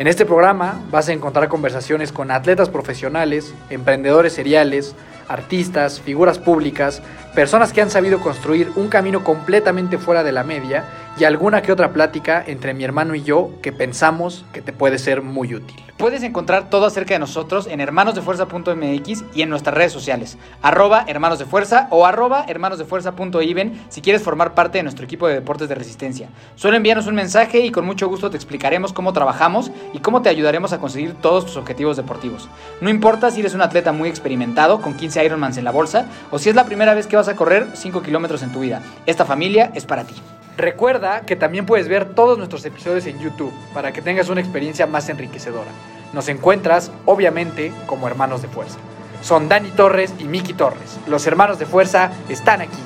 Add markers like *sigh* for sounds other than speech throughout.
En este programa vas a encontrar conversaciones con atletas profesionales, emprendedores seriales, artistas, figuras públicas, personas que han sabido construir un camino completamente fuera de la media y alguna que otra plática entre mi hermano y yo que pensamos que te puede ser muy útil. Puedes encontrar todo acerca de nosotros en hermanosdefuerza.mx y en nuestras redes sociales, arroba hermanosdefuerza o arroba hermanosdefuerza.iven si quieres formar parte de nuestro equipo de deportes de resistencia. Solo envíanos un mensaje y con mucho gusto te explicaremos cómo trabajamos y cómo te ayudaremos a conseguir todos tus objetivos deportivos. No importa si eres un atleta muy experimentado con 15 Ironmans en la bolsa o si es la primera vez que vas a correr 5 kilómetros en tu vida. Esta familia es para ti. Recuerda que también puedes ver todos nuestros episodios en YouTube para que tengas una experiencia más enriquecedora. Nos encuentras, obviamente, como hermanos de fuerza. Son Dani Torres y Miki Torres. Los hermanos de fuerza están aquí.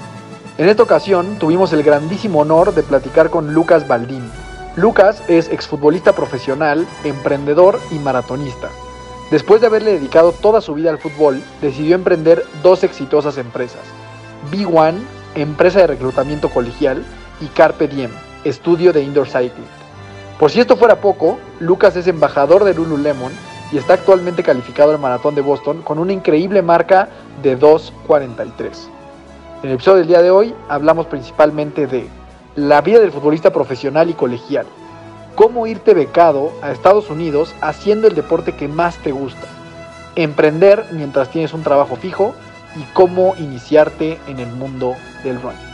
En esta ocasión tuvimos el grandísimo honor de platicar con Lucas Baldín. Lucas es exfutbolista profesional, emprendedor y maratonista. Después de haberle dedicado toda su vida al fútbol, decidió emprender dos exitosas empresas. B1, empresa de reclutamiento colegial, y Carpe Diem, estudio de indoor cycling. Por si esto fuera poco, Lucas es embajador de Lululemon y está actualmente calificado al maratón de Boston con una increíble marca de 2.43. En el episodio del día de hoy hablamos principalmente de la vida del futbolista profesional y colegial, cómo irte becado a Estados Unidos haciendo el deporte que más te gusta, emprender mientras tienes un trabajo fijo y cómo iniciarte en el mundo del running.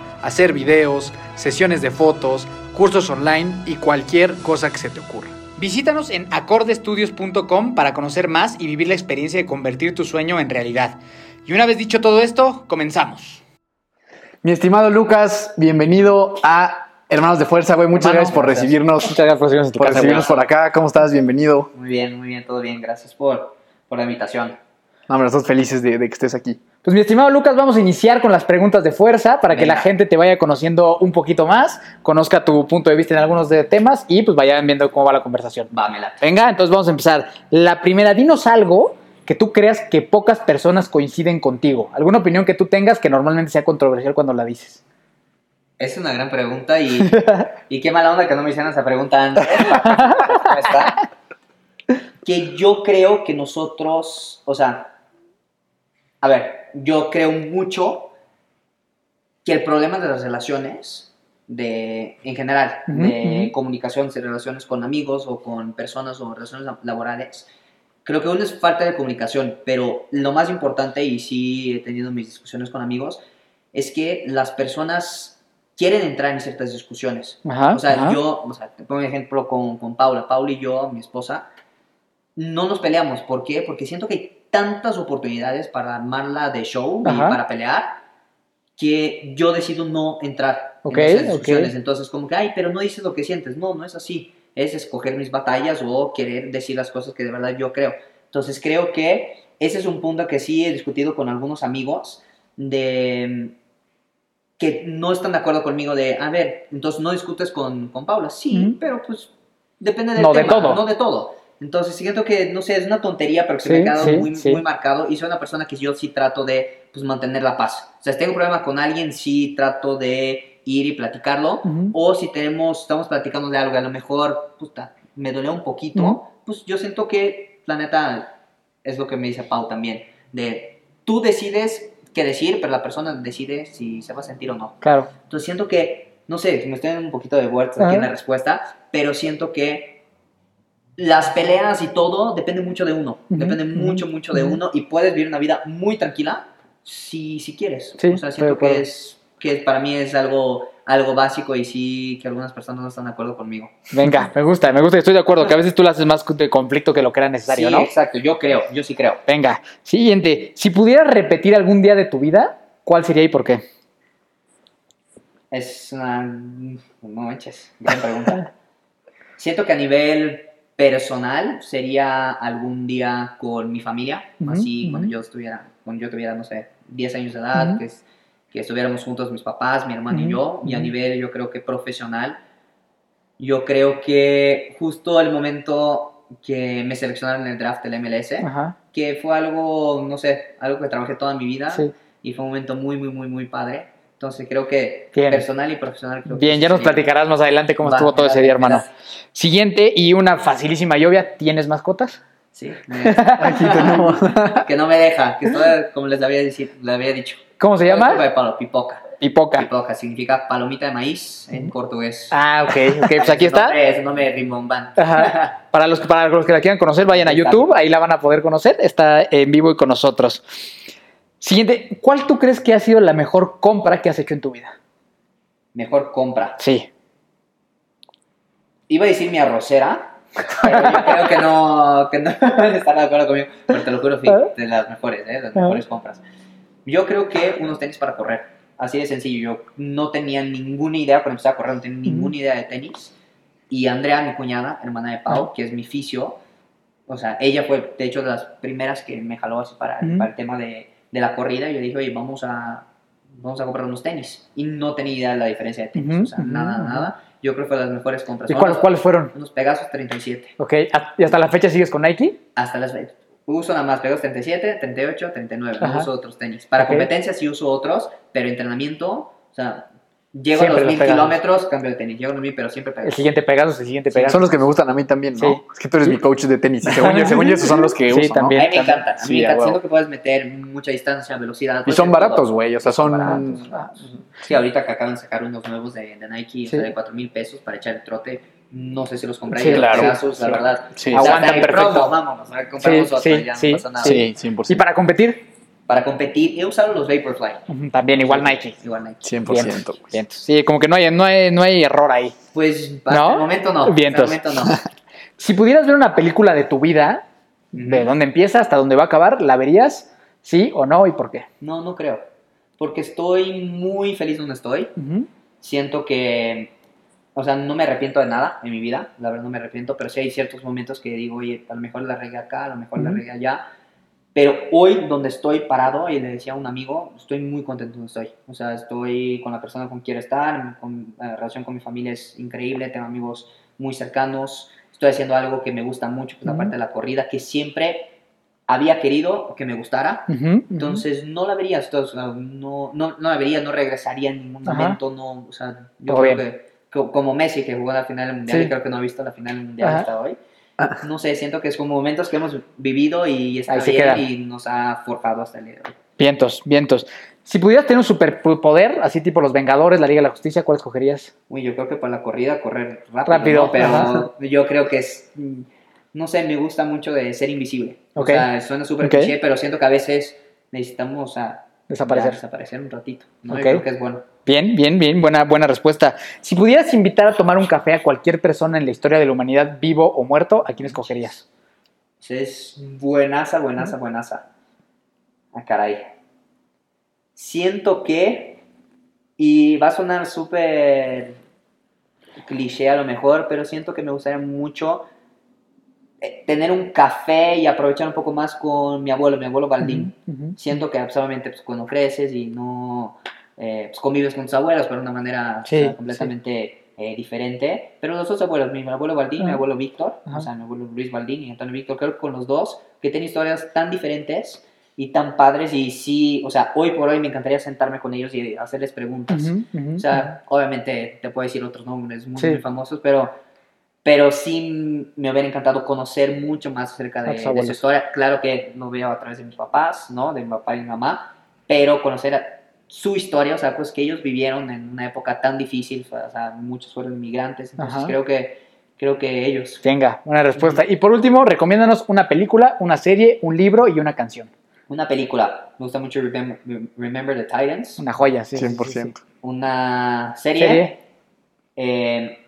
hacer videos, sesiones de fotos, cursos online y cualquier cosa que se te ocurra. Visítanos en acordestudios.com para conocer más y vivir la experiencia de convertir tu sueño en realidad. Y una vez dicho todo esto, comenzamos. Mi estimado Lucas, bienvenido a Hermanos de Fuerza, güey. Muchas gracias por recibirnos. Muchas gracias por recibirnos, por, recibirnos por acá. ¿Cómo estás? Bienvenido. Muy bien, muy bien, todo bien. Gracias por, por la invitación. No, hombre, estamos felices de, de que estés aquí. Pues mi estimado Lucas, vamos a iniciar con las preguntas de fuerza para que la gente te vaya conociendo un poquito más, conozca tu punto de vista en algunos de temas y pues vayan viendo cómo va la conversación. Va, Venga, entonces vamos a empezar. La primera, dinos algo que tú creas que pocas personas coinciden contigo. ¿Alguna opinión que tú tengas que normalmente sea controversial cuando la dices? Es una gran pregunta y, *laughs* y qué mala onda que no me hicieran esa pregunta antes. *laughs* que yo creo que nosotros, o sea, a ver, yo creo mucho que el problema de las relaciones, de, en general, de comunicación, de relaciones con amigos o con personas o relaciones laborales, creo que uno es falta de comunicación, pero lo más importante, y sí he tenido mis discusiones con amigos, es que las personas quieren entrar en ciertas discusiones. o sea, yo, o sea, te pongo un ejemplo con, con Paula. Paula y yo, mi esposa, no nos peleamos. ¿Por qué? Porque siento que tantas oportunidades para armarla de show y para pelear que yo decido no entrar en esas discusiones. Entonces, como que, ay, pero no dices lo que sientes. No, no es así. es escoger mis batallas o querer decir las cosas que de verdad yo creo. Entonces creo que ese es un punto que sí he discutido con algunos amigos de que no están de acuerdo conmigo de, a ver, entonces no discutes con, con Paula. Sí, Ujú. pero pues depende del No de tema, todo. no de todo. Entonces siento que, no sé, es una tontería, pero que se Sí, me ha quedado sí, muy, sí. muy marcado y soy una persona que yo sí trato de pues, mantener la paz. O sea, si tengo un problema con alguien, sí trato de ir y platicarlo. Ujú. O si tenemos, estamos platicando de algo y a lo mejor, puta, me dolió un poquito, Ujú. pues yo siento que, la neta, es lo que me dice Pau también, de tú decides qué decir, pero la persona decide si se va a sentir o no. Claro. Entonces siento que, no sé, me estoy dando un poquito de vueltas aquí Ajá. en la respuesta, pero siento que las peleas y todo depende mucho de uno, depende mucho, mucho de uno y puedes vivir una vida muy tranquila si, si quieres. Sí, o sea, siento que es que para mí es algo algo básico y sí que algunas personas no están de acuerdo conmigo. Venga, *laughs* me gusta, me gusta, estoy de acuerdo, que a veces tú lo haces más de conflicto que lo que era necesario, sí, ¿no? exacto, yo creo, yo sí creo. Venga, siguiente. Si pudieras repetir algún día de tu vida, ¿cuál sería y por qué? Es una... No manches, gran pregunta. *laughs* Siento que a nivel personal sería algún día con mi familia, Ujú, así cuando yo estuviera, cuando yo tuviera, no sé, 10 años de edad, que, es- que estuviéramos juntos mis papás, mi hermano y yo, y a nivel yo creo que profesional, yo creo que justo el momento que me seleccionaron en el draft del MLS, que fue algo, no sé, algo que trabajé toda mi vida, sí. y fue un momento muy, muy, muy, muy padre. Entonces creo que Bien. personal y profesional. Creo que Bien, ya nos sería. platicarás más adelante cómo Va, estuvo todo ese día, hermano. Siguiente y una facilísima lluvia. ¿Tienes mascotas? Sí. *laughs* Aquí tenemos. *laughs* que no me deja, que estoy, como les había, decir, les había dicho. ¿Cómo se llama? de palo, pipoca. Pipoca. Pipoca significa palomita de maíz en portugués. Ah, ok, ok, pues aquí está. nombre- Ese nombre es rimbombante. *laughs* Para los, para los que la quieran conocer, vayan a. YouTube, ahí la van a poder conocer. Está en vivo y con nosotros. Siguiente, ¿cuál tú crees que ha sido la mejor compra que has hecho en tu vida? Mejor compra. Sí. Iba a decir mi arrocera, pero yo *laughs* creo que no, que no *laughs* van a estar de acuerdo conmigo. Pero te lo juro, Ah. de las mejores, ¿eh? las Ah. mejores compras. Yo creo que unos tenis para correr. Así de sencillo. Yo no tenía ninguna idea cuando empecé a correr, no tenía ninguna idea de tenis. Y Andrea, mi cuñada, hermana de Pau, Ah. que es mi fisio, o sea, ella fue de hecho de las primeras que me jaló así para, para el tema de, de la corrida. Yo dije, oye, vamos a, vamos a comprar unos tenis. Y no tenía idea de la diferencia de tenis, o sea, nada, nada. Yo creo que fue las mejores compras. ¿Y Son cuáles, cuáles fueron? Unos Pegasus 37. Ok, ¿a- ¿y hasta la fecha sigues con Nike? Hasta las Uso nada más Pegasus 37, 38, 39. Ajá. No uso otros tenis. Para Ok. competencia sí uso otros, pero entrenamiento, o sea, llego Siempre a los mil Pegasus. kilómetros, cambio de tenis. Llego a los mil, pero siempre El Pegasus. siguiente Pegasus, el siguiente Pegasus. Son los que me gustan a mí también, ¿no? Sí. Es que tú eres mi coach de tenis. Y según yo, según yo, esos son los que *laughs* Sí, uso, también. A mí me encantan. A mí Sí, me encanta. Siento que puedes meter mucha distancia, velocidad. Y son baratos, güey. O sea, son. baratos, baratos. Sí, ahorita que acaban de sacar unos nuevos de, de Nike, o sea, Sí. de 4 mil pesos para echar el trote. No sé si los compré. Sí, los claro. Pegasus, la Sí. verdad. Sí, O sea, Aguantan perfecto. promo, vámonos, compramos Sí, otro, sí, ya sí, no pasa nada. Sí, 100%. ¿Y para competir? Para competir, he usado los Vaporfly. También, igual Nike. Igual Nike. 100%. güey. Vientos. Sí, como que no hay, no hay, no hay error ahí. Pues hasta ¿No? el momento no. Vientos. Hasta el momento no. *laughs* Si pudieras ver una película de tu vida, de dónde empieza hasta dónde va a acabar, ¿la verías? ¿Sí o no? ¿Y por qué? No, no creo. Porque estoy muy feliz donde estoy. Ujú. Siento que, o sea, no me arrepiento de nada en mi vida. La verdad no me arrepiento, pero sí hay ciertos momentos que digo, oye, a lo mejor la regué acá, a lo mejor la Ujú. regué allá. Pero hoy, donde estoy parado, y le decía a un amigo, estoy muy contento donde estoy. O sea, estoy con la persona con quien quiero estar, con, la relación con mi familia es increíble, tengo amigos muy cercanos, estoy haciendo algo que me gusta mucho, que es la parte de la corrida, que siempre había querido que me gustara. Ujú, ujú. Entonces no la vería, no, no, no la vería, no regresaría en ningún momento, no, o sea, yo Todo creo bien. que, co- como Messi que jugó la final del mundial Sí. y creo que no ha visto la final del mundial Ajá. hasta hoy. *laughs* No sé, siento que es como momentos que hemos vivido y está Ahí bien y nos ha forjado hasta el día de hoy. Vientos, vientos. Si pudieras tener un superpoder, así tipo los Vengadores, la Liga de la Justicia, ¿cuál escogerías? Uy, yo creo que para la corrida correr rápido, Rápido, ¿no? pero ajá. yo creo que es, no sé, me gusta mucho de ser invisible. Ok. O sea, suena súper cliché, pero siento que a veces necesitamos, o sea, Desaparecer. desaparecer un ratito. ¿no? Ok. Yo creo que es bueno. Bien, bien, bien, buena, buena respuesta. Si pudieras invitar a tomar un café a cualquier persona en la historia de la humanidad, vivo o muerto, ¿a quién escogerías? Es buenaza, buenaza, buenaza. Ah, caray. Siento que, y va a sonar súper cliché a lo mejor, pero siento que me gustaría mucho eh, tener un café y aprovechar un poco más con mi abuelo, mi abuelo Baldín. Siento que absolutamente pues, cuando creces y no eh, pues, convives con tus abuelos, pero de una manera o Sí, sea, completamente eh, diferente. Pero los dos abuelos, mi abuelo Baldín y mi Ajá. abuelo Víctor, Ajá. o sea, mi abuelo Luis Baldín y Antonio Víctor, creo que con los dos, que tienen historias tan diferentes y tan padres y sí, o sea, hoy por hoy me encantaría sentarme con ellos y hacerles preguntas. Ujú, ujú, O sea, obviamente te puedo decir otros nombres muy, Sí. muy famosos, pero, pero sí me hubiera encantado conocer mucho más acerca de, de su historia. Claro que lo veo a través de mis papás, ¿no? De mi papá y mi mamá, pero conocer a- su historia, o sea, pues que ellos vivieron en una época tan difícil, o sea, muchos fueron inmigrantes, entonces Ajá. creo que, creo que ellos. Venga, una respuesta. Y por último, recomiéndanos una película, una serie, un libro y una canción. Una película, me gusta mucho Remember, Remember the Titans. Una joya, sí. sí, sí, 100%. sí. Una serie. Serie. Eh,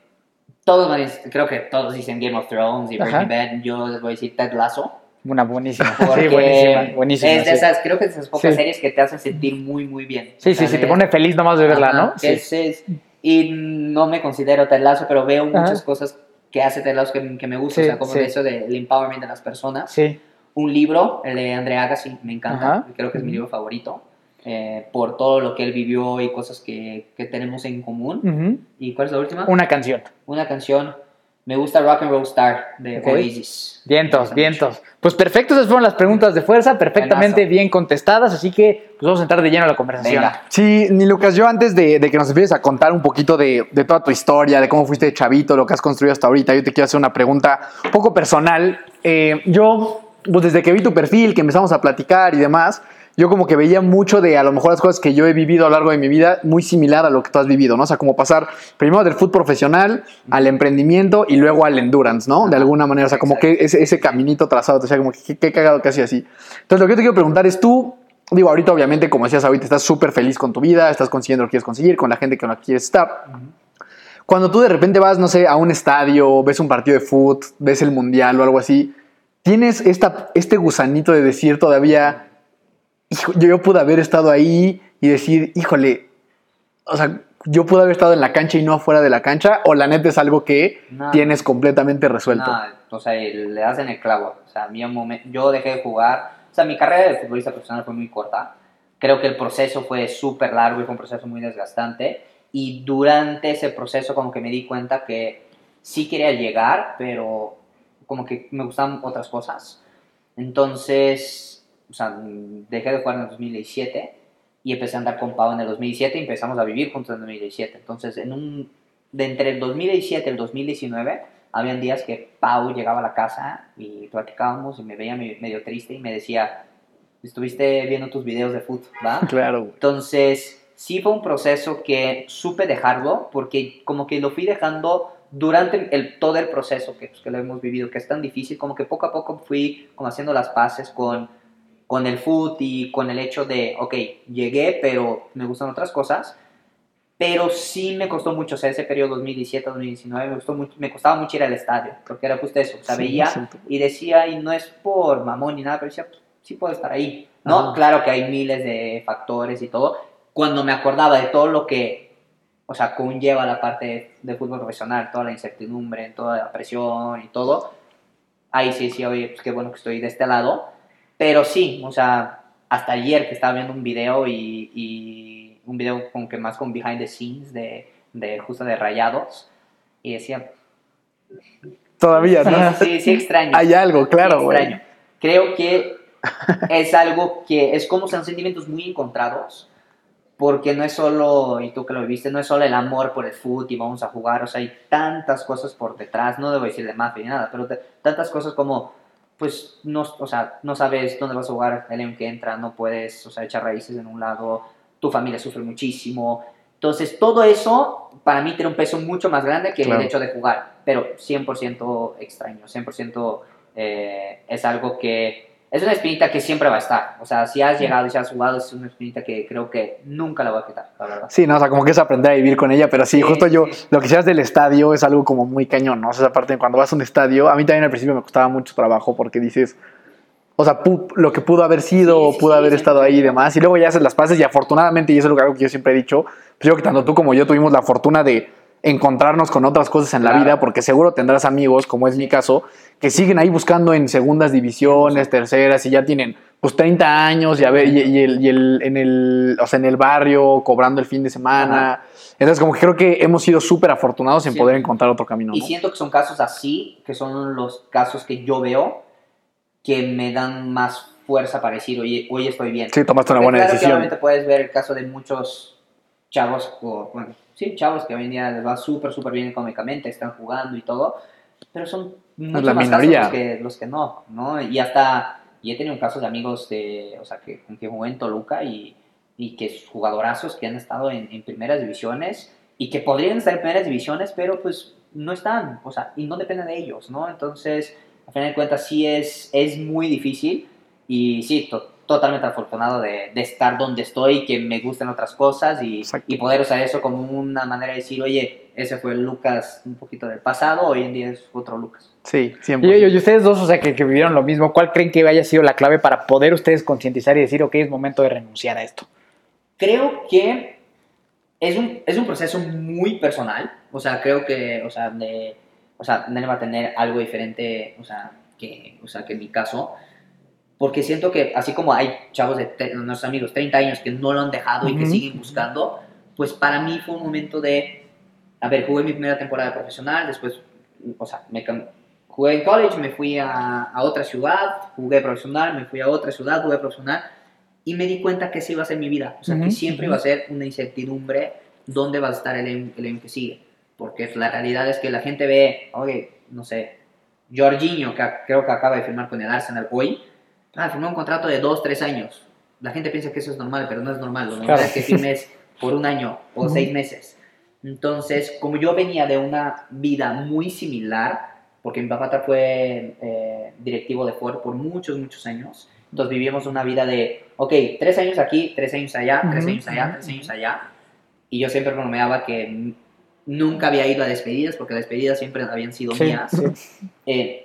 todos creo que todos dicen Game of Thrones y. Breaking Bad. Yo les voy a decir Ted Lasso. Una buenísima. *laughs* Sí, buenísima. buenísima es de sí. esas, creo que es de esas pocas Sí. series que te hacen sentir muy, muy bien. Sí, sí, sí, te pone feliz nomás de verla, Ajá, ¿no? que es- es- y no me considero Ted Lasso, pero veo Ajá. muchas cosas que hace Ted Lasso que, que me gusta. Sí, o sea, como sí. de eso del empowerment de las personas. Sí. Un libro, el de André Agassi, me encanta. Ajá. Creo que es mi libro favorito. eh, por todo lo que él vivió y cosas que, que tenemos en común. ¿Y cuál es la última? Una canción. Una canción. Me gusta Rock and Roll Star de Ok. Oasis. Me Vientos, vientos. Pues perfecto, esas fueron las preguntas de fuerza, perfectamente Buenazo. bien contestadas, así que pues vamos a entrar de lleno a la conversación. Venga. Sí, ni Lucas, yo antes de, de que nos empieces a contar un poquito de, de toda tu historia, de cómo fuiste de chavito, lo que has construido hasta ahorita, yo te quiero hacer una pregunta un poco personal. Eh, yo, pues desde que vi tu perfil, que empezamos a platicar y demás, yo como que veía mucho de a lo mejor las cosas que yo he vivido a lo largo de mi vida, muy similar a lo que tú has vivido, ¿no? O sea, como pasar primero del fútbol profesional al emprendimiento y luego al endurance, ¿no? De alguna manera, o sea, como que ese, ese caminito trazado, o sea, como que qué, qué cagado que hacía así. Entonces, lo que yo te quiero preguntar es tú, digo, ahorita obviamente, como decías ahorita, estás súper feliz con tu vida, estás consiguiendo lo que quieres conseguir, con la gente con la que quieres estar. Cuando tú de repente vas, no sé, a un estadio, ves un partido de fútbol, ves el mundial o algo así, tienes esta, este gusanito de decir todavía, hijo, yo, pude haber estado ahí y decir, híjole, o sea, yo pude haber estado en la cancha y no afuera de la cancha, o la neta es algo que No. tienes completamente resuelto. No, o sea, le das en el clavo. O sea, a mí un momen- yo dejé de jugar. O sea, mi carrera de futbolista profesional fue muy corta. Creo que el proceso fue súper largo y fue un proceso muy desgastante. Y durante ese proceso como que me di cuenta que sí quería llegar, pero como que me gustaban otras cosas. Entonces, o sea, dejé de jugar en el 2017 y empecé a andar con Pau en el 2017 y empezamos a vivir juntos en el 2017. Entonces, en un, de entre el 2017 y el 2019, habían días que Pau llegaba a la casa y platicábamos y me veía me- medio triste y me decía, estuviste viendo tus videos de fútbol, ¿va? *laughs* Claro. Entonces, sí fue un proceso que supe dejarlo porque como que lo fui dejando durante el, todo el proceso que, pues, que lo hemos vivido, que es tan difícil, como que poco a poco fui como haciendo las paces con, con el foot y con el hecho de, ok, llegué, pero me gustan otras cosas. Pero sí me costó mucho, o sea, ese periodo 2017-2019 me, mucho- me costaba mucho ir al estadio, porque era justo eso, o sea, Sí, veía y decía, y no es por mamón ni nada, pero decía, pues, sí puedo estar ahí. No, Ajá. claro que hay miles de factores y todo. Cuando me acordaba de todo lo que, o sea, conlleva la parte de fútbol profesional, toda la incertidumbre, toda la presión y todo, ahí sí, sí, oye, pues qué bueno que estoy de este lado. Pero sí, o sea, hasta ayer que estaba viendo un video y, y un video como que más con behind the scenes de, de justo de rayados, y decía, Todavía, sí, ¿no? sí, sí, extraño. Hay algo, claro, Sí, güey. extraño. Creo que es algo que es como son sentimientos muy encontrados, porque no es solo, y tú que lo viviste, no es solo el amor por el fútbol y vamos a jugar, o sea, hay tantas cosas por detrás, no debo decir de mafia ni nada, pero te- tantas cosas como, pues, no, o sea, no sabes dónde vas a jugar el año que entra, no puedes, o sea, echar raíces en un lado, tu familia sufre muchísimo, entonces todo eso para mí tiene un peso mucho más grande que Claro. el hecho de jugar, pero 100% extraño, 100% eh, es algo que es una espinita que siempre va a estar. O sea, si has llegado y si has jugado, es una espinita que creo que nunca la voy a quitar, la verdad. Sí, no, o sea, como que es aprender a vivir con ella, pero sí, Sí, justo sí, yo, sí. lo que seas del estadio es algo como muy cañón, ¿no? O sea, aparte, cuando vas a un estadio, a mí también al principio me costaba mucho trabajo porque dices, o sea, lo que pudo haber sido, sí, pudo haber estado ahí y demás, y luego ya haces las pases y afortunadamente, y eso es algo que yo siempre he dicho, pues yo que tanto tú como yo tuvimos la fortuna de encontrarnos con otras cosas en la vida, porque seguro tendrás amigos, como es mi caso, que siguen ahí buscando en segundas divisiones, terceras, y ya tienen pues 30 años y, a ver, y, y el, y el- en, el, o sea, en el barrio, cobrando el fin de semana. Entonces, como que creo que hemos sido súper afortunados en Sí. poder encontrar otro camino. Y siento que son casos así, que son los casos que yo veo, que me dan más fuerza para decir, oye, hoy estoy bien. Sí, tomaste una Porque buena claro decisión. obviamente puedes ver el caso de muchos chavos, o, bueno, sí, chavos que hoy en día les va súper, súper bien económicamente, están jugando y todo, pero son muchos la más minoría. casos los que, los que no, ¿no? Y hasta, y he tenido casos de amigos de, o sea, que, con que jugué en Toluca y, y que jugadorazos que han estado en, en primeras divisiones y que podrían estar en primeras divisiones, pero pues no están, o sea, y no depende de ellos, ¿no? Entonces, a final de cuentas, sí es, es muy difícil y sí, to- totalmente afortunado de, de estar donde estoy, que me gusten otras cosas y, y poder usar eso como una manera de decir, oye, ese fue el Lucas un poquito del pasado, hoy en día es otro Lucas. Sí, Y, siempre. y- y ustedes dos, o sea, que, que vivieron lo mismo, ¿cuál creen que haya sido la clave para poder ustedes concientizar y decir, ok, es momento de renunciar a esto? Creo que es un, es un proceso muy personal, o sea, creo que, o sea, de, o sea, nadie va a tener algo diferente, o sea, que, o sea, que en mi caso, porque siento que así como hay chavos de nuestros amigos 30 años que no lo han dejado y que siguen buscando, pues para mí fue un momento de, a ver, jugué mi primera temporada profesional, después, o sea, me jugué en college, me fui a, a otra ciudad, jugué profesional, me fui a otra ciudad, jugué profesional, y me di cuenta que esa iba a ser mi vida, o sea, Ujú, que siempre iba a ser una incertidumbre dónde va a estar el año, el año que sigue, porque la realidad es que la gente ve, oye, no sé, Jorginho, que creo que acaba de firmar con el Arsenal hoy, ah, firmó un contrato de dos, tres años. La gente piensa que eso es normal, pero no es normal. Lo normal Claro. es que firmes por un año o Ujú. seis meses. Entonces, como yo venía de una vida muy similar, porque mi papá fue eh, directivo de Ford por muchos, muchos años, entonces vivíamos una vida de, ok, tres años aquí, tres años allá, tres Ujú, años allá, tres años allá. Y yo siempre bromeaba que nunca había ido a despedidas, porque las despedidas siempre habían sido Sí, mías. sí. Eh,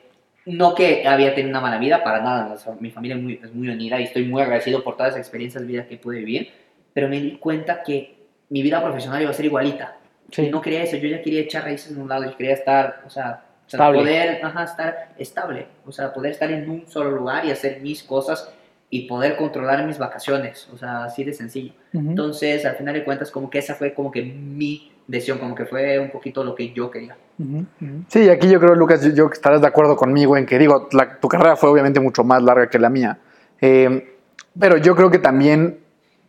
no que había tenido una mala vida, para nada. o sea, mi familia es muy, es muy unida y estoy muy agradecido por todas las experiencias de vida que pude vivir. Pero me di cuenta que mi vida profesional iba a ser igualita. Sí. Y no quería eso. Yo ya quería echar raíces en un lado. Yo quería estar, o sea, Estable. poder ajá, estar estable. O sea, poder estar en un solo lugar y hacer mis cosas y poder controlar mis vacaciones. O sea, así de sencillo. Ujú. Entonces, al final de cuentas, como que esa fue como que mi decisión, como que fue un poquito lo que yo quería. Sí, aquí yo creo, Lucas, yo, estarás de acuerdo conmigo en que, digo, la- tu carrera fue obviamente mucho más larga que la mía. Eh, pero yo creo que también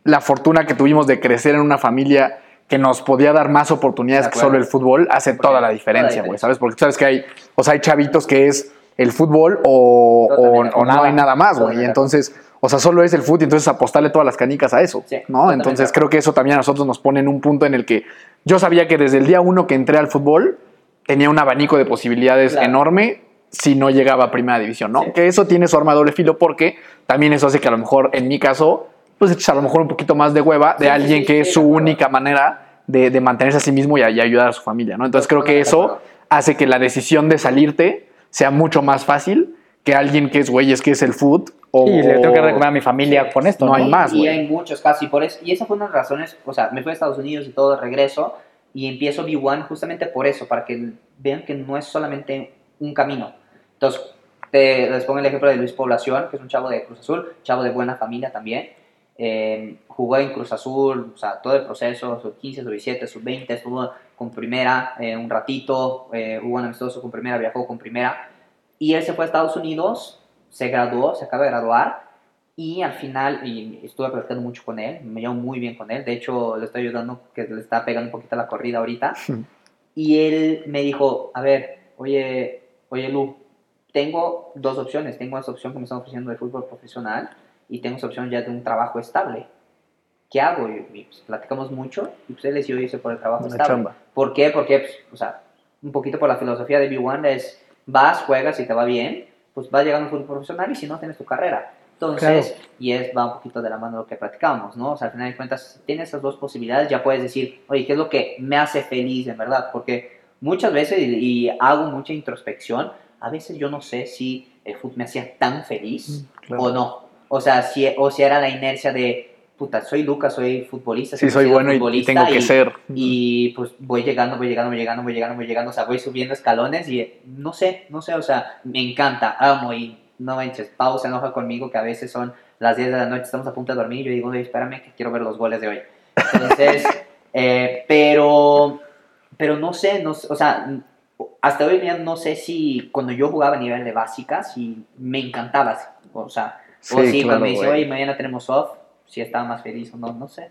la fortuna que tuvimos de crecer en una familia que nos podía dar más oportunidades De que solo el fútbol hace Porque toda la diferencia, güey. ¿sabes? Porque sabes que hay, o sea, hay chavitos que es el fútbol o, o- o Nada. hay nada más, güey. Y entonces, o sea, solo es el fútbol y entonces apostarle todas las canicas a eso, Sí, ¿no? Entonces creo que eso también a nosotros nos pone en un punto en el que yo sabía que desde el día uno que entré al fútbol tenía un abanico de posibilidades Claro. enorme si no llegaba a primera división, ¿no? Sí. Que eso tiene su arma de doble filo porque también eso hace que a lo mejor, en mi caso, pues eches a lo mejor un poquito más de hueva de Sí, alguien sí, que es su única manera de, de mantenerse a sí mismo y, a- y ayudar a su familia, ¿no? Entonces creo que eso hace que la decisión de salirte sea mucho más fácil que alguien que es güey, es que es el food o... Y le tengo que recomendar a mi familia con esto, No ¿no? hay más, y güey. hay muchos casos, y, por eso, y esa fue una de las razones, o sea, me fui a Estados Unidos y todo, regreso, y empiezo B1 justamente por eso, para que vean que no es solamente un camino. Entonces, te, les pongo el ejemplo de Luis Población, que es un chavo de Cruz Azul, chavo de buena familia también. Eh, jugó en Cruz Azul, o sea, todo el proceso, sub 15, sub 17, sub 20, estuvo con primera eh, un ratito, eh, jugó en amistoso con primera, viajó con primera. Y él se fue a Estados Unidos, se graduó, se acaba de graduar, y al final, y estuve platicando mucho con él, me llevo muy bien con él, de hecho le estoy ayudando, que le está pegando un poquito a la corrida ahorita, *laughs* y él me dijo, a ver, oye, oye Lu, tengo dos opciones, tengo esta opción que me están ofreciendo de fútbol profesional, y tengo esa opción ya de un trabajo estable. ¿Qué hago? Y, y, pues, platicamos mucho, y pues él decidió irse por el trabajo Una estable. chamba. ¿Por qué? Porque, pues, o sea, un poquito por la filosofía de B1 es, vas, juegas y te va bien, pues vas llegando a fútbol profesional y si no, tienes tu carrera. Entonces, y es, va un poquito de la mano lo que platicamos, ¿no? O sea, al final de cuentas, tienes esas dos posibilidades, ya puedes decir, oye, ¿qué es lo que me hace feliz en verdad? Porque muchas veces, y, y hago mucha introspección, a veces yo no sé si el fútbol me hacía tan feliz Claro. o no. O sea, si, o si era la inercia de, puta, soy Lucas, soy futbolista. Sí, soy bueno y- y futbolista tengo que ser. Y pues voy llegando, voy llegando, voy llegando, voy llegando, voy llegando, o sea, voy subiendo escalones y eh, no sé, no sé, o sea, me encanta, amo y no manches, Pau se enoja conmigo que a veces son las 10 de la noche, estamos a punto de dormir y yo digo, "Oye, espérame que quiero ver los goles de hoy. Entonces, *laughs* eh, pero, pero no sé, no, o sea, hasta hoy día no sé si cuando yo jugaba a nivel de básica, si me encantaba, o sea, o Sí, si claro, cuando me dice, oye, mañana tenemos off, si estaba más feliz o no, no sé.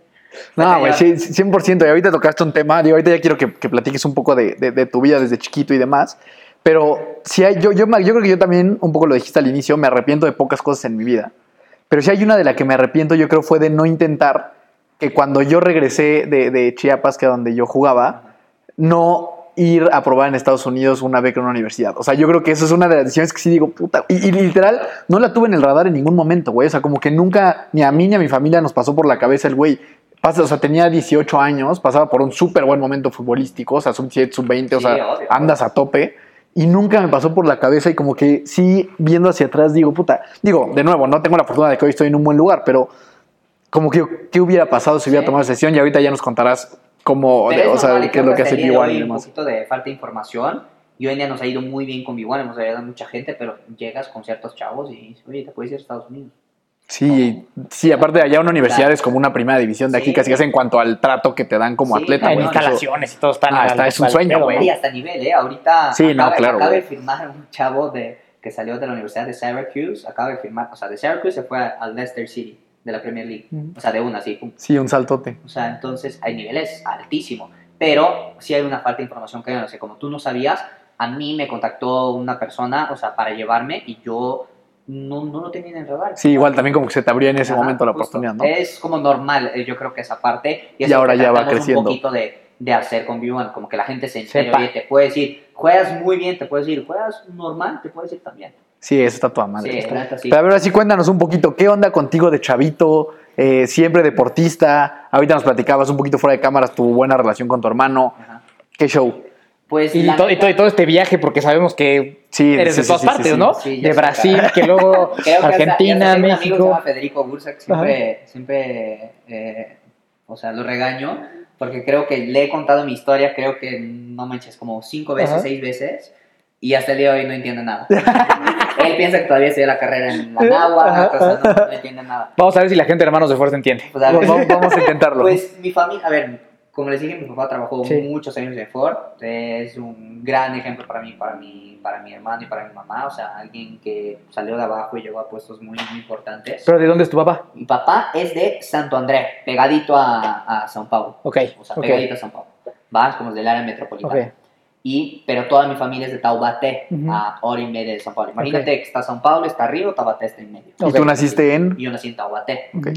No, güey, Ya- sí, 100%. Y ahorita tocaste un tema, digo, ahorita ya quiero que, que platiques un poco de, de- de tu vida desde chiquito y demás. Pero si hay, yo, yo, yo creo que yo también, un poco lo dijiste al inicio, me arrepiento de pocas cosas en mi vida. Pero si hay una de la que me arrepiento, yo creo fue de no intentar que cuando yo regresé de, de Chiapas, que era donde yo jugaba, no ir a probar en Estados Unidos una beca en una universidad. O sea, yo creo que eso es una de las decisiones que sí digo, puta. Y, y literal, no la tuve en el radar en ningún momento, güey. O sea, como que nunca, ni a mí ni a mi familia nos pasó por la cabeza el güey. Pasa, o sea, tenía 18 años, pasaba por un súper buen momento futbolístico, o sea, sub 7, sub 20, o sea, obvio. andas a tope. Y nunca me pasó por la cabeza y como que sí, viendo hacia atrás, digo, puta, digo, de nuevo, no tengo la fortuna de que hoy estoy en un buen lugar, pero como que, ¿qué hubiera pasado si hubiera tomado esa decisión? Y ahorita ya nos contarás cómo, Pero o sea, normal, y qué es lo que hace el día de B1 hoy y Un demás. poquito de falta de información. Y hoy en día nos ha ido muy bien con B1, hemos ayudado a mucha gente, pero llegas con ciertos chavos y dices, oye, te puedes ir a Estados Unidos. Sí, sí, aparte de allá una universidad Claro. es como una primera división de aquí, Sí. casi casi en cuanto al trato que te dan como Sí, atleta, en instalaciones y todo están Ah, está, es un sueño, güey. ¿no? Y hasta nivel, ¿eh? Ahorita Sí, no, acaba, claro, acaba de firmar un chavo de, que salió de la Universidad de Syracuse, acaba de firmar, o sea, de Syracuse se fue a- al Leicester City de la Premier League. Ujú. O sea, de una, así, pum. Sí, un saltote. O sea, entonces hay niveles altísimos. Pero sí hay una falta de información que no sé. Como tú no sabías, a mí me contactó una persona, o sea, para llevarme y yo no, no lo tenía en el radar. Sí, igual también como que se te abrió en ese Ajá, momento la justo. oportunidad, ¿no? Es como normal, eh, yo creo que esa parte. Y lo ahora ya va creciendo. Un poquito de, de hacer con V1, como que la gente se entere, te puedes ir, juegas muy bien, te puedes ir, juegas normal, te puedes ir también. Sí, eso está toda madre. Sí, Está- neta, sí. Pero a ver, así cuéntanos un poquito, ¿qué onda contigo de chavito? Eh, siempre deportista. Ahorita nos platicabas un poquito fuera de cámaras tu buena relación con tu hermano. Ajá. ¿Qué show? Pues Y todo, y, todo, y todo este viaje, porque sabemos que Sí, eres sí, de todas sí, partes, sí, sí. ¿no? De Brasil, claro. *laughs* que luego Creo que hasta- Argentina, y hasta tengo un amigo que se México. llama Federico Bursa, que siempre, siempre eh, o sea, lo regaño, porque creo que le he contado mi historia, creo que, no manches, como cinco veces, Ajá. seis veces, y hasta el día de hoy no entiende nada. *laughs* Él piensa que todavía estudia la carrera en la Nahua, Ajá. o sea, no, no entiende nada. Vamos a ver si la gente de Hermanos de Fuerza entiende. Pues, a ver, Vamos, vamos a intentarlo. pues mi familia, a ver, como les dije, mi papá trabajó Sí. muchos años en Ford, es un gran ejemplo para mí, para mi, para mi hermano y para mi mamá, o sea, alguien que salió de abajo y llegó a puestos muy, muy importantes. ¿Pero de dónde es tu papá? Mi papá es de Santo André, pegadito a, a São Paulo. Ok, O sea, pegadito a São Paulo. Vas como del área metropolitana. ok. Y, pero toda mi familia es de Taubaté, Ujú. a hora y media de São Paulo. Imagínate que está São Paulo, está arriba, Taubaté está en medio. ¿Y tú naciste en...? Y yo nací en Taubaté. Ok.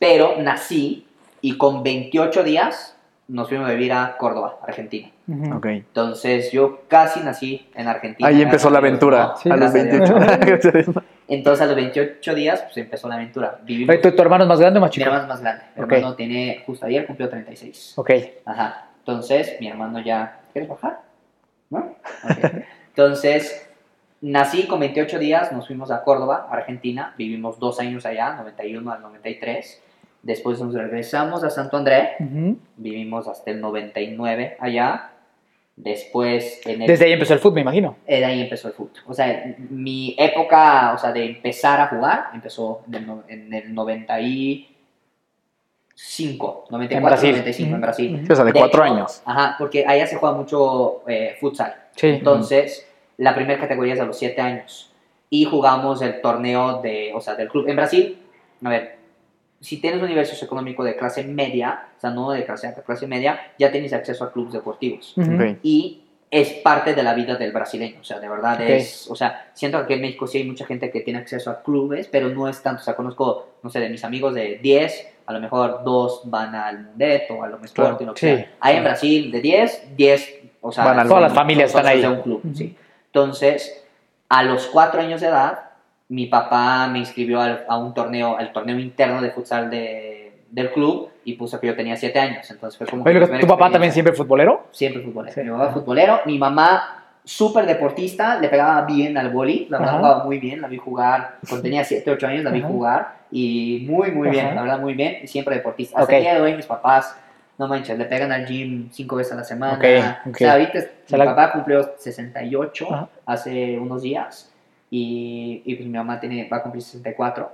Pero nací y con 28 días nos fuimos a vivir a Córdoba, Argentina. Ujú. Ok. Entonces yo casi nací en Argentina. Ahí empezó la aventura, a los gracias a Dios. 28. *laughs* Entonces a los 28 días pues empezó la aventura. Vivimos, ¿Tu, tu hermano es más grande o más mi chico? hermano es más grande. Mi hermano tiene, justo ayer cumplió 36. Ok. Ajá. Entonces, mi hermano ya. ¿Quieres bajar? Entonces, nací con 28 días, nos fuimos a Córdoba, Argentina. Vivimos dos años allá, 91 al 93. Después nos regresamos a Santo André. Vivimos hasta el 99 allá. Después, en el, Desde ahí empezó el fútbol, me imagino. eh, de ahí empezó el fútbol. O sea, mi época, o sea, de empezar a jugar, empezó en el, en el 95, 94, En Brasil. 95 en. Brasil. O sea, de cuatro hecho, años. Ajá, porque allá se juega mucho eh, futsal. Sí. Entonces, la primera categoría es a los 7 años. Y jugamos el torneo de, o sea, del club. En Brasil, a ver, si tienes un nivel socioeconómico de clase media, o sea, no de clase alta, clase media, ya tienes acceso a clubes deportivos. Ujú. Ok. Y es parte de la vida del brasileño, o sea, de verdad Ok. es, o sea, siento que aquí en México sí hay mucha gente que tiene acceso a clubes, pero no es tanto, o sea, conozco, no sé, de mis amigos de 10, a lo mejor dos van al Mundet o Claro, y lo que sí, sea. Ahí en sí. Brasil, de 10, 10, o sea, Van al- Todas las familias están ahí. de un club, Ujú. sí. Entonces, a los cuatro años de edad, mi papá me inscribió al- a un torneo, al torneo interno de futsal de, del club y puso que yo tenía 7 años, entonces fue como... Oye, ¿tu papá también siempre futbolero? Siempre futbolero. Sí. Mi papá futbolero, mi mamá súper deportista, le pegaba bien al boli, la verdad jugaba muy bien, la vi jugar, cuando tenía 7, 8 años la vi Ajá. jugar y muy, muy bien, Ajá. la verdad muy bien, siempre deportista. Hasta Ok. el día de hoy mis papás, no manches, le pegan al gym cinco veces a la semana. Ok, ok. O sea, ahorita sea, mi la- papá cumplió 68 Ajá. hace unos días y, y pues mi mamá tiene, va a cumplir 64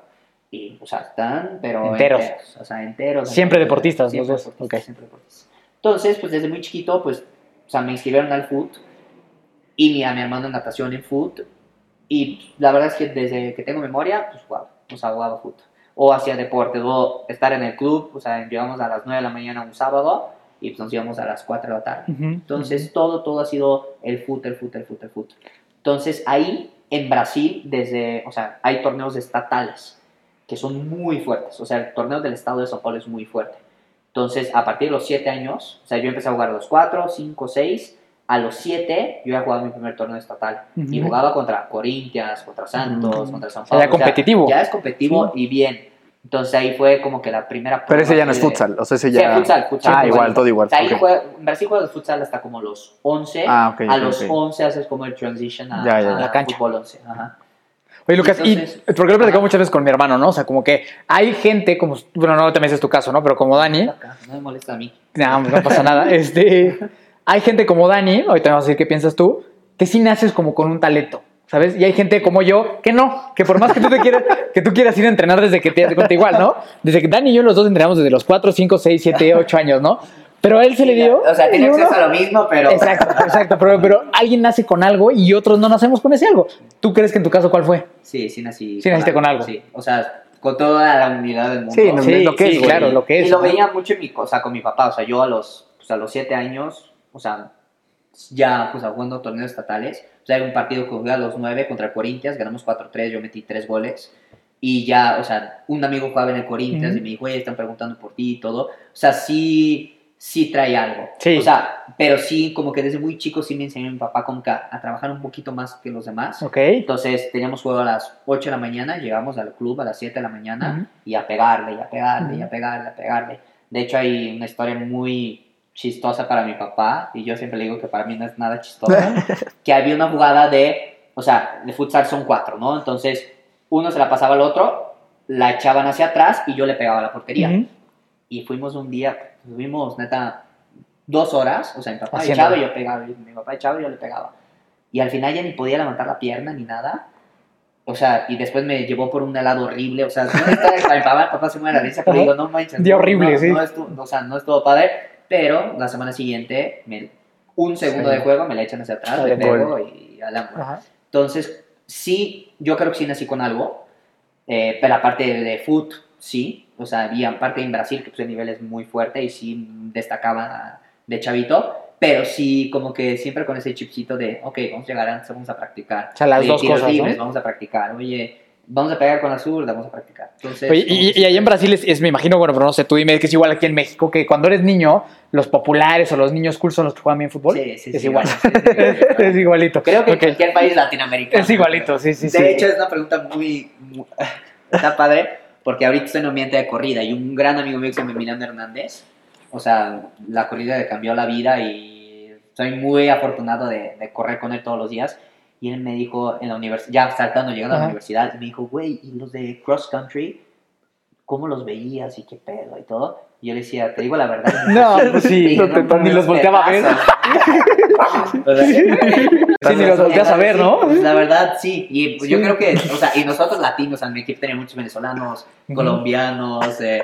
y, o sea, están, pero Enteros. o sea, enteros. Siempre enteros, deportistas, siempre los dos. deportistas, siempre deportistas. Entonces, pues desde muy chiquito, pues, o sea, me inscribieron al foot y a mi hermano en natación en foot y la verdad es que desde que tengo memoria, pues jugaba, o sea, jugaba foot. O hacía deporte, o estar en el club, o sea, llegamos a las 9 de la mañana un sábado y pues nos íbamos a las 4 de la tarde. Ujú. Entonces, todo, todo ha sido el foot, el foot, el foot, el foot. Entonces, ahí en Brasil, desde, o sea, hay torneos estatales que son muy fuertes. O sea, el torneo del estado de São Paulo es muy fuerte. Entonces, a partir de los 7 años, o sea, yo empecé a jugar a los 4, 5, 6. A los 7, yo ya jugaba mi primer torneo estatal. Y Ujú. jugaba contra Corinthians, contra Santos, Ujú. contra San O sea, ya Paulo. competitivo. ya es competitivo y bien. Entonces, ahí fue como que la primera Pero ese ya no es futsal, o sea, ese Sí, ya... futsal, futsal. Ah, futsal. igual, todo igual. O sea, ahí ok. juega- en Brasil juegas futsal hasta como los 11. Ah, ok, a los ok. 11 haces como el transition a, Ya, ya, a La cancha. fútbol 11. Ajá. Oye, Lucas, Entonces- y porque lo he platicado muchas veces con mi hermano, ¿no? O sea, como que hay gente, como, bueno, no también ese es tu caso, ¿no? Pero como Dani, Acá, No me molesta a mí. no, no pasa nada. *laughs* Este, hay gente como Dani, ahorita vamos a decir qué piensas tú, que sí naces como con un talento, ¿sabes? Y hay gente como yo que no, que por más que tú te quieras, *laughs* que tú quieras ir a entrenar desde que te cuenta igual, ¿no? Desde que Dani y yo los dos entrenamos desde los 4, 5, 6, 7, 8 años, ¿no? Pero a él se le dio. O sea, tiene acceso a lo mismo, pero. Exacto, exacto, pero, pero alguien nace con algo y otros no nacemos con ese algo. ¿Tú crees que en tu caso cuál fue? Sí, sí nací. Sí naciste con algo. Sí, o sea, con toda la humildad del mundo. Sí, no, Sí, lo que sí, es, güey. claro, lo que es. Y lo veía mucho en mi, o sea, con mi papá. O sea, yo a los, pues, a los 7 años, o sea, ya pues, jugando torneos estatales. O sea, era un partido que jugué a los 9 contra el Corinthians, ganamos 4-3, yo metí 3 goles. Y ya, o sea, un amigo jugaba en el Corinthians y me dijo, oye, están preguntando por ti y todo. O sea, sí, sí trae algo. Sí. O sea, pero sí, como que desde muy chico sí me enseñó mi papá como que a, a trabajar un poquito más que los demás. Ok. Entonces teníamos juego a las 8 de la mañana, llegamos al club a las 7 de la mañana y a pegarle, y a pegarle, y a pegarle, a pegarle. De hecho hay una historia muy chistosa para mi papá, y yo siempre le digo que para mí no es nada chistosa, *laughs* que había una jugada de, o sea, de futsal son cuatro, ¿no? Entonces uno se la pasaba al otro, la echaban hacia atrás y yo le pegaba la portería. Ujú. Y fuimos un día, tuvimos neta dos horas, o sea, mi papá Haciendo. echaba y yo pegaba, y mi papá echaba y yo le pegaba. Y al final ya ni podía levantar la pierna ni nada. O sea, y después me llevó por un helado horrible. O sea, no está mi papá, papá se muere la risa, pero digo, no manches. Día horrible, no, sí. No o sea, no estuvo padre. Pero la semana siguiente, me- un segundo Sí. de juego, me la echan hacia atrás, le pego y al ángulo. Ajá. Entonces, sí, yo creo que sí nací con algo, eh, pero aparte de, de foot, sí, o sea, había aparte en Brasil que pues, el nivel es muy fuerte y sí destacaba de chavito, pero sí como que siempre con ese chipcito de, ok, vamos a llegar antes, vamos a practicar. O sea, las Oye, dos cosas, ¿no? libres, vamos a practicar, oye, vamos a pegar con la zurda, vamos a practicar. Entonces, Oye, y, y ahí en Brasil es, es, me imagino, bueno, pero no sé, tú dime que es igual aquí en México, que cuando eres niño, los populares o los niños cool son los que juegan bien fútbol. Sí, sí, es sí, igual. sí, *laughs* sí, es igualito. Creo que en Ok. cualquier país latinoamericano. Es igualito, sí, sí, de hecho, es una pregunta muy, muy- *laughs* Está padre, porque ahorita estoy en un ambiente de corrida y un gran amigo mío que se llama Emiliano Hernández, o sea, la corrida le cambió la vida y soy muy afortunado de, de correr con él todos los días. Y él me dijo en la universidad, ya saltando, llegando a la universidad, me dijo, güey, ¿y los de cross country? ¿Cómo los veías y qué pedo y todo? Y yo le decía, te digo la verdad. *laughs* No, pues sí, no ni los volteaba a ver. *laughs* Sí, ni los volteas a ver, ¿no? pues, la verdad, sí. Y pues, yo creo que, o sea, y nosotros latinos, en mi equipo tenía muchos venezolanos, colombianos, eh,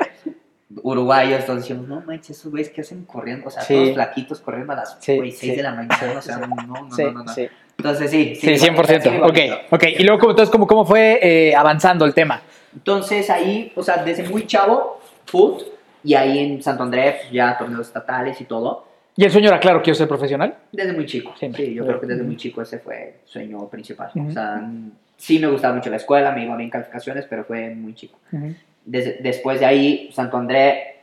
uruguayos, todos decíamos, no manches, esos güeyes que hacen corriendo, o sea, Sí. todos flaquitos corriendo a las Sí, güey, 6 sí. de la mañana, o sea, no, no, no, no, no. Entonces, sí, Sí, sí, 100%. sí, ok, ok. Y luego, ¿cómo- entonces, ¿cómo, cómo fue eh, avanzando el tema? Entonces ahí, o sea, desde muy chavo, foot, y ahí en Santo Andrés, ya torneos estatales y todo, ¿Y el sueño era claro, quiero ser profesional? desde muy chico. Siempre. Sí, yo creo que desde Ujú. muy chico ese fue el sueño principal. Ujú. O sea, sí me gustaba mucho la escuela, me iba bien calificaciones, pero fue muy chico. Des- después de ahí, Santo André,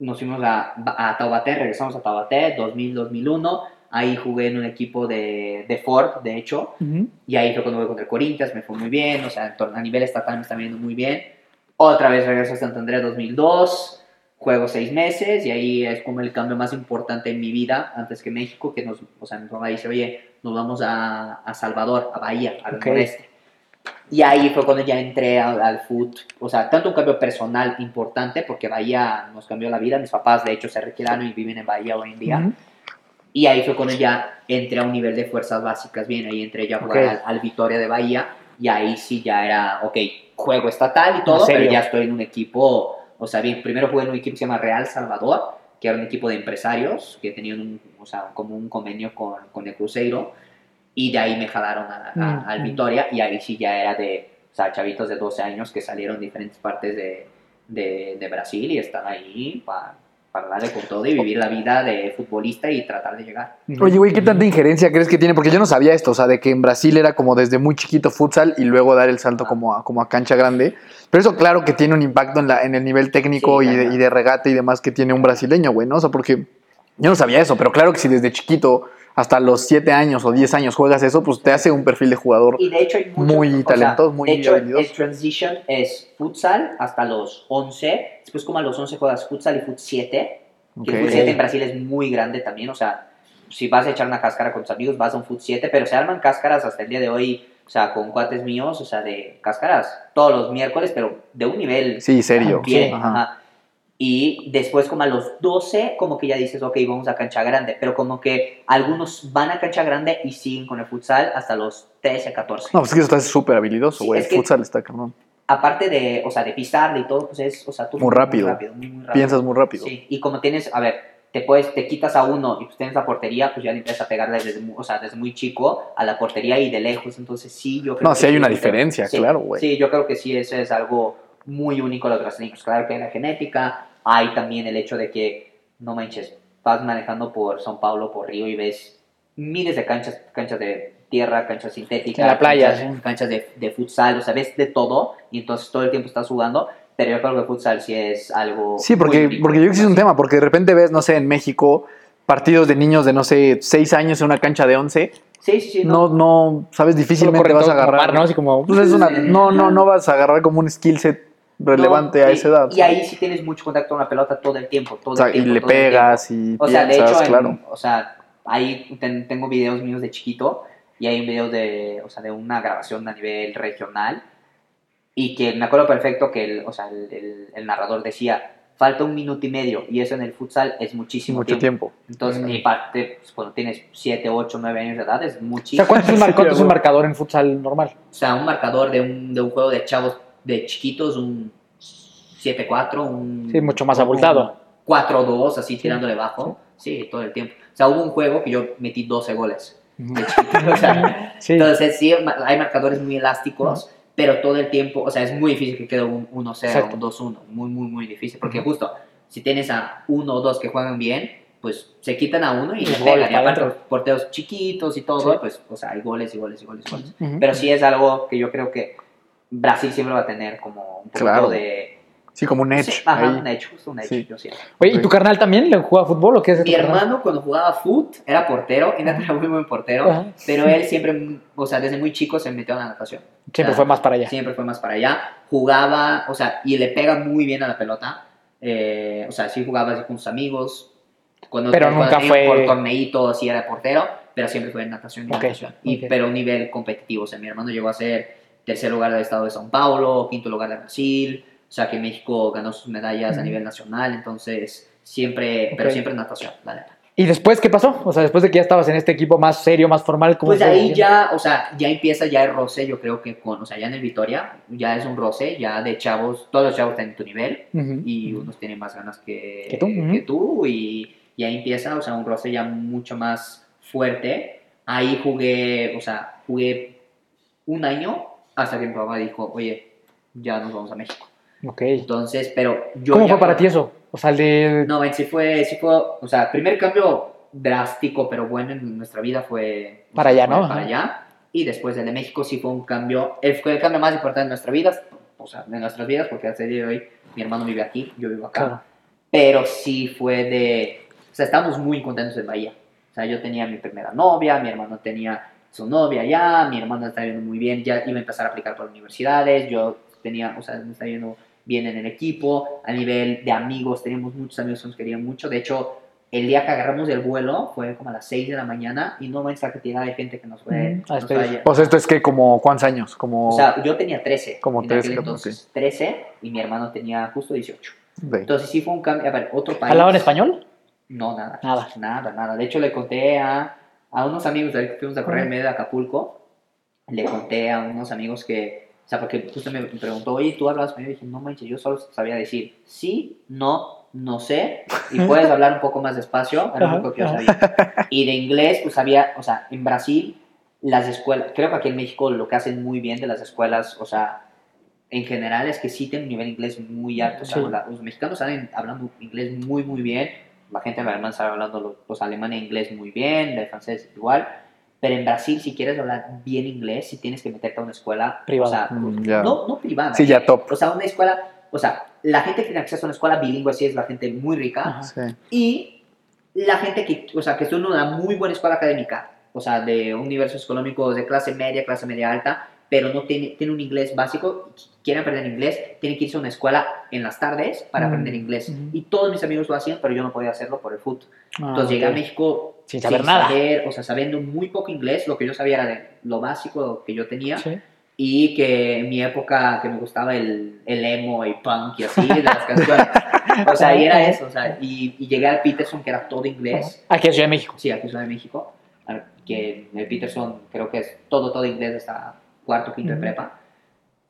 nos fuimos a, a Taubaté, regresamos a Taubaté, 2000-2001. Ahí jugué en un equipo de, de Ford, de hecho. Ujú. Y ahí fue cuando jugué contra el Corinthians, me fue muy bien. O sea, a nivel estatal me está viendo muy bien. Otra vez regreso a Santo André 2002. Juego seis meses y ahí es como el cambio más importante en mi vida antes que México, que nos, o sea, mi mamá dice, oye, nos vamos a, a Salvador, a Bahía, al Ok. noreste. Y ahí fue cuando ya entré al, al foot. O sea, tanto un cambio personal importante, porque Bahía nos cambió la vida. Mis papás, de hecho, se retiraron y viven en Bahía hoy en día. Ujú. Y ahí fue cuando ya entré a un nivel de fuerzas básicas. Bien, ahí entré ya a jugar Ok. al, al Vitoria de Bahía. Y ahí sí ya era, ok, juego estatal y todo, pero ya estoy en un equipo. O sea, bien, primero jugué en un equipo que se llama Real Salvador, que era un equipo de empresarios que tenían un, o sea, como un convenio con, con el Cruzeiro. Y de ahí me jalaron a- a- Mm, al mm. Vitoria. Y ahí sí ya era de, o sea, chavitos de 12 años que salieron de diferentes partes de, de, de Brasil y están ahí para para darle con todo y vivir la vida de futbolista y tratar de llegar. Oye, güey, ¿qué tanta injerencia crees que tiene? Porque yo no sabía esto, o sea, de que en Brasil era como desde muy chiquito futsal y luego dar el salto como a, como a cancha grande. Pero eso claro que tiene un impacto en, la, en el nivel técnico Sí, y, de, y de regate y demás que tiene un brasileño, güey, ¿no? O sea, porque yo no sabía eso, pero claro que si desde chiquito hasta los 7 años o 10 años juegas eso, pues te hace un perfil de jugador. Y de hecho hay muchos, Muy o sea, talentoso, muy De hecho, habilidoso. el transition es futsal hasta los 11, después como a los 11 juegas futsal y fut 7, que el fut 7 en Brasil es muy grande también, o sea, si vas a echar una cáscara con tus amigos, vas a un fut 7, pero se arman cáscaras hasta el día de hoy, o sea, con cuates míos, o sea, de cáscaras todos los miércoles, pero de un nivel Sí, serio. bien, Sí, ajá. ajá. Y después como a los 12, como que ya dices, ok, vamos a cancha grande, pero como que algunos van a cancha grande y siguen con el futsal hasta los 13, 14. No, pues es que eso está súper habilidoso, Sí, güey. es el que- futsal está cabrón. Aparte de, o sea, de pisarle y todo, pues es, o sea, tú Muy rápido. Muy rápido, muy, muy rápido. Piensas muy rápido. Sí, y como tienes, a ver, te puedes, te quitas a uno y pues tienes la portería, pues ya le empiezas a pegarle desde, o sea, desde muy chico a la portería y de lejos, entonces sí, yo creo No, que sí hay una diferencia, sí, claro, güey. Sí, yo creo que sí, eso es algo muy único de los brasileños. Claro que hay la genética, hay también el hecho de que, no manches, vas manejando por São Paulo, por Río y ves miles de canchas, canchas de tierra, canchas sintéticas, En la playa, canchas, sí. canchas de, de futsal, o sea, ves de todo y entonces todo el tiempo estás jugando, pero yo creo que el futsal sí es algo... Sí, muy porque, único. porque yo creo que sí es un tema, porque de repente ves, no sé, en México, partidos de niños de, no sé, 6 años en una cancha de 11, Sí, sí, sí. no, no, sabes, Solo difícilmente vas a todo como agarrar. mar, ¿no? Así como... Pues es una, *laughs* no, no, no vas a agarrar como un skill set relevante No, a y- esa edad. Y ahí sí tienes mucho contacto con la pelota todo el tiempo, todo O sea, el y tiempo. le todo el tiempo. pegas y O sea, de hecho, en- claro. o sea, ahí ten- tengo videos míos de chiquito y hay un video de, o sea, de una grabación a nivel regional y que me acuerdo perfecto que el, o sea, el, el- el narrador decía, falta un minuto y medio y eso en el futsal es muchísimo Mucho tiempo. Entonces, Mm. y parte, pues, cuando tienes 7, 8, 9 años de edad es O muchísimo. sea, ¿cuánto es un, mar- cuánto es un marcador en futsal normal? O sea, un marcador de un, de un juego de chavos de chiquitos, un 7-4, un... Sí, mucho más abultado. 4-2, así tirándole bajo. Sí, todo el tiempo. O sea, hubo un juego que yo metí 12 goles de chiquito. o sea, *laughs* Sí. entonces, sí, hay marcadores muy elásticos, pero todo el tiempo, o sea, es muy difícil que quede un 1-0, Exacto. un 2-1. Muy, muy, muy difícil. Porque justo, si tienes a uno o dos que juegan bien, pues se quitan a uno y Y le gol pegan. Y aparte, los porteros chiquitos y todo, Sí. pues, o sea, hay goles y goles y goles y goles. Ujú. Pero sí es algo que yo creo que Brasil siempre va a tener como un poco Claro. de... Sí, como un edge. Sí, ajá, ahí. un edge, justo un edge, Sí. yo siento. Oye, ¿y tu carnal también le juega fútbol o qué es Mi carnal? hermano cuando jugaba foot era portero, era muy buen portero, Ajá. pero él siempre, o sea, desde muy chico se metió a la natación. Siempre Ah, fue más para allá. Siempre fue más para allá. Jugaba, o sea, y le pega muy bien a la pelota. Eh, o sea, sí jugaba así con sus amigos. Cuando, Pero nunca fue- Por torneito, sí era portero, pero siempre fue en natación y Ok, natación. Y, ok. Pero a un nivel competitivo. O sea, mi hermano llegó a ser tercer lugar del estado de São Paulo, quinto lugar de Brasil. O sea, que México ganó sus medallas a nivel nacional. Entonces, siempre, pero siempre en natación, la neta. ¿Y después qué pasó? O sea, después de que ya estabas en este equipo más serio, más formal, ¿cómo Pues fue? ahí ya, o sea, ya empieza ya el roce, yo creo que con, o sea, ya en el Vitoria, ya es un roce, ya de chavos, todos los chavos están en tu nivel y unos tienen más ganas que, Que tú, y, y ahí empieza, o sea, un roce ya mucho más fuerte. Ahí jugué, o sea, jugué un año hasta que mi papá dijo, oye, ya nos vamos a México. Ok. Entonces, pero yo... ¿Cómo ya fue para ti eso? O sea, el de... No, sí fue, sí fue, o sea, primer cambio drástico, pero bueno en nuestra vida fue... Para allá, ¿no? Para Ajá. allá. Y después el de México sí fue un cambio, el, fue el cambio más importante de nuestra vida, o sea, de nuestras vidas, porque hasta el día de hoy mi hermano vive aquí, yo vivo acá. Claro. Pero sí fue de, o sea, estábamos muy contentos en Bahía. O sea, yo tenía mi primera novia, mi hermano tenía su novia ya, mi hermano estaba yendo muy bien, ya iba a empezar a aplicar por universidades, yo tenía, o sea, me estaba yendo bien en el equipo, a nivel de amigos, teníamos muchos amigos que nos querían mucho, de hecho, el día que agarramos el vuelo fue como a las 6 de la mañana y no manches la cantidad de gente que nos fue. Mm, a nos fue sea, esto es que como, ¿cuántos años? Como... O sea, yo tenía 13. Como en 13, aquel como entonces 13 y mi hermano tenía justo 18. de- Entonces sí fue un cambio. A ver, otro país. ¿Hablaban español? No, nada. Nada. Nada, nada. De hecho, le conté a, a unos amigos, ahorita que fuimos a correr en medio de Acapulco, le conté a unos amigos que, o sea, porque justo me preguntó, oye, ¿tú hablas español? Y dije, no manches, yo solo sabía decir sí, no, no sé, y puedes *laughs* hablar un poco más despacio, era lo único que yo sabía. *laughs* Y de inglés, pues sabía, o sea, en Brasil, las escuelas, creo que aquí en México lo que hacen muy bien de las escuelas, o sea, en general es que sí tienen un nivel de inglés muy alto. O sea, Sí. los mexicanos saben hablando inglés muy, muy bien. La gente alemán sabe hablando los, los alemanes inglés muy bien, el francés igual. Pero en Brasil, si quieres hablar bien inglés, sí tienes que meterte a una escuela Privada. O sea, Mm, ya. no, no privada. Sí, ya top. O sea, una escuela, o sea, la gente que tiene acceso a una escuela bilingüe sí es la gente muy rica. Sí. Y la gente que, o sea, que estudia en una muy buena escuela académica, o sea, de un nivel socioeconómico de clase media, clase media alta, pero no tiene, tiene un inglés básico, quieren aprender inglés, tienen que irse a una escuela en las tardes para Mm. aprender inglés. Ujú. Y todos mis amigos lo hacían, pero yo no podía hacerlo por el fútbol. Ah, Entonces llegué a. México Sin saber nada. saber, o sea, sabiendo muy poco inglés, lo que yo sabía era de lo básico que yo tenía Sí. y que en mi época que me gustaba el, el emo y punk y así, de las canciones. *laughs* O sea, y era eso, o sea, y, y llegué al Peterson que era todo inglés. Aquí en Ciudad de México. Sí, aquí en Ciudad de México, que el Peterson creo que es todo, todo inglés hasta cuarto, quinto de Ujú. prepa.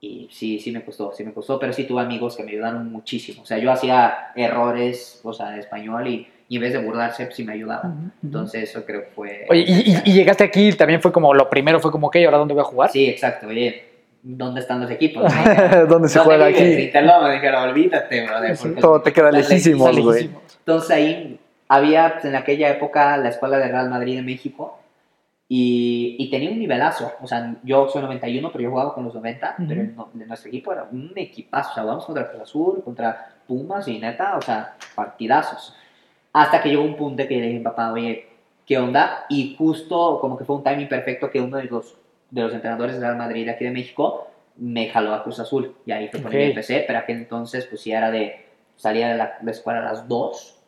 Y sí, sí me costó, sí me costó, pero sí tuve amigos que me ayudaron muchísimo. O sea, yo hacía errores, o sea, de español y, y en vez de burlarse, pues sí me ayudaban. Ujú, ujú. Entonces eso creo que fue... Oye, y, y- y llegaste aquí también fue como lo primero fue como, ok, ¿ahora dónde voy a jugar? Sí, exacto. Oye, ¿dónde están los equipos? *laughs* ¿Dónde se ¿Dónde juega vives? aquí? Interloma, me dijeron, olvídate, brother. Todo te queda Está güey. lejísimo. Entonces ahí había pues, en aquella época la escuela de Real Madrid de México y, y tenía un nivelazo. O sea, yo soy 91, pero yo jugaba con los 90, Ujú. pero no- de nuestro equipo era un equipazo. O sea, jugamos contra Cruz Azul, contra Pumas y neta, o sea, partidazos. Hasta que llegó un punto que le dije papá, oye, ¿qué onda? Y justo como que fue un timing perfecto que uno de los, de los entrenadores de Real Madrid aquí de México me jaló a Cruz Azul. Y ahí fue cuando yo Ok. empecé, pero aquel entonces pues sí era de, salía de la, de escuela a las 2,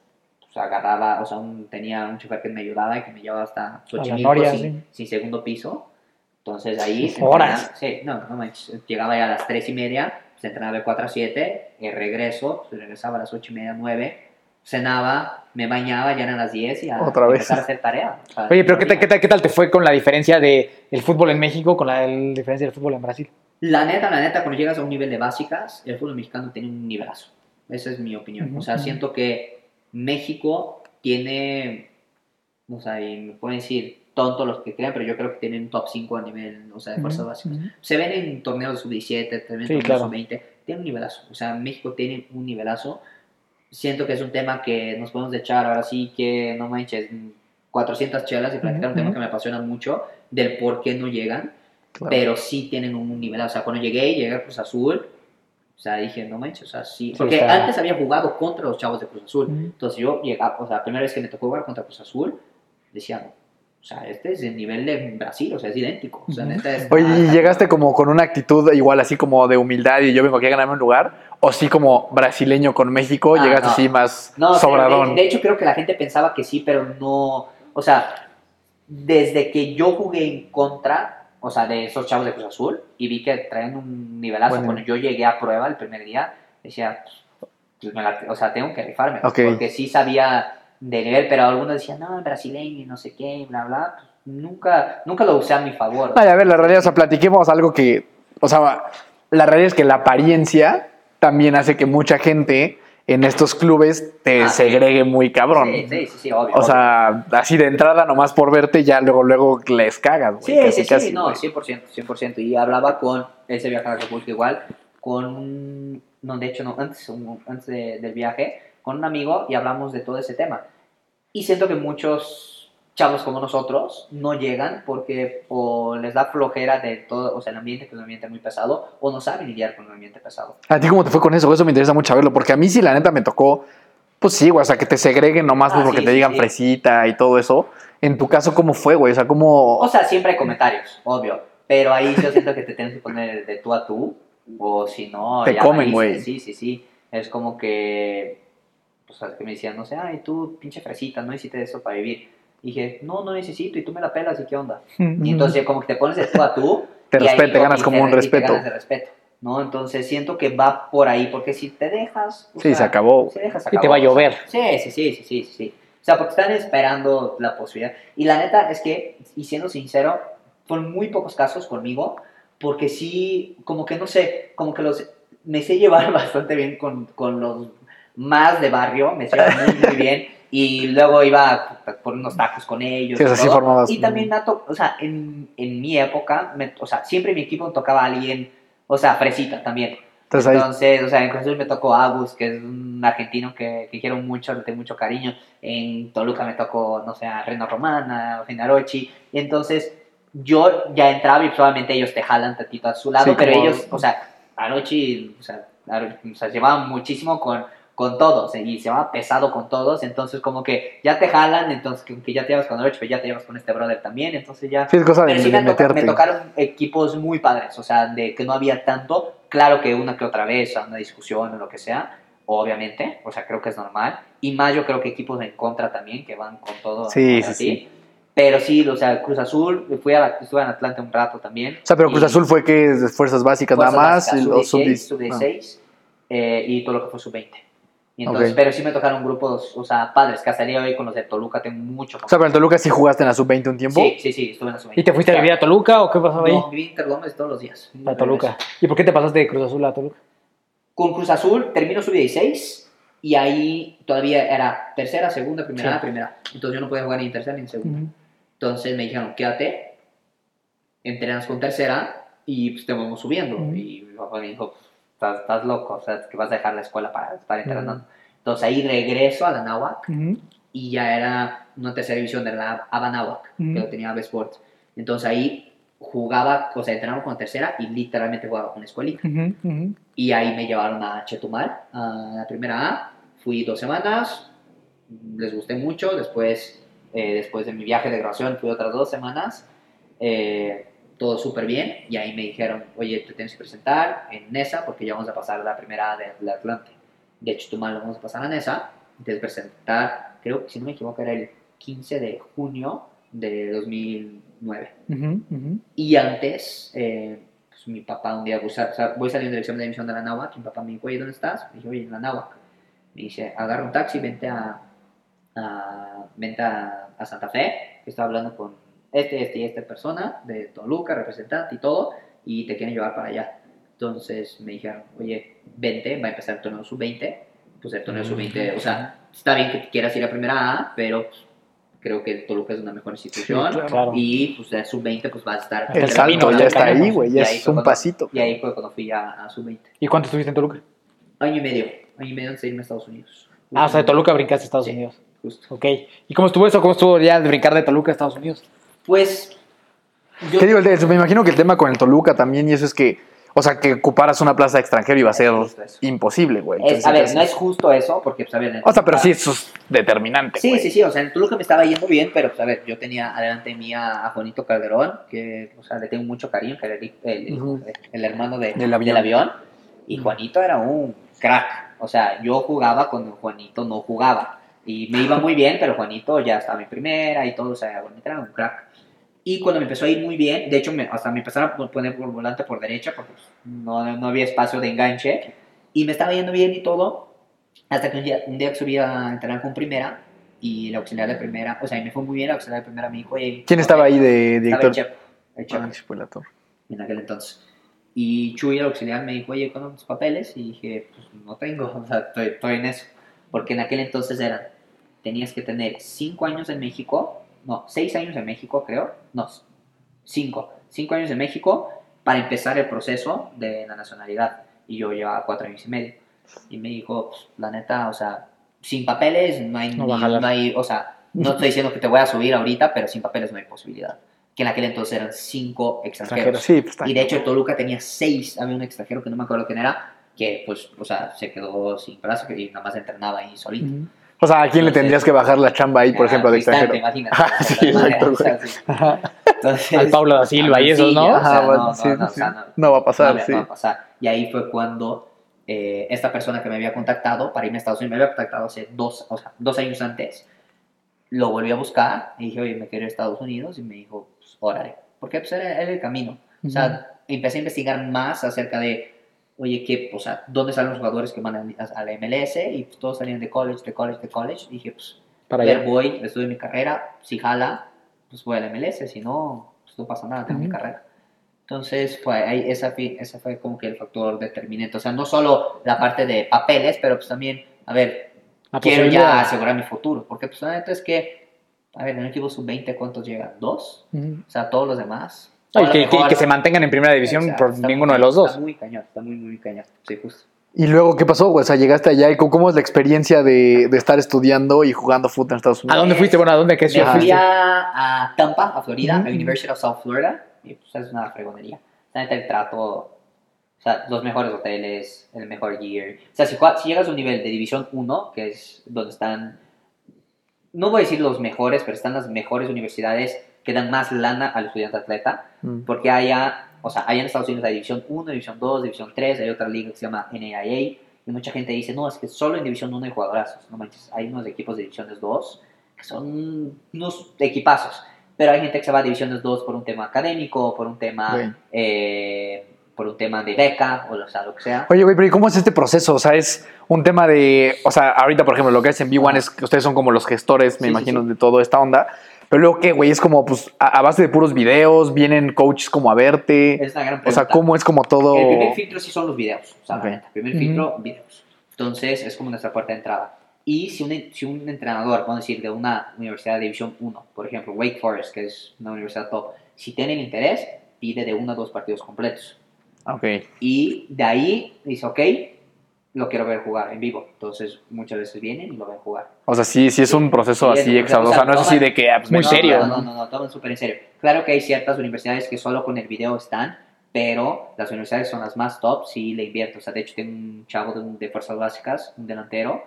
pues agarraba, o sea, un- tenía un chofer que me ayudaba y que me llevaba hasta Xochimilco Noria, sin, sí. sin segundo piso. Entonces ahí... *laughs* Horas. Sí, no, no manches. Llegaba ya a las 3 y media, se entrenaba de 4 a 7, y regreso, pues, regresaba a las 8 y media, 9, cenaba, me bañaba, ya eran las 10 y a Otra vez. empezar a hacer tarea. O sea, Oye, pero ¿qué tal, qué, tal, ¿qué tal te fue con la diferencia de el fútbol en México con la el- diferencia del fútbol en Brasil? La neta, la neta, cuando llegas a un nivel de básicas, el fútbol mexicano tiene un nivelazo. Esa es mi opinión. Ujú, O sea, siento que México tiene, o sea, y me pueden decir tonto los que crean, pero yo creo que tienen un top 5 a nivel, o sea, de fuerzas Ujú, básicas. ujú. Se ven en torneos de sub-17, también Sí, torneos claro. sub-20, tiene un nivelazo. O sea, México tiene un nivelazo. Siento que es un tema que nos podemos echar ahora sí que, no manches, 400 chelas y platicar un Ujú, tema ujú. que me apasiona mucho, del por qué no llegan Claro. pero sí tienen un nivel. O sea, cuando llegué, llegué a Cruz Azul, o sea, dije, no manches, o sea, sí. Porque está- antes había jugado contra los chavos de Cruz Azul. Entonces yo llegaba, o sea, la primera vez que me tocó jugar contra Cruz Azul, decía, o sea, este es el nivel de Brasil, o sea, es idéntico. O sea, neta es. Oye, ¿y llegaste como con una actitud igual así como de humildad y yo vengo aquí a ganarme un lugar? ¿O sí como brasileño con México, Ah, llegaste no. así más No, sobradón? De, de hecho, creo que la gente pensaba que sí, pero no. O sea, desde que yo jugué en contra, o sea, de esos chavos de Cruz Azul, y vi que traían un nivelazo, Bueno. cuando yo llegué a prueba el primer día, decía, pues, me la- o sea, tengo que rifarme, porque sí sabía de nivel, pero algunos decían, no, brasileño y no sé qué, y bla, bla. Pues, nunca, nunca lo usé a mi favor. Ay, a ver, la realidad, o sea, platiquemos algo que, o sea, la realidad es que la apariencia también hace que mucha gente en estos clubes te Ah, sí. segregue muy cabrón. Sí, sí, sí, sí, obvio. O obvio. sea, así de entrada, nomás por verte, ya luego, luego les cagas, güey. Sí, casi, sí, sí, casi, no, güey. 100%, 100%. Y hablaba con ese viaje a Acapulco igual, con no, de hecho, no, antes, un- antes de- del viaje, con un amigo y hablamos de todo ese tema. Y siento que muchos chavos como nosotros no llegan porque o les da flojera de todo, o sea, el ambiente que es un ambiente muy pesado, o no saben lidiar con un ambiente pesado. ¿A ti cómo te fue con eso? Eso me interesa mucho saberlo, porque a mí sí, la neta, me tocó, pues sí, güey, o sea, que te segreguen nomás Ah, porque sí, te sí, digan sí. fresita y todo eso. En tu caso, ¿cómo fue, güey? O sea, ¿cómo...? O sea, siempre hay comentarios, obvio, pero ahí yo siento que te tienes que poner de tú a tú, o si no... Te comen, güey. Sí, sí, sí. Es como que pues, o sea, que me decían, no sé, ay, tú, pinche fresita, no necesitas eso para vivir. Y dije, no, no necesito, y tú me la pelas, ¿y qué onda? *laughs* Y entonces, como que te pones de tú a tú. *laughs* Te ahí respeta, ganas como te- un y te respeto. ganas de respeto, ¿no? Entonces, siento que va por ahí, porque si te dejas. Sí, sea, se acabó. si dejas, se Y te acabó, va a llover. Sí, sí, sí, sí, sí, sí. O sea, porque están esperando la posibilidad. Y la neta es que, y siendo sincero, fueron muy pocos casos conmigo, porque sí, como que no sé, como que los me sé llevar *laughs* bastante bien con, con los más de barrio, me sé llevar muy, muy bien. Y luego iba por unos tacos con ellos. Sí, y o sea, sí todo. formabas- Y también, o sea, en, en mi época, me- o sea, siempre en mi equipo tocaba a alguien, o sea, fresita también. Entonces ahí, Entonces, o sea, en Cruz me tocó Agus, que es un argentino que, que quiero mucho, le tengo mucho cariño. En Toluca me tocó, no sé, a Reno Romana, a Finarochi. Y entonces, yo ya entraba y probablemente ellos te jalan tantito a su lado, Sí, pero como- ellos, o sea, Arochi, o sea, o sea, llevaban muchísimo con, con todos y se va pesado con todos. Entonces, como que ya te jalan, entonces, que, ya te llevas con Arochi, pero ya te llevas con este brother también. Entonces, ya. sí es cosa de, Pero sí de me, toca- meterte. me tocaron equipos muy padres, o sea, de que no había tanto, claro que una que otra vez, una discusión o lo que sea, obviamente, o sea, creo que es normal, y más yo creo que equipos en contra también, que van con todo. Sí, así. sí, sí. Pero sí, o sea, Cruz Azul, fui a, la- estuve en Atlanta un rato también. O sea, pero Cruz Azul fue que fuerzas básicas Fuerzas nada más. básicas, y los sub-16, sub- ah. sub-16, eh, y todo lo que fue sub-20. Y entonces, Ok. Pero sí me tocaron grupos, o sea, padres, que hasta el día de hoy con los de Toluca tengo mucho. O sea, pero en Toluca sí jugaste en la sub-20 un tiempo. Sí, sí, sí, estuve en la sub-20. ¿Y te fuiste a vivir a Toluca o qué pasaba ahí? No, viví en Interlomas todos los días. A Toluca. ¿Y por qué te pasaste de Cruz Azul a Toluca? Con Cruz Azul termino sub-16 y ahí todavía era tercera, segunda, primera, Sí. primera. Entonces yo no podía jugar ni en tercera ni en segunda. Entonces me dijeron, quédate, entrenas con tercera y pues te vamos subiendo. Ujú. Y mi papá me dijo, "Pues, estás, estás loco, o sea, que vas a dejar la escuela para estar entrenando. Ujú. Entonces ahí regreso a la Náhuac Ujú. y ya era una tercera división de la Abanáhuac, Ujú. que lo tenía AB Sports. Entonces ahí jugaba, o sea, entrenaba con tercera y literalmente jugaba con la escuelita. Y ahí me llevaron a Chetumal, a la primera A. Fui dos semanas, les gusté mucho. Después, eh, después de mi viaje de graduación, fui otras dos semanas. eh, todo súper bien. Y ahí me dijeron, oye, te tienes que presentar en NESA porque ya vamos a pasar la primera de, de Atlante. De Chetumal lo vamos a pasar a NESA. Tienes que presentar, creo que si no me equivoco, era el 15 de junio de 2009. Ujú. Ujú. Y antes, eh, pues mi papá un día, voy saliendo de dirección de emisión de la Náhuac, y mi papá me dijo, oye, ¿dónde estás? Me dije, oye, en la Náhuac. Me dice, agarra un taxi, vente a, a- vente a, a Santa Fe, que estaba hablando con este, este y esta persona de Toluca, representante y todo, y te quieren llevar para allá. Entonces me dijeron, oye, vente, va a empezar el torneo sub-20. Pues el torneo sub-20, o sea, está bien que quieras ir a primera A, pero pues, creo que Toluca es una mejor institución. claro. Claro. Y pues de sub-20 pues vas a estar... El salto ya está ahí, güey. Ya es un cuando- pasito. Y ahí fue cuando fui a, a sub-20. ¿Y cuánto estuviste en Toluca? Año y medio. Año y medio antes de irme a Estados Unidos. Ah, o sea, de Toluca brincaste a Estados Sí. Unidos. Justo. Ok. ¿Y cómo estuvo eso? ¿Cómo estuvo ya de brincar de Toluca a Estados Unidos? Pues... Yo, ¿Qué digo? Me imagino que el tema con el Toluca también, y eso es que, o sea, que ocuparas una plaza de extranjero iba a ser imposible, güey. a ver, no es justo eso, porque, pues, a ver... O sea, pero sí, eso es determinante, Sí, güey. sí, sí, o sea, en Toluca me estaba yendo bien, pero, pues, a ver, yo tenía adelante de mí a, Juanito Calderón, que, o sea, le tengo mucho cariño, que era el, hermano de- Del avión. y Juanito era un crack, o sea, yo jugaba cuando Juanito no jugaba, y me iba muy bien, pero Juanito ya estaba en primera y todo, o sea, Juanito era un crack. Y cuando me empezó a ir muy bien, de hecho, me, hasta me empezaron a poner por volante por derecha, porque pues, no, no había espacio de enganche, y me estaba yendo bien y todo, hasta que un día, un día subí a entrenar con primera, y la auxiliar de primera, o sea, y me fue muy bien, la auxiliar de primera me dijo, oye, ¿Quién estaba ahí de Estaba director? el Chepo, el Chepo, Ah, torre. en aquel entonces. Y Chuy, el auxiliar, me dijo, oye, ¿cuándo tus papeles? Y dije, pues no tengo, *laughs* o sea, estoy, estoy en eso. Porque en aquel entonces eran, tenías que tener 5 años en México, no, 6 años en México, creo, no, 5, 5 años en México para empezar el proceso de la nacionalidad. Y yo llevaba 4 años y medio. Y me dijo, pues, la neta, o sea, sin papeles no hay, No ni- no hay, o sea, no estoy diciendo que te voy a subir ahorita, pero sin papeles no hay posibilidad. Que en aquel entonces eran 5 Extranjero, extranjeros. sí, pues. Y de hecho Toluca tenía seis, había un extranjero que no me acuerdo quién era, que pues, o sea, se quedó sin brazo y nada más entrenaba ahí solito. Ujú. O sea, ¿a quién le tendrías que bajar la chamba ahí, por ejemplo, de extranjero? imagínate. Ah, sí, exacto, O sea, sí. Entonces, Al Paulo da Silva y esos, ¿no? no, va a pasar, no, sí. no va a pasar. Y ahí fue cuando eh, esta persona que me había contactado para irme a Estados Unidos, me había contactado hace dos, o sea, dos años antes, lo volví a buscar y dije, oye, me quiero ir a Estados Unidos y me dijo, pues, órale, porque pues era, era el camino. O sea, empecé a investigar más acerca de, oye, ¿qué, o sea, ¿dónde salen los jugadores que van a, a la MLS? Y pues, todos salían de college, de college, de college. Y dije, pues, Para ver, allá. voy, estudio mi carrera, si jala, pues voy a la MLS, si no, pues no pasa nada, tengo mi Ujú. carrera. Entonces, fue ahí, esa, esa fue como que el factor determinante. O sea, no solo la parte de papeles, pero pues también, a ver, La quiero ya asegurar mi futuro. Porque pues la neta es que, a ver, en el equipo sub-20, ¿cuántos llegan? ¿Dos? Ujú. O sea, todos los demás. Y a que, se mantengan en primera división Exacto, por está ninguno muy- de los dos. Está muy cañón, está muy, muy cañón. Sí, justo. ¿Y luego qué pasó? güey? O sea, llegaste allá y ¿cómo- ¿cómo es la experiencia de, de estar estudiando y jugando fútbol en Estados ¿A Unidos? dónde fuiste? Bueno, ¿a dónde? ¿Qué ciudad fui a, a Tampa, a Florida, a University of South Florida, y pues es una fregonería. La neta, el trato, o sea, los mejores hoteles, el mejor gear. O sea, si, si llegas a un nivel de División 1, que es donde están, no voy a decir los mejores, pero están las mejores universidades que dan más lana al estudiante atleta, Mm. porque allá, o sea, allá en Estados Unidos hay División 1, División 2, División 3, hay otra liga que se llama NAIA, y mucha gente dice, no, es que solo en División 1 hay jugadorazos, no manches, hay unos equipos de Divisiones 2 que son unos equipazos, pero hay gente que se va a Divisiones 2 por un tema académico, por un tema, eh, por un tema de beca, o, sea, lo que sea. Oye, güey, pero ¿y cómo es este proceso? O sea, es un tema de. O sea, ahorita, por ejemplo, lo que es en B1 Ajá. es que ustedes son como los gestores, me Sí, sí, imagino, sí. de toda esta onda. Pero luego, ¿qué, güey? Es como, pues, a, a base de puros videos, vienen coaches como a verte. Es una gran O sea, pregunta. ¿cómo es como todo. El primer filtro sí son los videos, o sea, Ok. la neta, primer Ujú. filtro, videos. Entonces, es como nuestra puerta de entrada. Y si un, si un entrenador, vamos a decir, de una universidad de División 1, por ejemplo, Wake Forest, que es una universidad top, si tienen interés, pide de uno a dos partidos completos. Ok. Y de ahí dice, ok, lo quiero ver jugar en vivo. Entonces, muchas veces vienen y lo ven jugar. O sea, sí, sí es un proceso Sí, así exhaustivo. O sea, no es así de que. ah, pues, Muy No, serio, No, ¿no? no, no, toman súper en serio. Claro que hay ciertas universidades que solo con el video están, pero las universidades son las más top si le invierto. O sea, de hecho, tengo un chavo de, de fuerzas básicas, un delantero,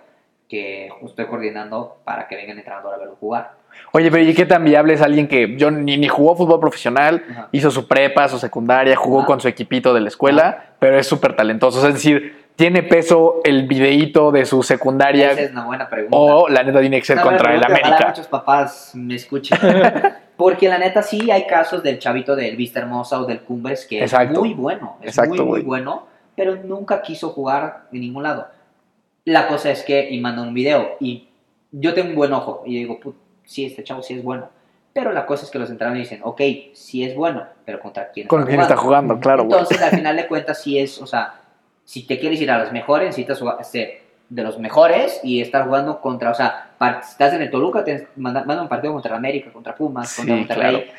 que estoy coordinando para que venga el entrenador a verlo jugar. Oye, pero ¿y qué tan viable es alguien que yo ni, ni jugó fútbol profesional, Ajá. hizo su prepa, su secundaria, jugó Ajá. con su equipito de la escuela, pero es súper talentoso? O sea, es decir, ¿tiene peso el videíto de su secundaria Esa es una buena pregunta. o la neta tiene que ser contra el pregunta, ojalá América? muchos papás me escuchen. *laughs* Porque la neta sí hay casos del chavito del Vista Hermosa o del Cumbres que Exacto. es muy bueno, es Exacto, muy, muy bueno, pero nunca quiso jugar en ningún lado. La cosa es que, y manda un video, y yo tengo un buen ojo, y yo digo, "Put, sí, este chavo sí es bueno. Pero la cosa es que los entrenadores dicen, ok, sí es bueno, pero ¿contra quién ¿Con quién está jugando? Claro. Entonces, al final de cuentas, sí es, o sea, si te quieres ir a los mejores, necesitas ser de los mejores y estar jugando contra, o sea, si estás en el Toluca, te manda, manda un partido contra América, contra Pumas, Sí, contra Monterrey. claro.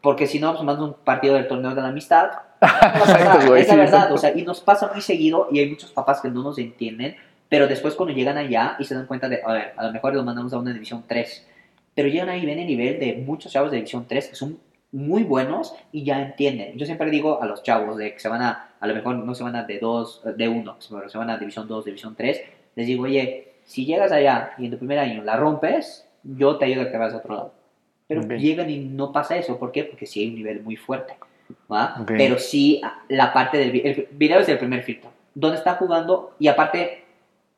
Porque si no, pues manda un partido del torneo de la amistad. *laughs* No pasa nada, güey, es la sí, verdad, exacto. o sea, y nos pasa muy seguido y hay muchos papás que no nos entienden, pero después cuando llegan allá y se dan cuenta de, a ver, a lo mejor los mandamos a una división 3, pero llegan ahí y ven el nivel de muchos chavos de división 3 que son muy buenos y ya entienden. Yo siempre digo a los chavos de que se van a, a lo mejor no se van a de 2, de 1, se van a división 2, división 3, les digo, oye, si llegas allá y en tu primer año la rompes, yo te ayudo a que vas a otro lado. Pero Ok. llegan y no pasa eso. ¿Por qué? Porque sí hay un nivel muy fuerte. ¿va? Ok. Pero sí la parte del el video es el primer filtro. ¿Dónde está jugando? Y aparte,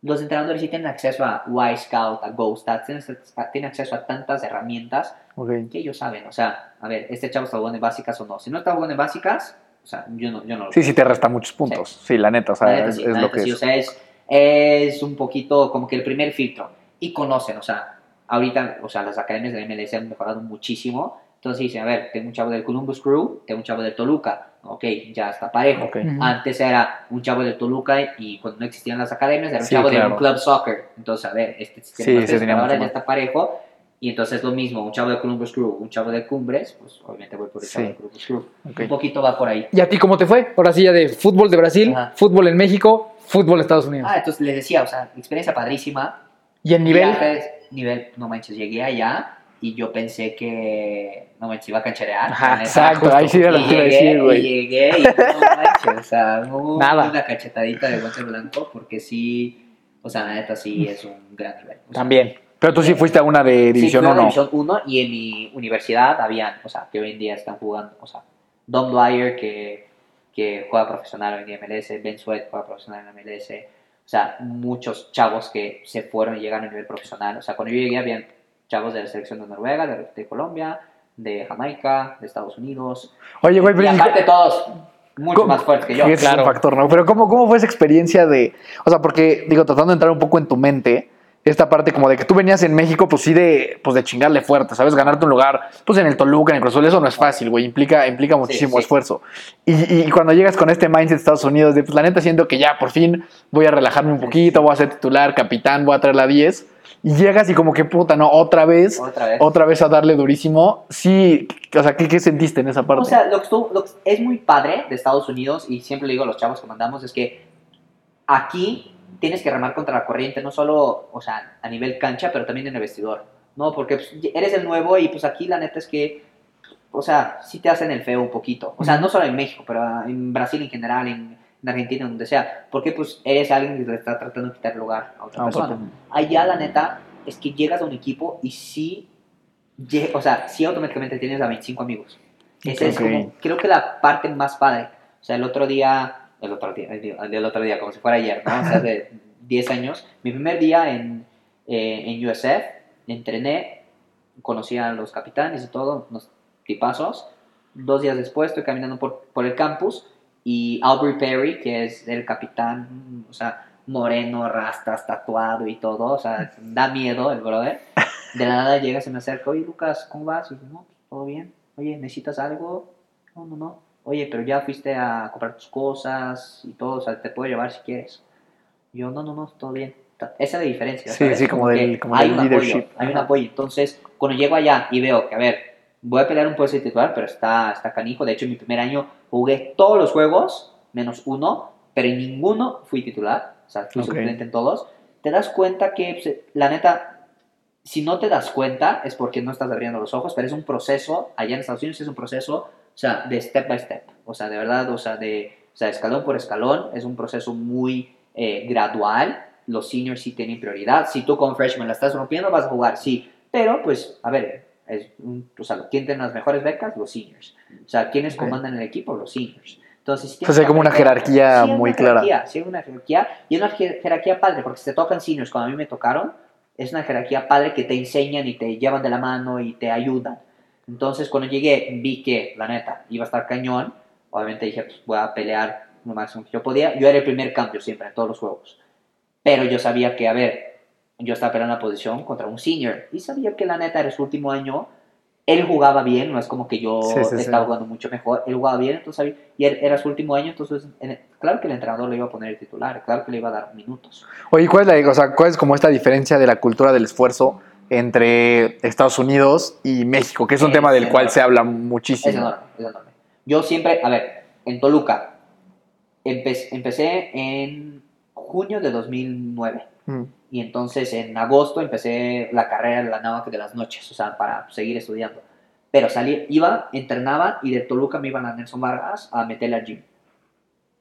los entrenadores sí tienen acceso a Y Scout, a GoStats, tienen, tienen acceso a tantas herramientas Ok. que ellos saben. O sea, a ver, este chavo está jugando en básicas o no. Si no está jugando en básicas, o sea, yo no, yo no lo Sí, sí te resta muchos puntos. Sí, la neta, o sea, neta es, sí, es lo neta que sí, es. O sea, es, es un poquito como que el primer filtro. Y conocen, o sea, ahorita, o sea, las academias de MLS han mejorado muchísimo. Entonces dicen, a ver, tengo un chavo del Columbus Crew, tengo un chavo del Toluca. Ok, ya está parejo. Ok. Ujú. Antes era un chavo del Toluca y cuando no existían las academias era un Sí, chavo de claro. un club soccer. Entonces, a ver, este Sí, sistema sí, ahora ya está parejo. Y entonces lo mismo, un chavo de Columbus Crew, un chavo de Cumbres, pues obviamente voy por el chavo de Columbus Crew. Ok. Un poquito va por ahí. ¿Y a ti cómo te fue? Ahora sí, ya de fútbol de Brasil, Ajá. fútbol en México, fútbol en Estados Unidos. Ah, entonces les decía, o sea, experiencia padrísima. ¿Y en nivel? Pues, nivel, no manches, llegué allá y yo pensé que, no manches, iba a. Ajá, neta. Exacto, ahí sí era lo Y que iba a decir, y güey. llegué y no manches, o sea, hubo Nada. una cachetadita de guante blanco porque sí, o sea, la neta sí es un gran nivel. O sea, También. Pero tú sí fuiste a una de División sí, fui a 1. División 1 y en mi universidad habían, o sea, que hoy en día están jugando, o sea, Don Dwyer, que que juega profesional en MLS, Ben Sweat juega profesional en MLS, o sea, muchos chavos que se fueron y llegaron a nivel profesional. O sea, cuando yo llegué había chavos de la selección de Noruega, de, de Colombia, de Jamaica, de Estados Unidos. Oye, güey, Y pero aparte todos mucho más fuertes que yo. Es claro. un factor, ¿no? Pero ¿cómo, ¿cómo fue esa experiencia de, o sea, porque, digo, tratando de entrar un poco en tu mente, esta parte como de que tú venías en México, pues sí, de, pues de chingarle fuerte, ¿sabes? Ganarte un lugar, pues en el Toluca, en el Cruz Azul, eso no es fácil, güey, implica, implica muchísimo sí. esfuerzo. Y, y cuando llegas con este mindset de Estados Unidos, de, pues la neta siento que ya, por fin, voy a relajarme un poquito, voy a ser titular, capitán, voy a traer la 10, y llegas y como que puta, ¿no? Otra vez, Otra vez. otra vez a darle durísimo. Sí, o sea, ¿qué, qué sentiste en esa parte? O sea, lo que, lo que es muy padre de Estados Unidos, y siempre le digo a los chavos que mandamos, es que aquí tienes que remar contra la corriente, no solo, o sea, a nivel cancha, pero también en el vestidor, ¿no? Porque pues, eres el nuevo y pues aquí la neta es que, o sea, sí te hacen el feo un poquito. O sea, no solo en México, pero en Brasil en general, en, en Argentina, donde sea. Porque pues eres alguien que le está tratando de quitar lugar a otra Ah, persona. pues, Allá la neta es que llegas a un equipo y sí, o sea, sí automáticamente tienes a 25 amigos. Esa es Ok. como, creo que la parte más padre. O sea, el otro día, el otro día, el, otro día, como si fuera ayer, ¿no? O sea, de 10 *laughs* años. Mi primer día en, eh, en USF, entrené, conocí a los capitanes y todo, unos tipazos. Dos días después estoy caminando por, por el campus y Aubrey Perry, que es el capitán, o sea, moreno, rastas, tatuado y todo, o sea, da miedo el brother. De la nada llega, se me acerca, oye Lucas, ¿cómo vas? Y yo, no, todo bien. Oye, ¿necesitas algo? No, no, no. Oye, pero ya fuiste a comprar tus cosas y todo, o sea, te puedo llevar si quieres. Y yo, no, no, no, todo bien. Esa es la diferencia. Sí, ¿sabes? sí, como que del- como hay del un apoyo, leadership. hay un apoyo. Entonces, cuando llego allá y veo que, a ver, voy a pelear un puesto de titular, pero está, está canijo. De hecho, en mi primer año jugué todos los juegos, menos uno, pero en ninguno fui titular. O sea, fui Ok. suplente en todos. Te das cuenta que, pues, la neta, si no te das cuenta es porque no estás abriendo los ojos, pero es un proceso, allá en Estados Unidos es un proceso, o sea, de step by step, o sea, de verdad, o sea, de o sea, escalón por escalón, es un proceso muy eh, gradual, los seniors sí tienen prioridad, si tú como freshman la estás rompiendo vas a jugar, sí, pero pues, a ver, es un- o sea, ¿quién tiene las mejores becas? Los seniors, o sea, ¿quiénes comandan el equipo? Los seniors. Entonces, sí O sea, hay como una jerarquía Sí, muy una clara. jerarquía, sí, hay una jerarquía, y es una jer- jerarquía padre, porque si te tocan seniors, como a mí me tocaron, es una jerarquía padre que te enseñan y te llevan de la mano y te ayudan. Entonces, cuando llegué, vi que, la neta, iba a estar cañón. Obviamente dije, pues voy a pelear lo máximo que yo podía. Yo era el primer cambio siempre en todos los juegos. Pero yo sabía que, a ver, yo estaba peleando una posición contra un senior. Y sabía que, la neta, era su último año. Él jugaba bien, no es como que yo Sí, sí, sí. estaba jugando mucho mejor. Él jugaba bien, entonces sabía- y él- era su último año. Entonces, en- claro que el entrenador le iba a poner el titular, claro que le iba a dar minutos. Oye, ¿cuál es, la, o sea, ¿cuál es como esta diferencia de la cultura del esfuerzo entre Estados Unidos y México? Que es un Es tema del cual enorme. se habla Es muchísimo. enorme, es enorme. Yo siempre, a ver, en Toluca, empe- empecé en junio de 2009. Mm. Y entonces en agosto empecé la carrera de la náhuatl de las noches, o sea, para seguir estudiando. Pero salí, iba, entrenaba y de Toluca me iban a Nelson Vargas a meterle al gym.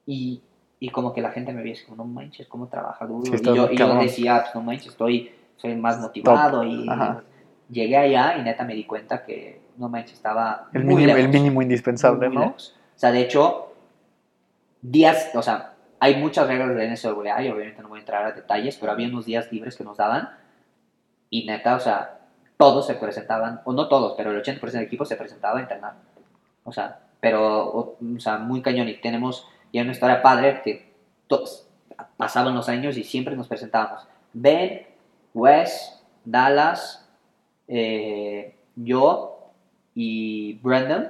Y, y como que la gente me veía como, no manches, cómo trabaja duro. Sí, y, yo, y yo decía, pues no manches, estoy, soy más motivado. Y Ajá. llegué allá y neta me di cuenta que, no manches, estaba El, muy mínimo, el lejos mínimo indispensable, muy ¿no? O sea, de hecho, días, o sea, hay muchas reglas de NCAA y obviamente no voy a entrar a detalles, pero había unos días libres que nos daban y neta, o sea, todos se presentaban, o no todos, pero el 80% del equipo se presentaba a entrenar. O sea, pero, o, o sea, muy cañón y tenemos ya una historia padre que todos pasaban los años y siempre nos presentábamos. Ben, Wes, Dallas, eh, yo y Brandon,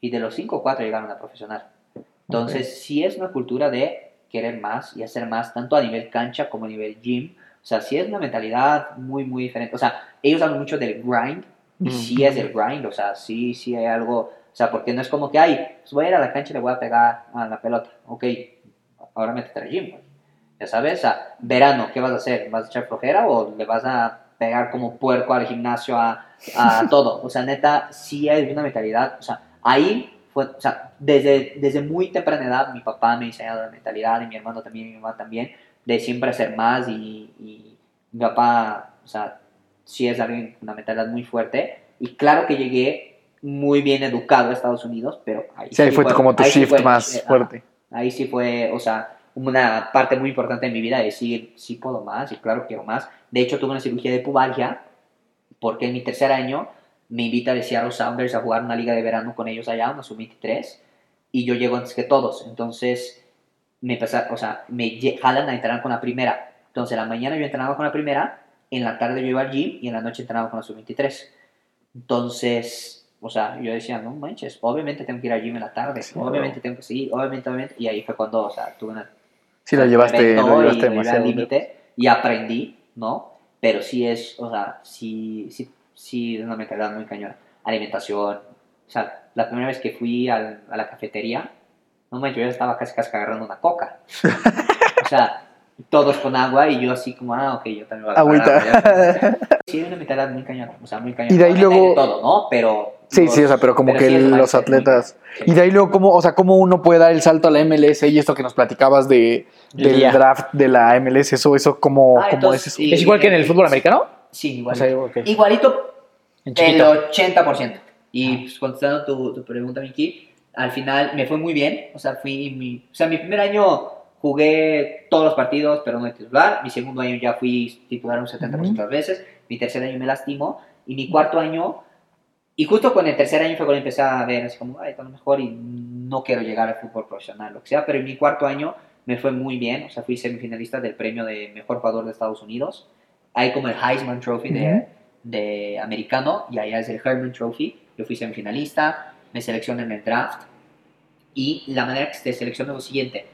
y de los cinco o cuatro llegaron a profesional. Entonces, sí es una cultura de querer más y hacer más, tanto a nivel cancha como a nivel gym. O sea, sí es una mentalidad muy, muy diferente. O sea, ellos hablan mucho del grind, y sí es el grind, o sea, sí, sí hay algo, o sea, porque no es como que, ay, pues voy a ir a la cancha y le voy a pegar a la pelota. Ok, ahora métete al gym, güey. Ya sabes, o sea, verano, ¿qué vas a hacer? ¿Vas a echar flojera o le vas a pegar como puerco al gimnasio, a, a *laughs* todo? O sea, neta, sí hay una mentalidad, o sea, ahí fue, o sea, desde, desde muy temprana edad mi papá me enseñó la mentalidad y mi hermano también y mi mamá también, de siempre hacer más y, y mi papá, o sea, sí es alguien con una mentalidad muy fuerte y claro que llegué muy bien educado a Estados Unidos, pero ahí Sí, ahí fue como tu sí shift fue, más eh, fuerte. Ahí sí fue, o sea, una parte muy importante de mi vida, decir, sí puedo más y claro quiero más. De hecho, tuve una cirugía de pubalgia porque en mi tercer año me invita a Seattle Sounders a jugar una liga de verano con ellos allá, una sub-23, y yo llego antes que todos. Entonces, me empezó, o sea, me jalan a entrenar con la primera. Entonces, en la mañana yo entrenaba con la primera, en la tarde yo iba al gym y en la noche entrenaba con la sub-23. Entonces, o sea, yo decía, no manches, obviamente tengo que ir al gym en la tarde, Sí, obviamente tengo que seguir, obviamente, obviamente. Y ahí fue cuando, o sea, tuve una Sí, sea, llevaste, lo llevaste y demasiado. límite y aprendí, ¿no? Pero sí es, o sea, sí, sí, sí es una mentalidad muy cañona. Alimentación, o sea, la primera vez que fui al- a la cafetería, no manches, yo ya estaba casi casi agarrando una coca. o sea, todos con agua y yo así como, ah, ok, yo también voy a agarrar Agüita. Sí, una mentalidad muy cañona, o sea, muy cañona. Y de ahí luego- todo, ¿no? Pero... Sí, los- sí, o sea, pero como que sí los atletas. Y de ahí luego, ¿cómo, o sea, cómo uno puede dar el salto a la MLS y esto que nos platicabas de, del día. draft de la MLS, eso, eso, ¿cómo, Ah, cómo entonces, es eso? ¿Es igual que en el fútbol americano? Sí, O igualito. sea, ok. Igualito En El chiquito. 80%. Y pues, contestando tu, tu pregunta, Miki, al final me fue muy bien. O sea, fui mi, o sea, mi primer año jugué todos los partidos, pero no de titular. Mi segundo año ya fui titular un 70% de las veces. Mi tercer año me lastimó. Y mi cuarto año, y justo con el tercer año fue cuando empecé a ver, así como, ay, lo mejor y no quiero llegar al fútbol profesional, lo que sea. Pero en mi cuarto año me fue muy bien. O sea, fui semifinalista del premio de mejor jugador de Estados Unidos. Hay como el Heisman Trophy de, Ujú. de americano y allá es el Herman Trophy. Yo fui semifinalista, me seleccioné en el draft y la manera que te selecciona es lo siguiente.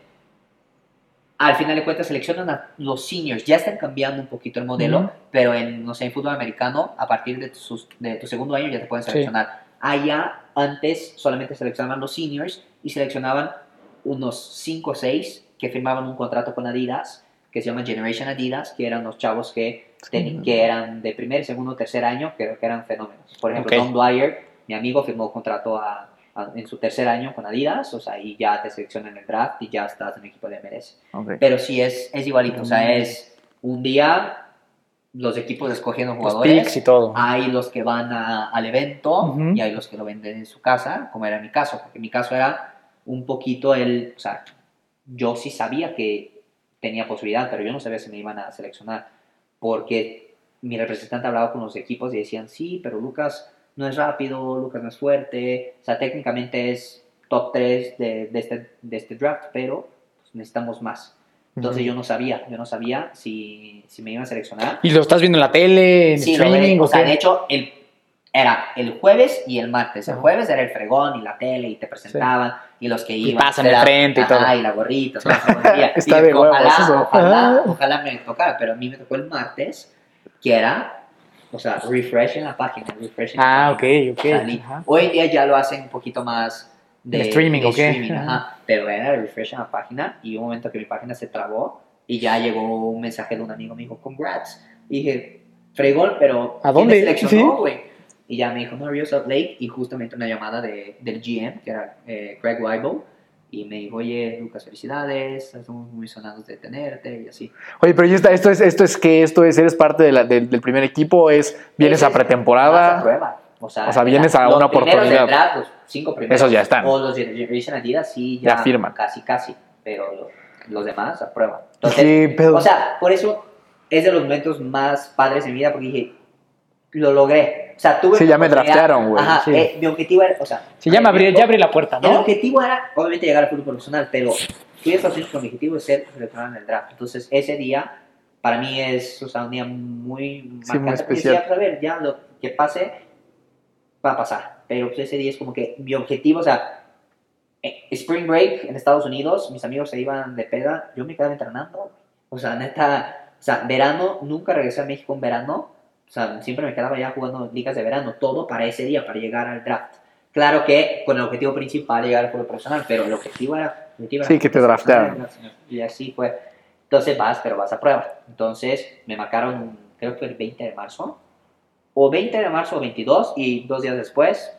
Al final de cuentas seleccionan a los seniors, ya están cambiando un poquito el modelo, Ujú. pero en, no sé, en fútbol americano, a partir de tu, de tu segundo año ya te pueden Sí. seleccionar. Allá antes solamente seleccionaban los seniors y seleccionaban unos 5 o 6 que firmaban un contrato con Adidas, que se llama Generation Adidas, que eran los chavos que, Sí. que eran de primer, segundo, tercer año, que, que eran fenómenos. Por ejemplo, Ok. Tom Dwyer, mi amigo, firmó contrato a- a- en su tercer año con Adidas, o sea, y ya te seleccionan el draft y ya estás en equipo de MLS. Ok. Pero sí es, es igualito, o sea, Mm. es un día los equipos escogiendo Los jugadores. picks y todo. Hay los que van a- al evento Ujú. y hay los que lo venden en su casa, como era mi caso, porque mi caso era un poquito el, o sea, yo sí sabía que tenía posibilidad, pero yo no sabía si me iban a seleccionar, porque mi representante hablaba con los equipos y decían, sí, pero Lucas no es rápido, Lucas no es fuerte, o sea, técnicamente es top 3 de, de este, de este draft, pero pues, necesitamos más. Entonces Ujú. yo no sabía, yo no sabía si, si me iban a seleccionar. ¿Y lo estás viendo en la tele, en Sí, lo streaming? veré. o sea, de hecho, el, era el jueves y el martes. El jueves era el fregón y la tele y te presentaban y los que iban. pasan era- de frente y todo. y la gorrita. toda bobería. *laughs* Está Y de huevos ojalá, eso. Ojalá, ojalá me tocara, pero a mí me tocó el martes, que era, o sea, refresh en la página. Refresh en la Ah, ok, página. ok. O sea, li- Ajá. Hoy en día ya lo hacen un poquito más de, De streaming, de ¿o qué? streaming, Ajá. ajá. Pero era el refresh en la página y un momento que mi página se trabó y ya llegó un mensaje de un amigo, me dijo, congrats. Y dije, fregón, pero ¿A ¿quién dónde? me seleccionó, Sí. Y ya me dijo, no, Rio Salt Lake. Y justamente una llamada de, del GM, que era eh, Greg Weibel. Y me dijo, oye, Lucas, felicidades. Estamos muy sonados de tenerte y así. Oye, pero ¿y esta- esto es, esto es que esto es, eres parte de la- del, del primer equipo, es, vienes a Vas a pretemporada. prueba. O sea, O sea, vienes a los una oportunidad. draft, los cinco primeros. Esos ya están. O los de Generation Adidas, sí, ya, Ya firman. Casi, casi. Pero los, los demás a prueba. Entonces, ¿Qué pedo? o sea, por eso es de los momentos más padres de mi vida, porque dije, lo logré. O sea, tuve Sí, ya me. Ajá, güey. Ajá, Sí. eh, mi objetivo era, o sea... Sí, ya me abrí, ya abrí la puerta, El ¿no? objetivo era, obviamente, llegar al fútbol profesional, pero fui a Estados Unidos con mi objetivo de ser seleccionado en el draft. Entonces, ese día, para mí es, o sea, un día muy marcante. muy especial. decía, pues, a ver, ya lo que pase, va a pasar. Pero pues, ese día es como que mi objetivo, o sea, eh, Spring Break en Estados Unidos, mis amigos se iban de peda, yo me quedaba entrenando. O sea, neta, o sea, verano, nunca regresé a México en verano. O sea, siempre me quedaba ya jugando ligas de verano, todo para ese día, para llegar al draft. Claro que con el objetivo principal llegar al fútbol profesional, pero el objetivo era... el objetivo era Sí, que te draftearan. Y así fue. Entonces vas, pero vas a prueba. Entonces me marcaron, creo que el 20 de marzo, o 20 de marzo o 22, y dos días después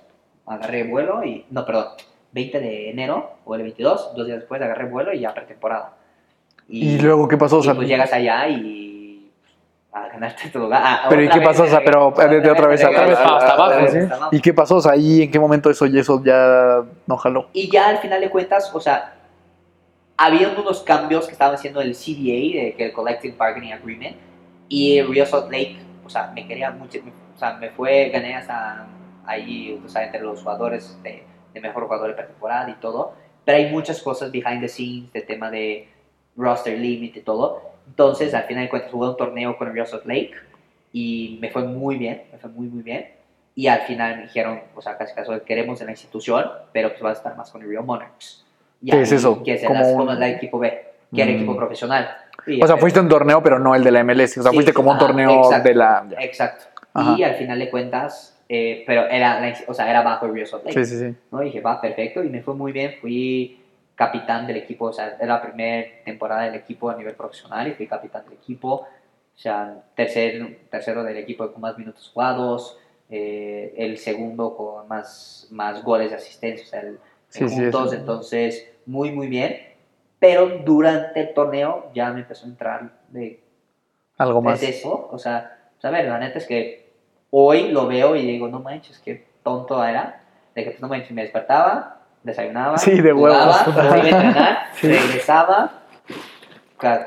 agarré vuelo y, no, perdón, 20 de enero o el 22, dos días después agarré vuelo y ya pretemporada. ¿Y luego qué pasó? O y sea, pues llegas allá y a ganarte tu lugar. Ah, Pero ¿y qué pasó? O sea, me pero de, otra vez hasta abajo. ¿Y qué pasó? O sea, ahí en qué momento eso y eso ya no jaló. Y ya al final de cuentas, o sea, había unos cambios que estaban haciendo el CDA, de, que el Collective Bargaining Agreement, y el Real Salt Lake, o sea, me quería mucho, o sea, me fue, gané hasta ahí, o sea, entre los jugadores de, de mejor jugador de pretemporada y todo, pero hay muchas cosas behind the scenes, de tema de roster limit y todo, entonces al final de cuentas jugué un torneo con el Real Salt Lake, y me fue muy bien, me fue muy, muy bien, y al final me dijeron, o sea, casi caso queremos en la institución, pero pues vas a estar más con el Real Monarchs. Y ¿Qué es ahí, eso? Que es Como el, un- como el equipo B, que era Mm. equipo profesional. Y O sea, fuiste a un torneo, pero no el de la MLS. O sea, Sí, fuiste como un torneo exacto. de la. ya. Exacto. Ajá. Y al final de cuentas, eh, pero era, o sea, era bajo el Real Salt Lake. Sí, sí, sí. ¿no? Y dije, va, perfecto, y me fue muy bien, fui capitán del equipo, o sea, era la primera temporada del equipo a nivel profesional y fui capitán del equipo, o sea, tercer, tercero del equipo con más minutos jugados, eh, el segundo con más, más goles de asistencia, o sea, el, Sí, sí, juntos, eso. entonces, muy, muy bien, pero durante el torneo ya me empezó a entrar de Algo más. es eso, o sea, pues, a ver, la neta es que hoy lo veo y digo, no manches, qué tonto era, de que pues, no manches, me despertaba, desayunaba, Sí, de jugaba, huevos. iba a entrenar, Sí. regresaba,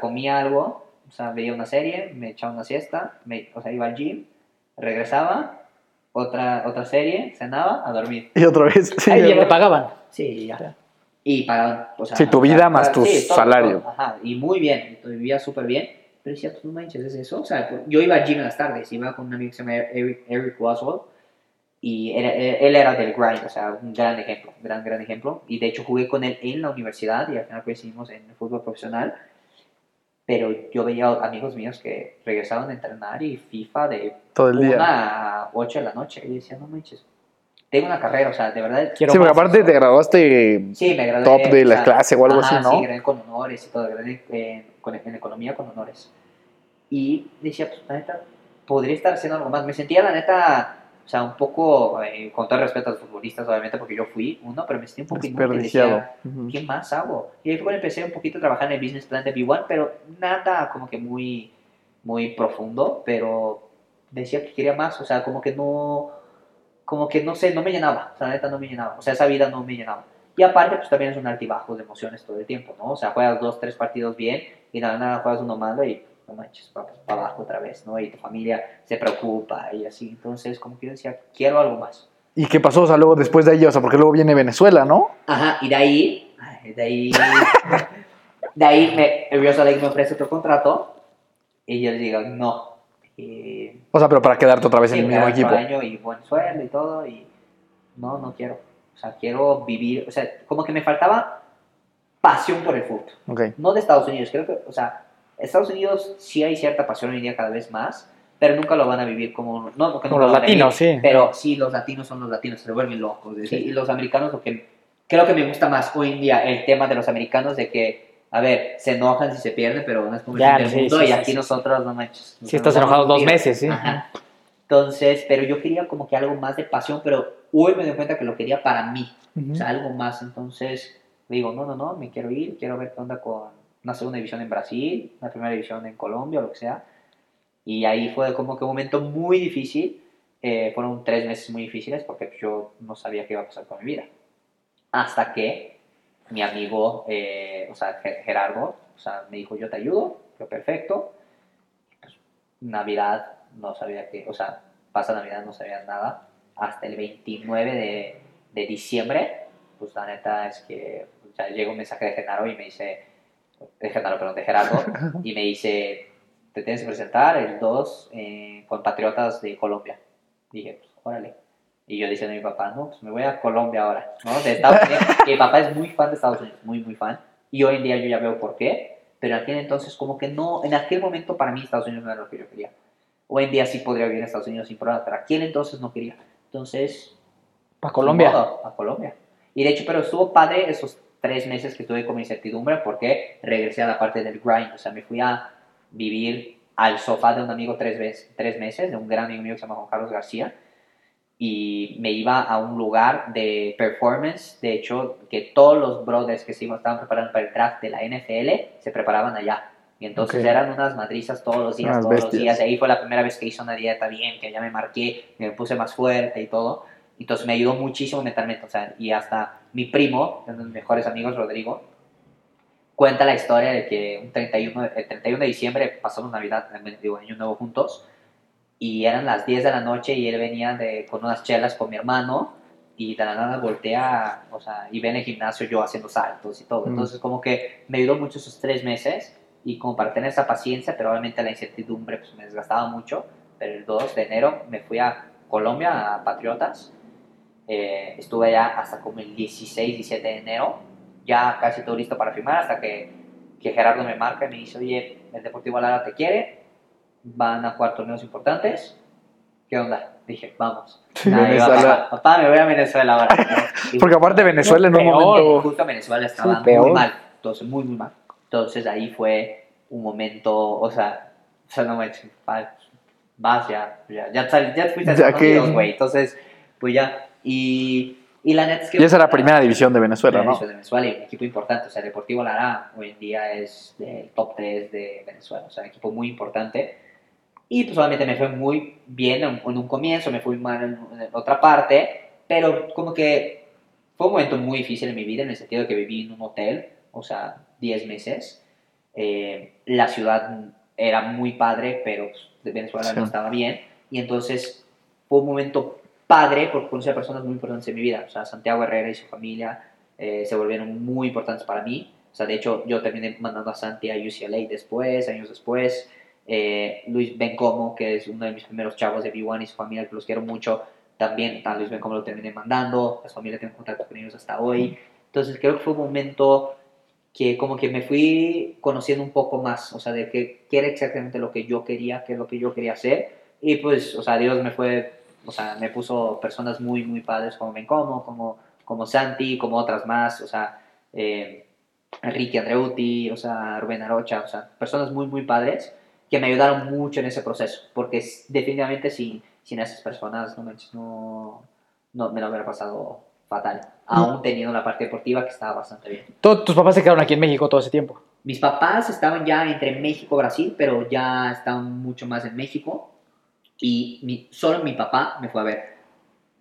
comía algo, o sea, veía una serie, me echaba una siesta, me, o sea, iba al gym, regresaba, otra, otra serie, cenaba, a dormir. Y otra vez. Sí, Ahí ¿verdad? pagaban. Sí, ya. Y pagaban, o sea... Sí, tu vida más tu sí, todo, salario. todo, ajá, y muy bien, vivía súper bien. Pero decía, tú no manches, ¿es eso? O sea, yo iba al gym en las tardes, iba con un amigo que se llama Eric, Eric Oswald, y él, él era del grind, o sea, un gran ejemplo, un gran, gran ejemplo. Y de hecho jugué con él en la universidad y al final coincidimos en el fútbol profesional. Pero yo veía amigos míos que regresaban a entrenar y FIFA de Todo el día. una a 8 de la noche. Y decía, no manches, tengo una carrera, o sea, de verdad. Quiero Sí, porque aparte te graduaste. Sí, me gradué. top de la o sea, clase o algo ajá, así, ¿no? Sí, gradué con honores y todo, gradué en, con- en economía con honores. Y decía, pues la neta, podría estar haciendo algo más. Me sentía, la neta, o sea, un poco, eh, con todo respeto a los futbolistas, obviamente, porque yo fui uno, pero me sentía un poco. Desperdiciado. Ujú. ¿qué más hago? Y ahí fue cuando empecé un poquito a trabajar en el business plan de B1, pero nada como que muy, muy profundo, pero decía que quería más, o sea, como que no, como que no sé, no me llenaba, o sea, la neta no me llenaba, o sea, esa vida no me llenaba. Y aparte, pues también es un altibajo de emociones todo el tiempo, ¿no? O sea, juegas dos, tres partidos bien y nada, nada, juegas uno malo y no manches, para, para abajo otra vez, ¿no? Y tu familia se preocupa y así. Entonces, como que yo decía, quiero algo más. ¿Y qué pasó? O sea, luego después de ahí, o sea, porque luego viene Venezuela, ¿no? Ajá, y de ahí, de ahí, de ahí me, el Rio Lake me ofrece otro contrato y yo le digo, no. Y, O sea, pero para quedarte otra vez sí, en el mismo equipo. año y buen sueldo y todo y no, no quiero. O sea, quiero vivir, o sea, como que me faltaba pasión por el fútbol. Ok. No de Estados Unidos, creo que, o sea, Estados Unidos sí hay cierta pasión hoy en día cada vez más, pero nunca lo van a vivir como, no, que Como los lo a vivir, latinos, sí. pero sí, los latinos son los latinos, se vuelven locos. ¿sí? Sí. Y los americanos, lo que creo que me gusta más hoy en día, el tema de los americanos, de que, a ver, se enojan si se pierden, pero no es como el Ya, sí, mundo, sí, y sí, aquí sí, sí. nosotros, no manches. Si estás enojado dos meses, sí. Ajá. Entonces, pero yo quería como que algo más de pasión, pero hoy me doy cuenta que lo quería para mí, o sea, algo más. Entonces, digo, no, no, no, me quiero ir, quiero ver qué onda con una segunda división en Brasil, una primera división en Colombia, o lo que sea. Y ahí fue como que un momento muy difícil. eh, fueron tres meses muy difíciles porque yo no sabía qué iba a pasar con mi vida. Hasta que mi amigo, eh, o sea, Ge- Gerardo, o sea, me dijo, yo te ayudo, yo perfecto. Pues, Navidad, no sabía que, o sea, pasa Navidad, no sabía nada. Hasta el 29 de, de diciembre, pues la neta es que o sea, llega un mensaje de Genaro y me dice, de Genaro, perdón, de Gerardo, *laughs* y me dice, te tienes que presentar el 2 eh, con Patriotas de Colombia. Dije, pues, órale. Y yo diciendo a mi papá, no, pues me voy a Colombia ahora, ¿no? De Estados *laughs* Unidos. que mi papá es muy fan de Estados Unidos, muy, muy fan. Y hoy en día yo ya veo por qué, pero en aquel entonces como que no, en aquel momento para mí Estados Unidos no era lo que yo quería. Hoy en día sí podría vivir en Estados Unidos sin problema, pero aquel entonces no quería. Entonces, Para Colombia. modo, a Colombia. Y de hecho, pero estuvo padre esos tres meses que estuve con mi incertidumbre porque regresé a la parte del grind. O sea, me fui a vivir al sofá de un amigo tres, veces, tres meses, de un gran amigo mío que se llama Juan Carlos García. Y me iba a un lugar de performance. De hecho, que todos los brothers que se estaban preparando para el draft de la NFL se preparaban allá. Y entonces eran unas madrizas todos los días, Unas todos los bestias. días. Y ahí fue la primera vez que hice una dieta bien, que ya me marqué, me puse más fuerte y todo. Entonces me ayudó muchísimo mentalmente. O sea, y hasta mi primo, uno de mis mejores amigos, Rodrigo, cuenta la historia de que un 31, de- el 31 de diciembre pasamos Navidad, digo, Año Nuevo juntos. Y eran las 10 de la noche y él venía de, con unas chelas con mi hermano y de la nada voltea, o sea, y ve en el gimnasio yo haciendo saltos y todo. Mm. Entonces como que me ayudó mucho esos tres meses y como para tener esa paciencia, pero obviamente la incertidumbre pues me desgastaba mucho. Pero el 2 de enero me fui a Colombia, a Patriotas. Eh, estuve allá hasta como el 16, 17 de enero, ya casi todo listo para firmar, hasta que, que Gerardo me marca y me dice, oye, el Deportivo Lara te quiere, van a jugar torneos importantes. ¿Qué onda? Dije, vamos. *laughs* Nada, iba, Venezuela. papá, papá, me voy a Venezuela ahora. *laughs* Y- Porque aparte Venezuela en un Peor. momento... justo Venezuela estaba Sí, muy mal, entonces muy, muy mal. Entonces ahí fue un momento, o sea, o sea no me pa- vas ya, ya, ya, ya te fuiste a Ya güey, entonces, pues ya, y, y la neta es que... Y esa era la primera división de Venezuela, ¿no? de Venezuela y un equipo importante, o sea, Deportivo Lara hoy en día es del top 3 de Venezuela, o sea, un equipo muy importante. Y pues obviamente me fue muy bien en, en un comienzo, me fui mal en, en otra parte, pero como que fue un momento muy difícil en mi vida en el sentido de que viví en un hotel, o sea, 10 meses. Eh, la ciudad era muy padre, pero pues, Venezuela no Sí. estaba bien. Y entonces fue un momento padre porque conocí a personas muy importantes en mi vida. O sea, Santiago Herrera y su familia eh, se volvieron muy importantes para mí. O sea, de hecho, yo terminé mandando a Santi a UCLA después, años después. Eh, Luis Bencomo, que es uno de mis primeros chavos de B1 y su familia, que los quiero mucho, también a Luis Bencomo lo terminé mandando. La familia tiene contacto con ellos hasta hoy. Entonces, creo que fue un momento que como que me fui conociendo un poco más, o sea, de qué era exactamente lo que yo quería, qué es lo que yo quería hacer. Y pues, o sea, Dios me fue, o sea, me puso personas muy, muy padres como Bencomo, como, como Santi, como otras más, o sea, eh, Enrique Andreuti, o sea, Rubén Arocha, o sea, personas muy, muy padres que me ayudaron mucho en ese proceso, porque definitivamente sin, sin esas personas, no, no, no me lo hubiera pasado fatal, aún teniendo la parte deportiva que estaba bastante bien. Tus papás se quedaron aquí en México todo ese tiempo. Mis papás estaban ya entre México y Brasil, pero ya estaban mucho más en México. Y mi- solo mi papá me fue a ver.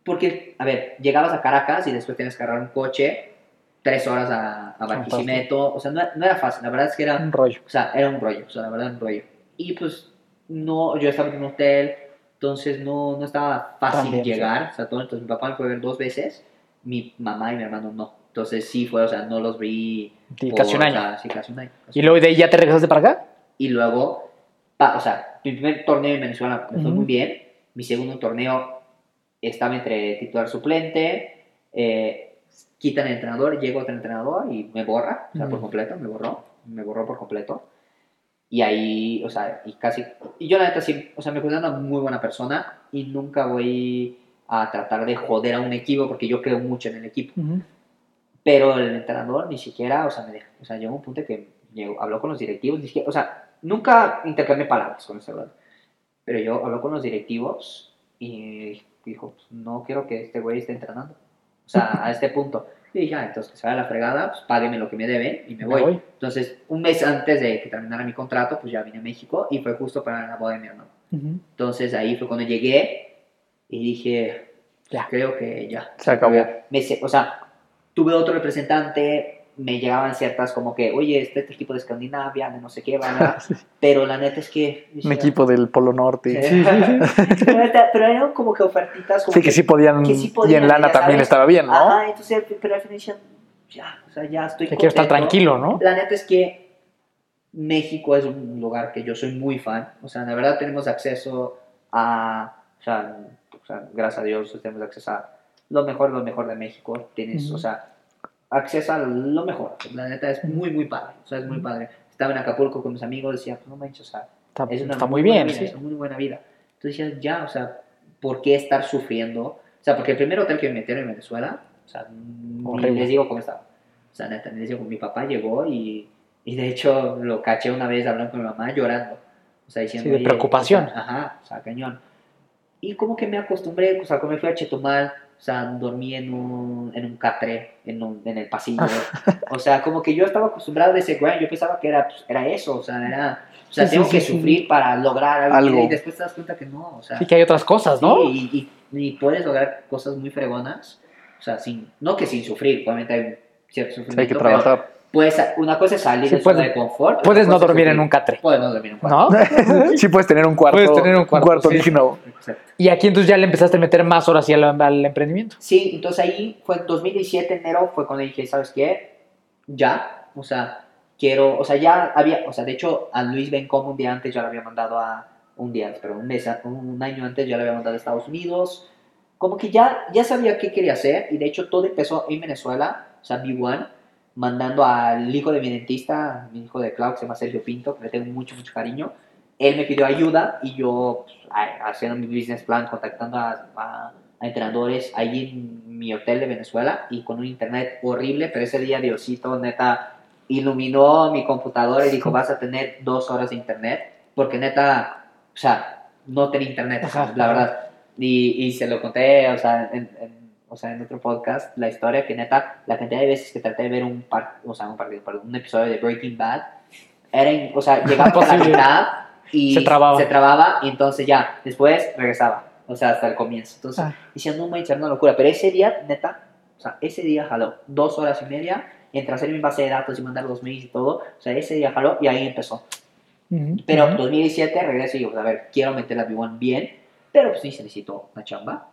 Porque, a ver, llegabas a Caracas y después tienes que agarrar un coche, tres horas a, a Barquisimeto. O sea, no, no era fácil. La verdad es que era, Un rollo. o sea, era un rollo. O sea, la verdad, un rollo. Y pues, no, yo estaba en un hotel, entonces no, no estaba fácil También, sí. llegar. O sea, todo, entonces mi papá me fue a ver dos veces, mi mamá y mi hermano no. Entonces sí fue, o sea, no los vi. Sí, por, casi un o año. sea, sí, casi un año. ¿Y luego de ahí ya te regresaste para acá? Y luego, o sea, mi primer torneo en Venezuela me fue Ujú. muy bien. Mi segundo torneo estaba entre titular suplente. eh, quitan el entrenador, llego otro entrenador y me borra, o sea, por Ujú. completo, me borró, me borró por completo. Y ahí, o sea, y casi. Y yo, la neta, sí, o sea, me considero una muy buena persona y nunca voy a tratar de joder a un equipo porque yo creo mucho en el equipo. Pero el entrenador ni siquiera, o sea, me. O sea, llegó un punto que llegó, habló con los directivos, ni siquiera, o sea, nunca intercambié palabras con ese brother. Pero yo habló con los directivos y dijo, pues, no quiero que este güey esté entrenando. O sea, *laughs* a este punto. Y dije, ah, entonces que se vaya la fregada, pues págueme lo que me debe y me Me voy. voy. Entonces, un mes antes de que terminara mi contrato, pues ya vine a México y fue justo para la boda de mi hermano. Entonces ahí fue cuando llegué y dije, Ya. creo que ya. Se acabó. Me o sea, tuve otro representante, me llegaban ciertas como que, oye, este es el equipo de Escandinavia, de no sé qué, ¿verdad? *laughs* pero la neta es que... Un equipo del Polo Norte. Sí, *laughs* pero, eran como que ofertitas como que sí podían. que sí y podían, en lana ya también sabes. estaba bien, ¿no? Ajá, entonces, pero al final decían, ya, o sea, ya estoy Te quiero estar tranquilo, ¿no? La neta es que México es un lugar que yo soy muy fan. O sea, de verdad tenemos acceso a. O sea, o sea, gracias a Dios tenemos acceso a lo mejor, lo mejor de México. Tienes, Ujú. o sea, acceso a lo mejor. La neta es muy, muy padre. O sea, es muy padre. Estaba en Acapulco con mis amigos, decía, pues no manches, o sea, Está, es una está muy buena bien, vida, sí. es una muy buena vida. Entonces decías, ya, o sea, ¿por qué estar sufriendo? O sea, porque el primer hotel que me metieron en Venezuela, o sea, ni les digo cómo estaba. O sea, neta, les digo, mi papá llegó y, y de hecho lo caché una vez hablando con mi mamá llorando. O sea, diciendo, Sí, de preocupación. o sea, ajá, o sea, cañón. Y como que me acostumbré, o sea, como me fui a Chetumal, o sea, dormí en un, en un catre, en, un- en el pasillo. o sea, como que yo estaba acostumbrado a ese grind, yo pensaba que era, pues, era eso, o sea, era, o sea, Sí, tengo sí, que sí, sufrir para lograr algo, Algo. y después te das cuenta que no, o sea, Y que hay otras cosas, ¿no? sí, y, y- y puedes lograr cosas muy fregonas, o sea, sin, no que sin sufrir, obviamente hay cierto sufrimiento, Hay que trabajar. Puedes, una cosa es salir Sí, de zona puedes- de confort. Puedes no dormir en un catre, Puedes no dormir en un cuarto. ¿no? *laughs* sí puedes tener un cuarto, Puedes tener un cuarto, sí. digno. Exacto. Y aquí entonces ya le empezaste a meter más horas y al, al emprendimiento. Sí, entonces ahí fue en 2017, enero, fue cuando dije, ¿sabes qué? Ya, o sea, quiero, o sea, ya había, o sea, de hecho, a Luis Bencom un día antes ya lo había mandado a, un día, pero un mes, un año antes ya lo había mandado a Estados Unidos. Como que ya, ya sabía qué quería hacer y de hecho todo empezó en Venezuela, o sea, B1, mandando al hijo de mi dentista, mi hijo de Cloud, que se llama Sergio Pinto, que le tengo mucho, mucho cariño. Él me pidió ayuda y yo, pues, haciendo mi business plan, contactando a, a- a entrenadores ahí en mi hotel de Venezuela y con un internet horrible, pero ese día Diosito neta iluminó mi computadora y dijo, vas a tener dos horas de internet, porque neta, o sea, no tenía internet, o sea, Ajá. la verdad. Y, y se lo conté, o sea, en, en- o sea, en otro podcast, la historia que neta, la cantidad de veces que traté de ver un, par, o sea, un, partido, perdón, un episodio de Breaking Bad, era, in- o sea, llegaba por la *laughs* mitad y Se trababa. se trababa y entonces ya, después regresaba, o sea, hasta el comienzo. Entonces, Ah. decía, no manches, era una locura, pero ese día, neta, o sea, ese día jaló dos horas y media entre hacer mi base de datos y mandar los mails y todo, o sea, ese día jaló y ahí empezó. Pero Ujú. 2017 regreso y digo, pues, a ver, quiero meter la B1 bien, pero pues sí se necesitó una chamba.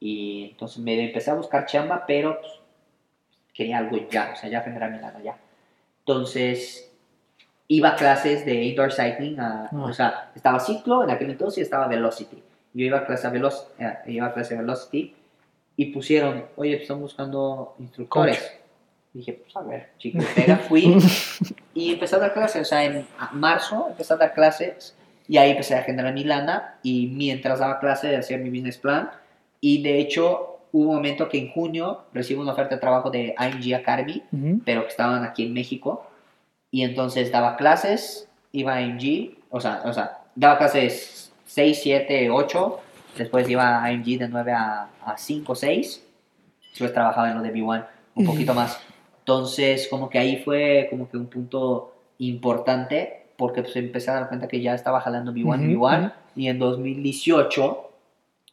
Y entonces me empecé a buscar chamba, pero pues, quería algo ya, o sea, ya generar mi lana ya. Entonces iba a clases de indoor cycling, a- Ah. o sea, estaba ciclo en aquel entonces y estaba velocity. Yo iba a clase, a Velo- eh, iba a clase de velocity y pusieron, oye, pues, están buscando instructores. Dije, pues a ver, chico, pega, fui *laughs* y empecé a dar clases, o sea, en a- marzo empecé a dar clases y ahí empecé a generar mi lana y mientras daba clases hacía mi business plan y de hecho hubo un momento que en junio recibo una oferta de trabajo de IMG Academy, Ujú. pero que estaban aquí en México y entonces daba clases, iba a IMG, o sea, o sea, daba clases 6, 7, 8, después iba a IMG de 9 a, a 5, 6, después trabajaba en lo de B1 un poquito más. Entonces, como que ahí fue como que un punto importante porque pues empecé a dar cuenta que ya estaba jalando B1, Ujú, B1 ujú. y en 2018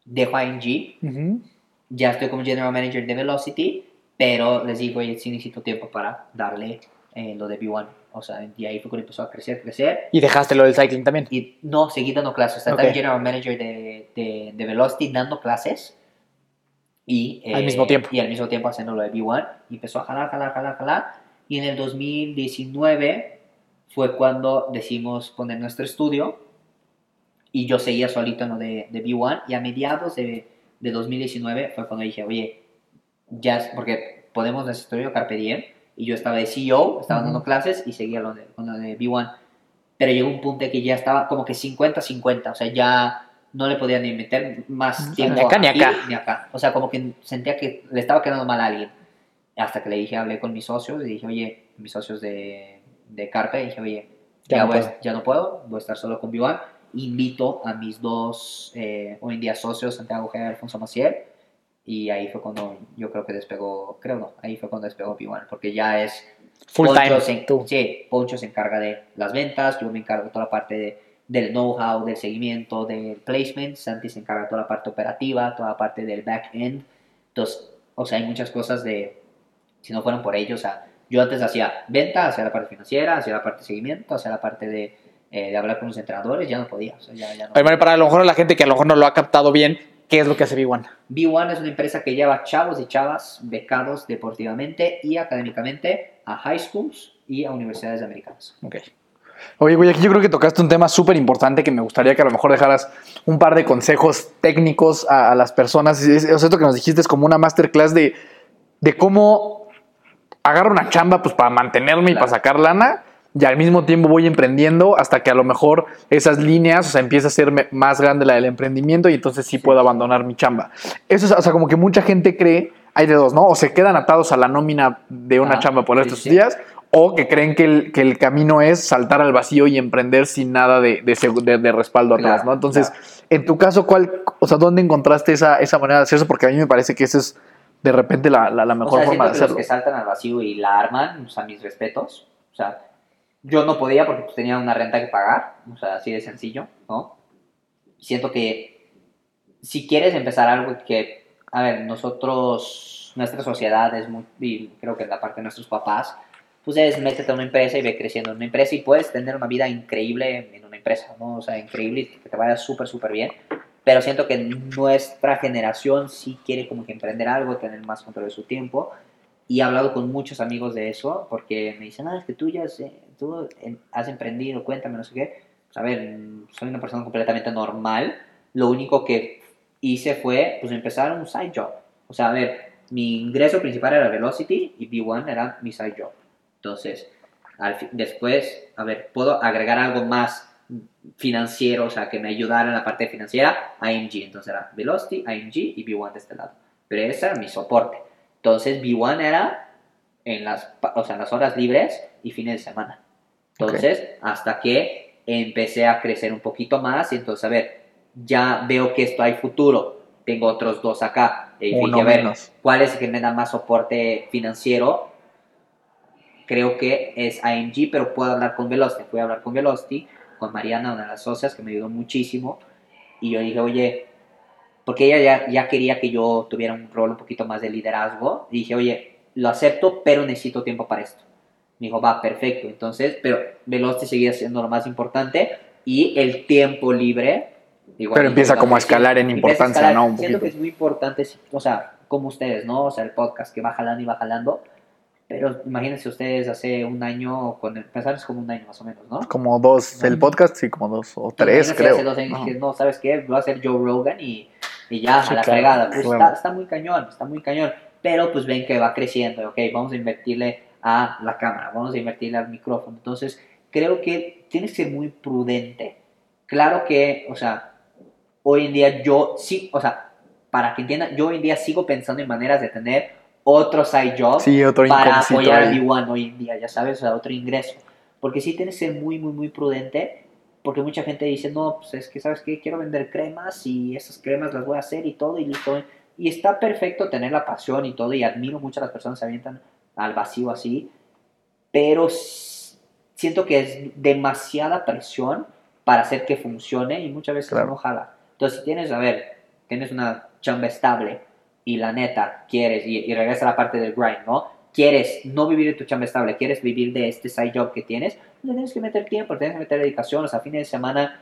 dejo a IMG, Ujú. ya estoy como General Manager de Velocity, pero les digo, oye, sí necesito tiempo para darle eh, lo de B1. O sea, y ahí fue cuando empezó a crecer, crecer. Y dejaste lo del cycling también. Y no, seguí dando clases. Estaba General Manager de, de, de Velocity dando clases. Y, eh, Al mismo tiempo. Y al mismo tiempo haciendo lo de B1. Y empezó a jalar, jalar, jalar, jalar. Y en el 2019 fue cuando decidimos poner nuestro estudio. Y yo seguía solito en lo de, de B1. Y a mediados de, de 2019 fue cuando dije, oye, ya, porque nuestro estudio Carpe Diem. Y yo estaba de CEO, estaba Ujú. dando clases y seguía lo de, con lo de B1 pero llegó un punto que ya estaba como que 50-50, o sea, ya no le podía ni meter más Ni tiempo acá ni acá. ni acá. O sea, como que sentía que le estaba quedando mal a alguien. Hasta que le dije, hablé con mis socios y dije, oye, mis socios de, de Carpe, dije, oye, Ya ya, no voy ya no puedo, voy a estar solo con B1. Invito a mis dos, eh, hoy en día socios, Santiago G y Alfonso Maciel, y ahí fue cuando yo creo que despegó, creo no, ahí fue cuando despegó B1, porque ya es Full Poncho time. se, tú. Sí, Poncho se encarga de las ventas, yo me encargo de toda la parte de- del know-how, del seguimiento, del placement, Santi se encarga de toda la parte operativa, toda la parte del back-end. Entonces, o sea, hay muchas cosas de, si no fueran por ellos, o sea, yo antes hacía venta, hacía la parte financiera, hacía la parte de seguimiento, hacía la parte de, eh, de hablar con los entrenadores, ya no podía, o sea, ya, ya no. Mario, para a lo mejor la gente que a lo mejor no lo ha captado bien, ¿qué es lo que hace B1? B1 es una empresa que lleva chavos y chavas becados deportivamente y académicamente a high schools y a universidades americanas. Ok. Oye, güey, aquí yo creo que tocaste un tema súper importante que me gustaría que a lo mejor dejaras un par de consejos técnicos a, a las personas. Es- O sea, esto que nos dijiste es como una masterclass de, de cómo agarro una chamba pues para mantenerme y Claro. para sacar lana y al mismo tiempo voy emprendiendo hasta que a lo mejor esas líneas, o sea, empieza a ser más grande la del emprendimiento y entonces sí, puedo abandonar mi chamba. Eso es, o sea, como que mucha gente cree, hay de dos, ¿no? O se quedan atados a la nómina de una chamba por estos sí. días o que creen que el, que el camino es saltar al vacío y emprender sin nada de, de, segu- de- de respaldo atrás, Claro, ¿no? Entonces, en tu caso, ¿cuál, o sea, dónde encontraste esa, esa manera de hacer eso? Porque a mí me parece que esa es de repente la, la, la O mejor sea, forma de que los hacerlo. que saltan al vacío y la arman, o sea, mis respetos. O sea, yo no podía porque pues, tenía una renta que pagar, o sea, así de sencillo, ¿no? Siento que si quieres empezar algo que, a ver, nosotros, nuestra sociedad es muy, y creo que la parte de nuestros papás, pues es métete a una empresa y ve creciendo en una empresa y puedes tener una vida increíble en una empresa, ¿no? O sea, increíble y que te vaya súper, súper bien. Pero siento que nuestra generación sí quiere como que emprender algo, tener más control de su tiempo. Y he hablado con muchos amigos de eso, porque me dicen, ah, es que tú ya sé, tú has emprendido, cuéntame, no sé qué. Pues, a ver, soy una persona completamente normal. Lo único que hice fue, pues, empezar un side job. O sea, a ver, mi ingreso principal era Velocity y B1 era mi side job. Entonces, al después, a ver, puedo agregar algo más financiero, o sea, que me ayudara en la parte financiera, IMG. Entonces era Velocity, IMG y B1 de este lado. Pero ese era mi soporte. Entonces B1 era en las, o sea, en las horas libres y fines de semana. Entonces, hasta que empecé a crecer un poquito más y entonces, a ver, ya veo que esto hay futuro. Tengo otros dos acá. Y dije, a ver, menos. ¿cuál es el que me da más soporte financiero? Creo que es IMG, pero puedo hablar con Velocity. Fui a hablar con Velocity, con Mariana, una de las socias, que me ayudó muchísimo. Y yo dije, oye, porque ella ya, ya quería que yo tuviera un rol un poquito más de liderazgo. Y dije, oye, lo acepto, pero necesito tiempo para esto. Me dijo, va, perfecto. Entonces, pero Velocity seguía siendo lo más importante. Y el tiempo libre. igual, Pero empieza como a escalar en importancia, escalar. ¿no? Un Siento poquito. que es muy importante, o sea, como ustedes, ¿no? O sea, el podcast que va jalando y va jalando. Pero imagínense ustedes hace un año, con empezar es como un año más o menos, ¿no? Como dos, el podcast, sí, como dos o tres, Imagínense creo. Hace dos años dije, no, ¿sabes qué? Voy a hacer Joe Rogan y, y ya, Sí, a la claro, fregada. Pues claro. está, está muy cañón, está muy cañón. Pero pues ven que va creciendo, ok, vamos a invertirle a la cámara, vamos a invertirle al micrófono. Entonces, creo que tienes que ser muy prudente. Claro que, o sea, hoy en día yo sí, o sea, para que entiendan, yo hoy en día sigo pensando en maneras de tener otro side job Sí, otro para apoyar a ahí. B1 hoy en día, ya sabes, o sea, otro ingreso. Porque sí tienes que ser muy, muy, muy prudente, porque mucha gente dice, no, pues es que, ¿sabes qué? Quiero vender cremas y esas cremas las voy a hacer y todo y listo. Y está perfecto tener la pasión y todo, y admiro mucho a las personas que se avientan al vacío así, pero siento que es demasiada presión para hacer que funcione y muchas veces Claro. no jala. Entonces, si tienes, a ver, tienes una chamba estable y la neta quieres, y, y regresa a la parte del grind, ¿no? Quieres no vivir de tu chamba estable, quieres vivir de este side job que tienes, le tienes que meter tiempo, tienes que meter dedicación, o sea, fines de semana,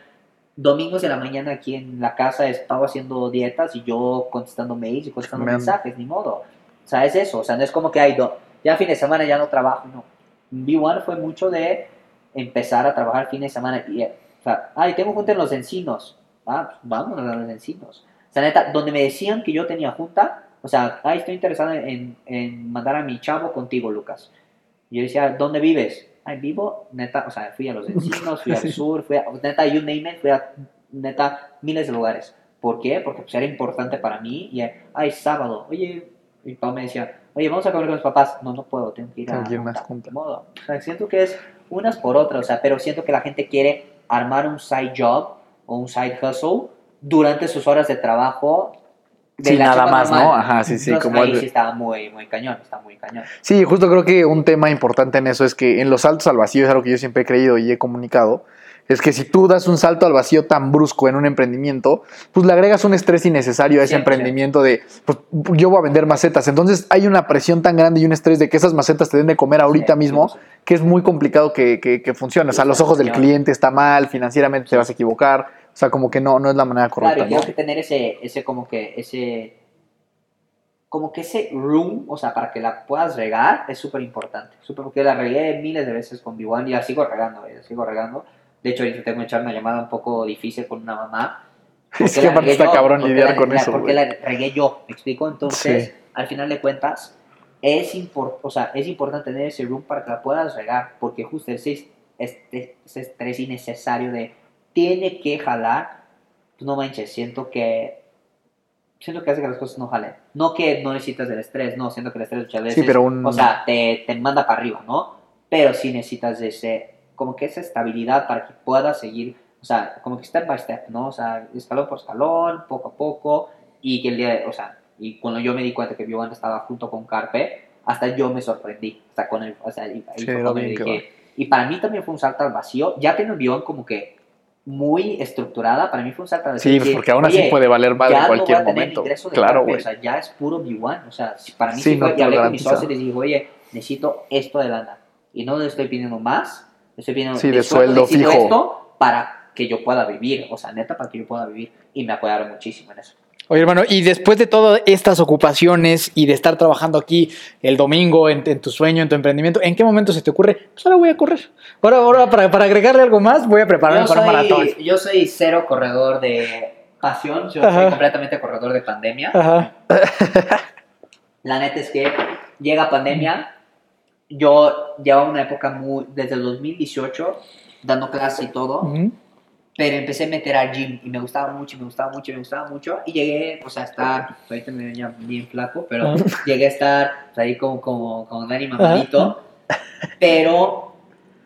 domingos de la mañana aquí en la casa he estado haciendo dietas y yo contestando mails y contestando Man. mensajes, ni modo. O sea, es eso, o sea, no es como que hay, do- ya fin de semana ya no trabajo, no. B1 fue mucho de empezar a trabajar fin de semana y, eh, o sea, ay, tengo junta en los encinos, ah, pues vámonos a los encinos. O sea, neta, donde me decían que yo tenía junta, o sea, ay, estoy interesado en, en mandar a mi chavo contigo, Lucas. Y yo decía, ¿dónde vives? Ay, vivo, neta, o sea, fui a los encinos, fui al *laughs* sur, fui a, neta, you name it, fui a, neta, miles de lugares. ¿Por qué? Porque pues, era importante para mí. Y, eh, ay, sábado, oye, mi papá me decía, oye, vamos a comer con mis papás. No, no puedo, tengo que ir a Tengo que ir a una junta, modo. O sea, siento que es unas por otras, o sea, pero siento que la gente quiere armar un side job o un side hustle durante sus horas de trabajo. de Sí, nada más, normal. ¿no? Ajá, sí, sí, Entonces, como ahí el- sí está muy, muy cañón, está muy cañón. Sí, justo creo que un tema importante en eso es que en los saltos al vacío es algo que yo siempre he creído y he comunicado. Es que si tú das un salto al vacío tan brusco en un emprendimiento, pues le agregas un estrés innecesario a ese 100%. emprendimiento de, pues yo voy a vender macetas. Entonces hay una presión tan grande y un estrés de que esas macetas te den de comer ahorita Sí, mismo, que es muy complicado que, que, que funcione. O sea, a los ojos del cliente está mal, financieramente te vas a equivocar. O sea, como que no, no es la manera correcta. Claro, y ¿no? creo que tener ese, ese como que, ese, como que ese room, o sea, para que la puedas regar, es súper importante. Súper, porque la regué miles de veces con B1 y la sigo regando, eh, la sigo regando. De hecho, ahorita tengo que echar una llamada un poco difícil con una mamá. *laughs* Es que aparte está yo, cabrón lidiar con la- eso. Porque güey. la regué yo, ¿me explico? Entonces, Sí. al final de cuentas, es, impor- o sea, es importante tener ese room para que la puedas regar, porque justo ese, este, ese estrés innecesario de tiene que jalar, pues no manches, siento que siento que hace que las cosas no jalen. No que no necesitas del estrés, no, siento que el estrés muchas veces, pero un- o sea, te, te manda para arriba, ¿no? pero sí necesitas ese, como que esa estabilidad para que puedas seguir, o sea, como que step by step, ¿no? O sea, escalón por escalón, poco a poco, y que el día, de- o sea, y cuando yo me di cuenta que Bioban estaba junto con Carpe, hasta yo me sorprendí, hasta con el, o sea, y, Sí, que dije, y para mí también fue un salto al vacío, ya que Bioban como que muy estructurada, para mí fue un salto al vacío. Sí, pues que, porque aún así puede valer ya en no cualquier voy a momento. de Claro, güey. O sea, ya es puro B1. O sea, para mí Sí, sí, no fue, y hablé con mi garantiza. socio y les dije, oye, necesito esto de lana. Y no le estoy pidiendo más, estoy pidiendo Sí, de sueldo, fijo. esto para que yo pueda vivir. O sea, neta, para que yo pueda vivir. Y me apoyaron muchísimo en eso. Oye, hermano, y después de todas estas ocupaciones y de estar trabajando aquí el domingo en, en tu sueño, en tu emprendimiento, ¿en qué momento se te ocurre? Pues ahora voy a correr. Ahora, ahora para, para agregarle algo más, voy a prepararme Yo para un maratón. soy, yo soy cero corredor de pasión, yo soy completamente corredor de pandemia. Ajá. La neta es que llega pandemia, yo llevaba una época muy, desde el 2018, dando clase y todo, Ujú. pero empecé a meter al gym y me gustaba mucho, me gustaba mucho, me gustaba mucho, y llegué, o sea, a estar, ahorita me venía bien flaco, pero Ajá. llegué a estar pues, ahí como, como, como Dani Mamadito, pero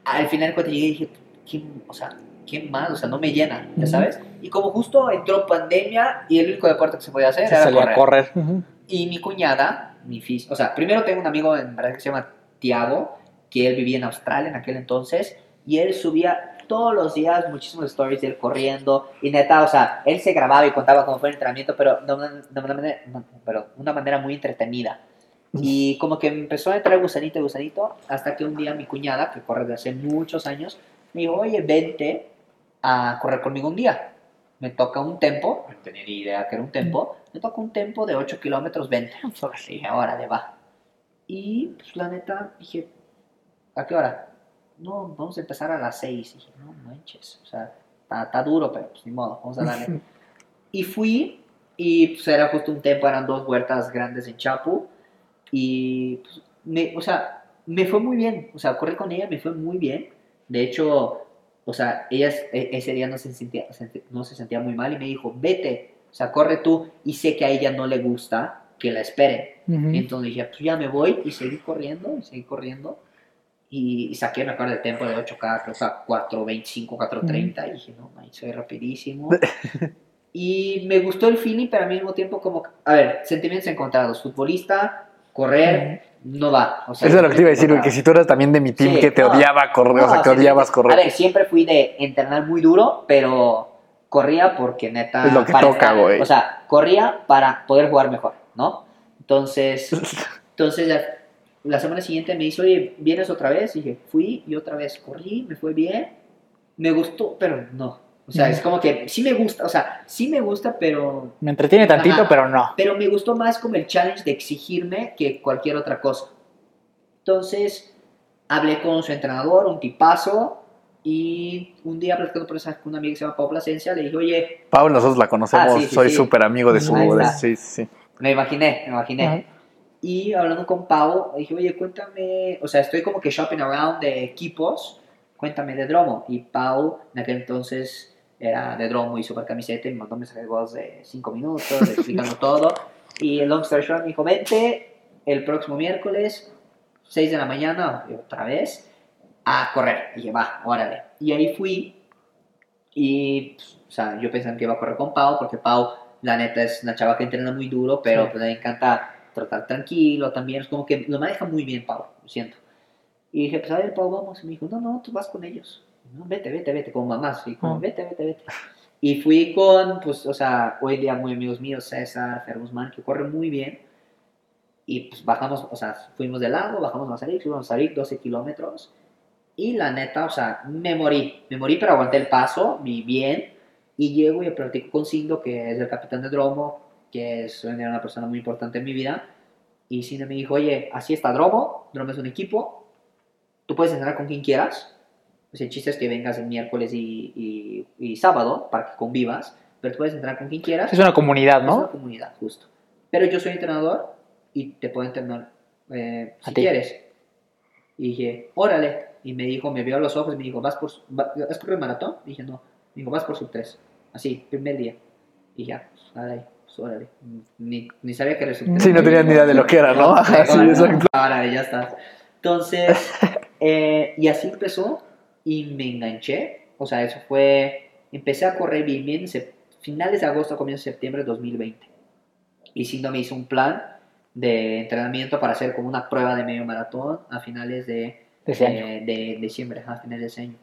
al final cuando llegué dije, ¿qué, o sea, qué más? O sea, no me llena, ¿ya sabes? Y como justo entró pandemia y el único deporte que se podía hacer Se era salía correr. a correr. Y mi cuñada, mi fis, o sea, primero tengo un amigo en verdad que se llama Tiago, que él vivía en Australia en aquel entonces, y él subía todos los días muchísimos stories de él corriendo, y neta, o sea, él se grababa y contaba cómo fue el entrenamiento, pero de una, de una manera, pero una manera muy entretenida. Y como que empezó a entrar gusanito, gusanito, hasta que un día mi cuñada, que corre desde hace muchos años, me dijo, oye, vente a correr conmigo un día. Me toca un tempo, no tenía ni idea que era un tempo, me toca un tempo de 8 kilómetros 20. Y *laughs* dije, órale, va. Y pues la neta, dije, ¿a qué hora? No, vamos a empezar a las 6. dije, no manches, o sea, está, duro, pero pues ni modo, vamos a darle. *laughs* y fui, y pues era justo un tempo, eran dos vueltas grandes en Chapu, y pues, me, o sea, me fue muy bien, o sea, correr con ella me fue muy bien. De hecho, o sea, ella e- ese día no se, sentía, se- no se sentía muy mal y me dijo, vete, o sea, corre tú. Y sé que a ella no le gusta que la esperen. Ujú. Entonces dije, pues ya me voy y seguí corriendo, y seguí corriendo. Y, y saqué, me acuerdo, el tiempo de 8K, creo que a 4.25, 4.30. Y dije, no, man, soy rapidísimo. *laughs* y me gustó el feeling, pero al mismo tiempo como, a ver, sentimientos encontrados. Futbolista, correr, no va. O sea, Eso es lo que te iba a decir, güey, que encontrados. si tú eras también de mi team Sí, que te no. odiaba correr, o sea, No, que odiabas A correr. ver, siempre fui de entrenar muy duro, pero corría porque neta. Es lo que toca, güey. O sea, corría para poder jugar mejor, ¿no? Entonces, entonces ya, la semana siguiente me dice, oye, ¿vienes otra vez? Y dije, fui y otra vez corrí, me fue bien, me gustó, pero no. O sea, es como que sí me gusta, o sea, sí me gusta, pero Me entretiene tantito, Ajá. pero no. pero me gustó más como el challenge de exigirme que cualquier otra cosa. Entonces, hablé con su entrenador, un tipazo, y un día platicando por esa, con una amiga que se llama Pau Plasencia, le dije, oye, Pablo, nosotros la conocemos, Ah, sí, sí, soy sí. súper amigo de su... De- sí, sí, sí. Me imaginé, me imaginé. Ajá. Y hablando con Pau, dije, oye, cuéntame, o sea, estoy como que shopping around de equipos, cuéntame de Dromo. Y Pau, en aquel entonces, era de Dromo y super camiseta, y me mandó un mensaje de voz de 5 minutos, *laughs* explicando todo. Y el long story short me dijo, vente el próximo miércoles, 6 de la mañana, otra vez, a correr. Y dije, va, órale. Y ahí fui, y, pues, o sea, yo pensaba que iba a correr con Pau, porque Pau, la neta, es una chava que entrena muy duro, pero Sí. pues, le encanta tratar tranquilo también. Es como que lo maneja muy bien Pau, lo siento. Y dije, pues a ver, Pau, vamos. Y me dijo, no, no, tú vas con ellos. No, vete, vete, vete, como mamás. Y como, Ah. vete, vete, vete. Y fui con, pues, o sea, hoy día muy amigos míos, César, Fer Guzmán, que corren muy bien. Y pues bajamos, o sea, fuimos de lado, bajamos a Mazarik, fuimos a Mazarik, 12 kilómetros. Y la neta, o sea, me morí. Me morí, pero aguanté el paso, vi bien. Y llego y platico con Cindo, que es el capitán de Dromo, que es una persona muy importante en mi vida. Y Cindo me dijo, oye, así está Dromo, Dromo es un equipo, tú puedes entrenar con quien quieras. Pues el chiste es que vengas el miércoles y, y- y sábado para que convivas, pero tú puedes entrenar con quien quieras. Es una comunidad, Es una ¿no? comunidad, justo. Pero yo soy entrenador y te puedo entrenar eh, si quieres. Y dije, órale. Y me dijo, me vio a los ojos y me dijo, ¿vas por va- ¿vas por el maratón? dije, no. Me dijo, vas por sub 3. Así, primer día. Y ya, pues, órale, pues, órale. Ni, ni sabía que era sub 3. Sí, no tenía ni idea de lo que era, ¿no? *laughs* Ajá, sí, exacto. Órale, ya está. Entonces, *laughs* eh, y así empezó y me enganché. O sea, eso fue, empecé a correr bien, bien, finales de agosto, comienzo de septiembre de 2020. Y Sindo me hizo un plan de entrenamiento para hacer como una prueba de medio maratón a finales de, De eh, de diciembre, a finales de ese año.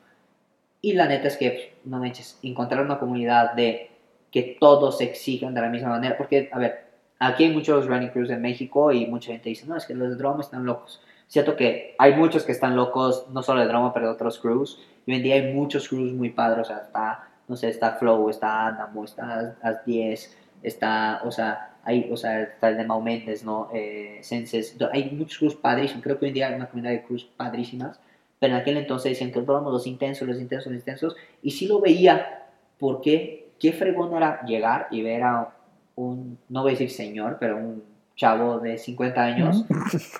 Y la neta es que, no manches, encontrar una comunidad de que todos exijan de la misma manera. Porque, a ver, aquí hay muchos running crews en México y mucha gente dice, no, es que los de Dromo están locos. Cierto que hay muchos que están locos, no solo de Dromo, pero de otros crews. Y hoy en día hay muchos crews muy padres, o sea, está, no sé, está Flow, está Adamo, está As 10, está, o sea, hay, o sea, está el de Mau Méndez, ¿no? Eh, Senses, hay muchos crews padrísimos, creo que hoy en día hay una comunidad de crews padrísimas, pero en aquel entonces decían que Dromo, los intensos, los intensos, los intensos, y sí lo veía, porque qué fregón era llegar y ver a un, no voy a decir señor, pero un chavo de 50 años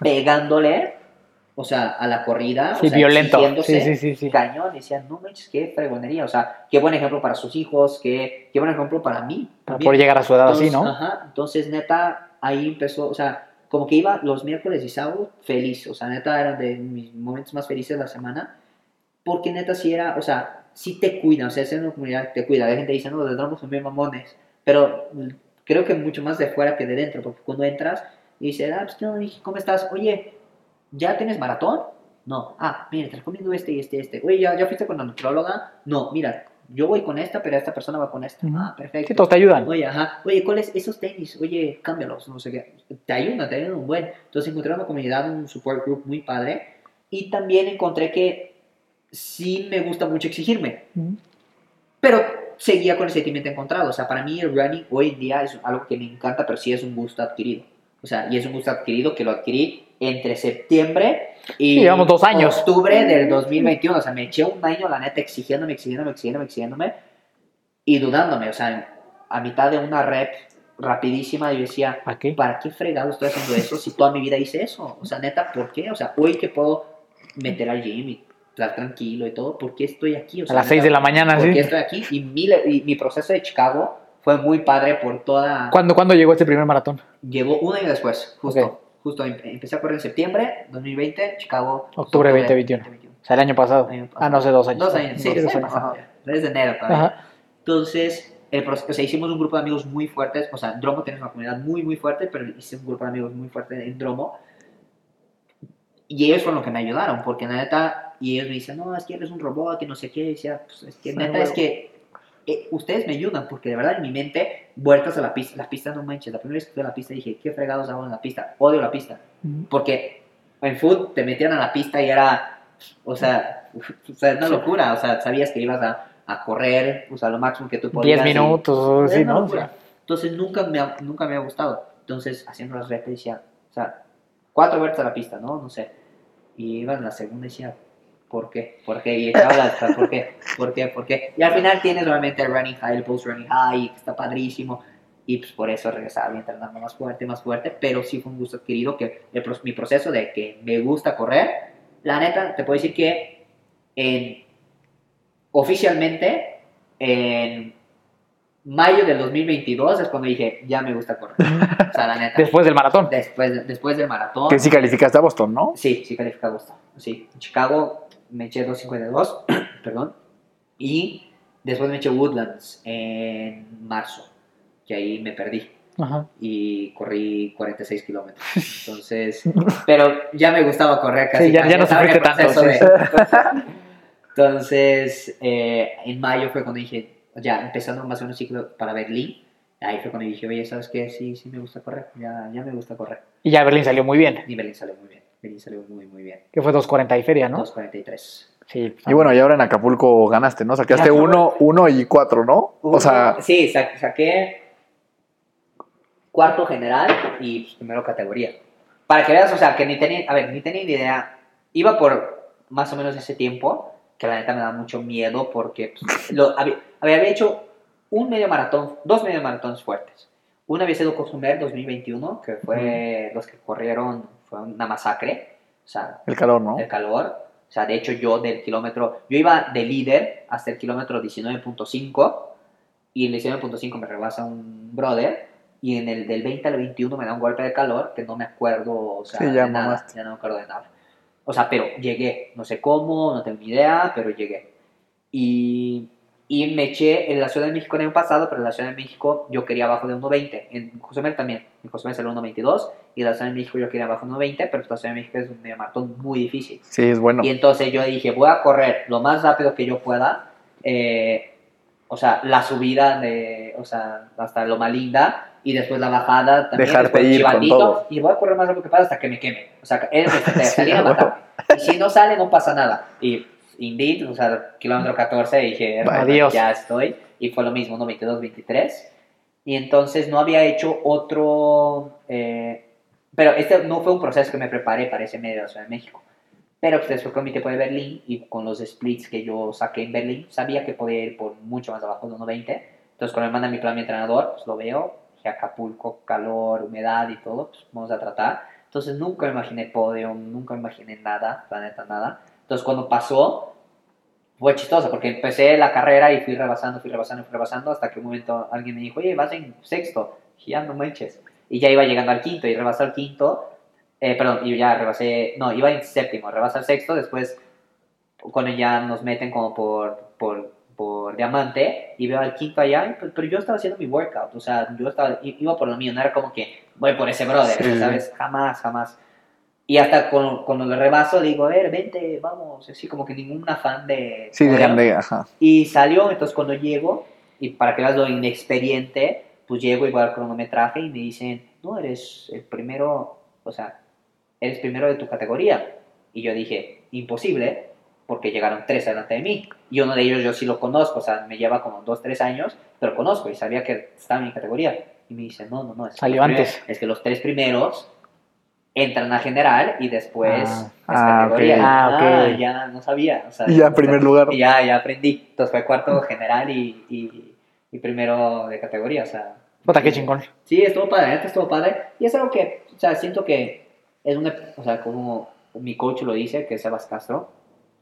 pegándole, o sea, a la corrida, Sí, o sea, violento. Sí, sí, sí, sí. cañón, y decían, no manches, qué fregonería, o sea, qué buen ejemplo para sus hijos, qué, qué buen ejemplo para mí. Para poder llegar a su edad así, Entonces, ¿no? Ajá, entonces neta, ahí empezó, o sea, como que iba los miércoles y sábado feliz, o sea, neta eran de mis momentos más felices de la semana, porque neta sí era, o sea, sí te cuidan, o sea, es una comunidad que te cuida, hay gente dice, no, los de Dromos son bien mamones, pero creo que mucho más de fuera que de dentro, porque cuando entras y dices, ah, pues, ¿qué onda? ¿cómo estás? Oye, ¿ya tienes maratón? No, ah, mira, te recomiendo este y este y este. Oye, ¿ya, ¿ya fuiste con la nutróloga? No, mira, yo voy con esta, pero esta persona va con esta. Ujú. Ah, perfecto. Sí, todos te ayudan. Oye, ajá. Oye, ¿cuáles esos tenis? Oye, cámbialos, no sé qué. Te ayudan, te ayudan un buen. Entonces encontré una comunidad, un support group muy padre. Y también encontré que sí me gusta mucho exigirme. Ujú. Pero seguía con el sentimiento encontrado. O sea, para mí el running hoy en día es algo que me encanta, pero sí es un gusto adquirido. O sea, y es un gusto adquirido que lo adquirí entre septiembre y llevamos dos años. octubre del 2021. O sea, me eché un año, la neta, exigiéndome, exigiéndome, exigiéndome, exigiéndome y dudándome. O sea, a mitad de una rep rapidísima, yo decía, ¿Para qué? ¿para qué fregado estoy haciendo eso si toda mi vida hice eso? O sea, neta, ¿por qué? O sea, hoy que puedo meter al gym y estar tranquilo y todo, ¿por qué estoy aquí? O A sea, las 6 neta, de la mañana, ¿Por qué sí. estoy aquí? Y mi, y mi proceso de Chicago fue muy padre por toda... ¿Cuándo, ¿Cuándo llegó este primer maratón? Llevó un año después, justo. Ok. Justo em- empecé a correr en septiembre 2020, Chicago. Octubre 2021. O sea, el año pasado. Año pasado. Ah, no, hace dos años. Dos años, sí, Dos años. Ajá. Desde enero todavía. Ajá. Entonces, el proceso, o sea, hicimos un grupo de amigos muy fuertes. O sea, Dromo tiene una comunidad muy, muy fuerte, pero hice un grupo de amigos muy fuerte en Dromo. Y ellos fueron los que me ayudaron, porque la neta, y ellos me dicen, no, es que eres un robot y no sé qué. Y decía, pues es que neta, es que eh, ustedes me ayudan, porque de verdad en mi mente, vueltas a la pista, la pista no manches. La primera vez que fui a la pista dije, ¿qué fregados hago en la pista? Odio la pista. Ujú. Porque en food te metían a la pista y era, o sea, o sea una locura. O sea, sabías que ibas a, a correr, o sea, lo máximo que tú podías. 10 y- minutos, sí, ¿no? Entonces nunca me, ha, nunca me ha gustado. Entonces, haciendo las retas decía, o sea, cuatro vueltas a la pista, ¿no? No sé. Y iba en la segunda y decía, ¿por qué? ¿Por qué? Y echaba la ¿por qué? ¿Por qué? ¿Por qué? Y al final tienes obviamente el running high, el post running high, que está padrísimo. Y pues por eso regresaba y entrenando más fuerte, más fuerte. Pero sí fue un gusto adquirido que el mi proceso de que me gusta correr, la neta, te puedo decir que en, oficialmente en mayo del 2022 es cuando dije, ya me gusta correr. O sea, la neta. *laughs* Después del maratón. Después, después del maratón. Que sí calificaste a Boston, ¿no? Sí, sí califica a Boston. Sí, en Chicago me eché 2.52, *clears throat* perdón. Y después me eché Woodlands en marzo, que ahí me perdí Ajá. y corrí 46 kilómetros. *laughs* Entonces, pero ya me gustaba correr casi. Sí, ya- ya no sufriste tanto, proceso sí. de- Entonces, eh, en mayo fue cuando dije, ya empezando más o menos ciclo para Berlín, ahí fue cuando dije, oye, ¿sabes qué? Sí, sí me gusta correr, ya, ya me gusta correr. Y ya Berlín salió muy bien. Y Berlín salió muy bien, Berlín salió muy, muy bien. Que fue 2.40 y feria, ¿no? 2.43. Sí. Y bueno, y ahora en Acapulco ganaste, ¿no? Sacaste uno, uno y cuatro, ¿no? O sea, sí, sa- saqué cuarto general y pues, primero categoría. Para que veas, o sea, que ni tenía, a ver, ni tenía ni idea. Iba por más o menos ese tiempo, que la neta me da mucho miedo porque pues, *laughs* lo, había, había hecho un medio maratón, dos medio maratones fuertes. Uno había sido Cozumel 2021, que fue los que corrieron, fue una masacre. O sea, el calor, ¿no? el calor. O sea, de hecho yo del kilómetro, yo iba de líder hasta el kilómetro 19.5 y el 19.5 me rebasa un brother y en el del 20 al 21 me da un golpe de calor que no me acuerdo, o sea, Sí, ya de nada, ya no me acuerdo de nada. O sea, pero llegué. No sé cómo, no tengo ni idea, pero llegué. Y, y me eché en la Ciudad de México el año pasado, pero en la Ciudad de México yo quería abajo de 1.20. En Cozumel también. En Cozumel salió 1.22 y en la Ciudad de México yo quería abajo de 1.20, pero la Ciudad de México es un medio maratón muy difícil. Sí, es bueno. Y entonces yo dije, voy a correr lo más rápido que yo pueda. eh, o sea, la subida de, o sea, hasta Loma Linda y después la bajada también. Dejarte ir con todo. Y voy a correr más rápido que pueda hasta que me queme. O sea, es *laughs* Sí, salir a matarme. Y si no sale, no pasa nada. Y indeed, o sea, kilómetro 14 dije, Adiós. ya estoy. Y fue lo mismo, 1, 22, 23. Y entonces no había hecho otro... eh, pero este no fue un proceso que me preparé para ese medio de la Ciudad de México. Pero pues después con mi tiempo de Berlín y con los splits que yo saqué en Berlín, sabía que podía ir por mucho más abajo de 1.20. Entonces cuando me manda mi plan mi entrenador, pues lo veo, que Acapulco, calor, humedad y todo, pues vamos a tratar. Entonces nunca imaginé podio, nunca imaginé nada, la neta nada. Entonces cuando pasó, fue chistoso porque empecé la carrera y fui rebasando, fui rebasando, fui rebasando hasta que un momento alguien me dijo, oye, vas en sexto. Ya no manches. Y ya iba llegando al quinto y rebasé al quinto. Eh, perdón, y ya rebasé, no, iba en séptimo, rebasé al sexto. Después, cuando ya nos meten como por, por, por diamante y veo al quinto allá, y pues- pero yo estaba haciendo mi workout. O sea, yo estaba, iba por lo mío, no era como que voy por ese brother, Sí. ¿sabes? Jamás, jamás. Y hasta cuando, cuando lo rebaso le digo, a ver, vente, vamos, así como que ningún afán de... Sí, de, ajá. Y salió, entonces cuando llego, y para que veas lo inexperiente, pues llego voy al cronometraje y me dicen, no, eres el primero, o sea, eres primero de tu categoría. Y yo dije, imposible, porque llegaron tres adelante de mí. Y uno de ellos yo sí lo conozco, o sea, me lleva como dos, tres años, pero conozco y sabía que estaba en mi categoría. Y me dice, no, no, no, es que, antes. es que los tres primeros entran a general y después Ah. es Ah, categoría. ok. Ah, ok. ya no sabía. O sea, Y ya en primer lugar. y ya, ya aprendí. Entonces fue cuarto *laughs* general y, y, y primero de categoría. O sea, Puta, qué chingón. Sí, estuvo padre, estuvo padre. Y es algo que, o sea, siento que es una, o sea, como mi coach lo dice, que es Sebas Castro,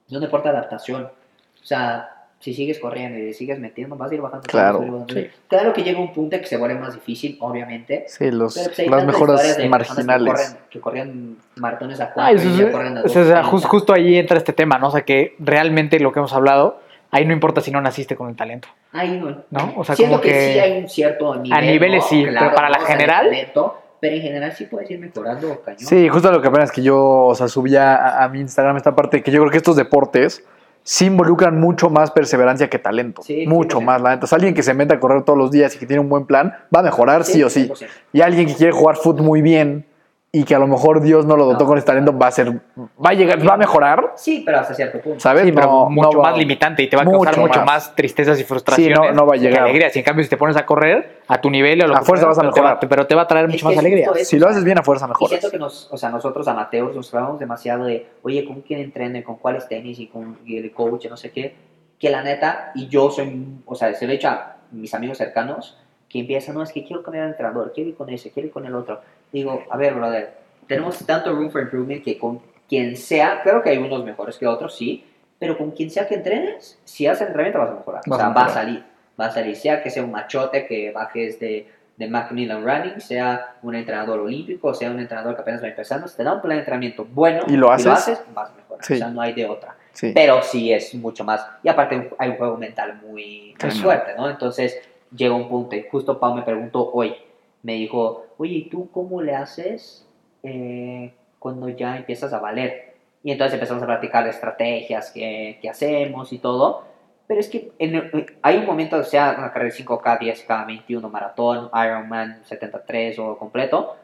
es un deporte de adaptación. O sea, si sigues corriendo y sigues metiendo, vas a ir bajando. Claro, vas a ir bajando. sí. Claro que llega un punto en que se vuelve más difícil, obviamente. Sí, los, Pero, pues, las mejoras marginales. Que, corrían maratones a Ah, cuatro eso y ya corren a o sea, dos. jus- justo ahí entra este tema, ¿no? O sea, que realmente lo que hemos hablado, ahí no importa si no naciste con el talento. Ahí no. ¿No? O sea, Siento como que, que- sí hay un cierto nivel. niveles ¿no? sí, pero para la general- talento, pero en general sí puedes ir mejorando cañón. Sí, justo lo que apenas que yo, o sea, subía a, a mi Instagram esta parte, que yo creo que estos deportes sí involucran mucho más perseverancia que talento. Sí, mucho 100%. más, la neta. Alguien que se mete a correr todos los días y que tiene un buen plan, va a mejorar sí, o sí. 100%. Y alguien que quiere jugar fútbol muy bien y que a lo mejor Dios no lo dotó No. con ese talento, va a ser, va a llegar, va a mejorar, Sí, pero hasta cierto punto. ¿sabes? Sí, pero No- mucho no va- más limitante y te va a causar Mucho mucho más. más. tristezas y frustraciones. Sí, no- no va a llegar. alegrías. Y en cambio, si te pones a correr a tu nivel, a, lo A que fuerza vas a pero te va- mejorar. pero te va a traer Es mucho más alegría. eso. Si lo haces bien, a fuerza Y mejoras. siento que nos, o sea, nosotros amateurs nos clavamos demasiado de, oye, ¿con quién entreno? y ¿Con cuáles tenis? Y con y el coach, no sé qué. Que la neta, y yo soy, o sea, se lo he dicho a mis amigos cercanos, que empiezan, no, es que quiero cambiar de entrenador, quiero ir con ese, quiero ir con el otro. Digo, a ver, brother, tenemos tanto room for improvement que con quien sea, creo que hay unos mejores que otros, sí, pero con quien sea que entrenes, si haces entrenamiento vas a mejorar. Vas o sea, a va a mejorar. salir, va a salir, sea que sea un machote que bajes de, de Macmillan Running, sea un entrenador olímpico, sea un entrenador que apenas va empezando, si te da un plan de entrenamiento bueno ¿Y lo haces? vas a mejorar. Sí. O sea, no hay de otra. Sí. Pero sí es mucho más. Y aparte hay un juego mental muy, muy fuerte, ¿no? Entonces llega un punto y justo Pau me preguntó hoy, me dijo, oye, ¿y tú cómo le haces eh, cuando ya empiezas a valer? Y entonces empezamos a platicar de estrategias que, que hacemos y todo. Pero es que en el- hay un momento, o sea, una carrera de 5K, 10K, 21, maratón, Ironman 73 o completo.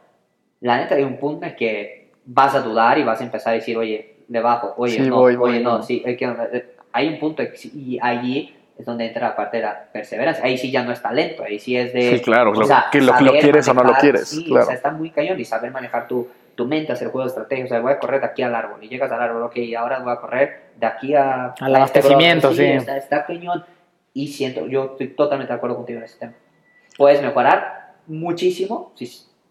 La neta hay un punto en que vas a dudar y vas a empezar a decir, oye, le bajo, oye, Sí, no, voy, oye, voy, no, no. sí, hay, que- eh, hay un punto y allí es donde entra la parte de la perseverancia. Ahí sí ya no es talento, ahí sí es de... Sí, claro, o lo- sea, que lo, lo quieres o no lo manejar, quieres. Sí, claro. o sea, está muy cañón y saber manejar tu, tu mente, hacer juegos de estrategia. O sea, voy a correr de aquí al árbol y llegas al árbol, ok, ahora voy a correr de aquí a... Al a abastecimiento, este brother. sí. Está, está cañón. Y siento, yo estoy totalmente de acuerdo contigo en ese tema. Puedes mejorar muchísimo si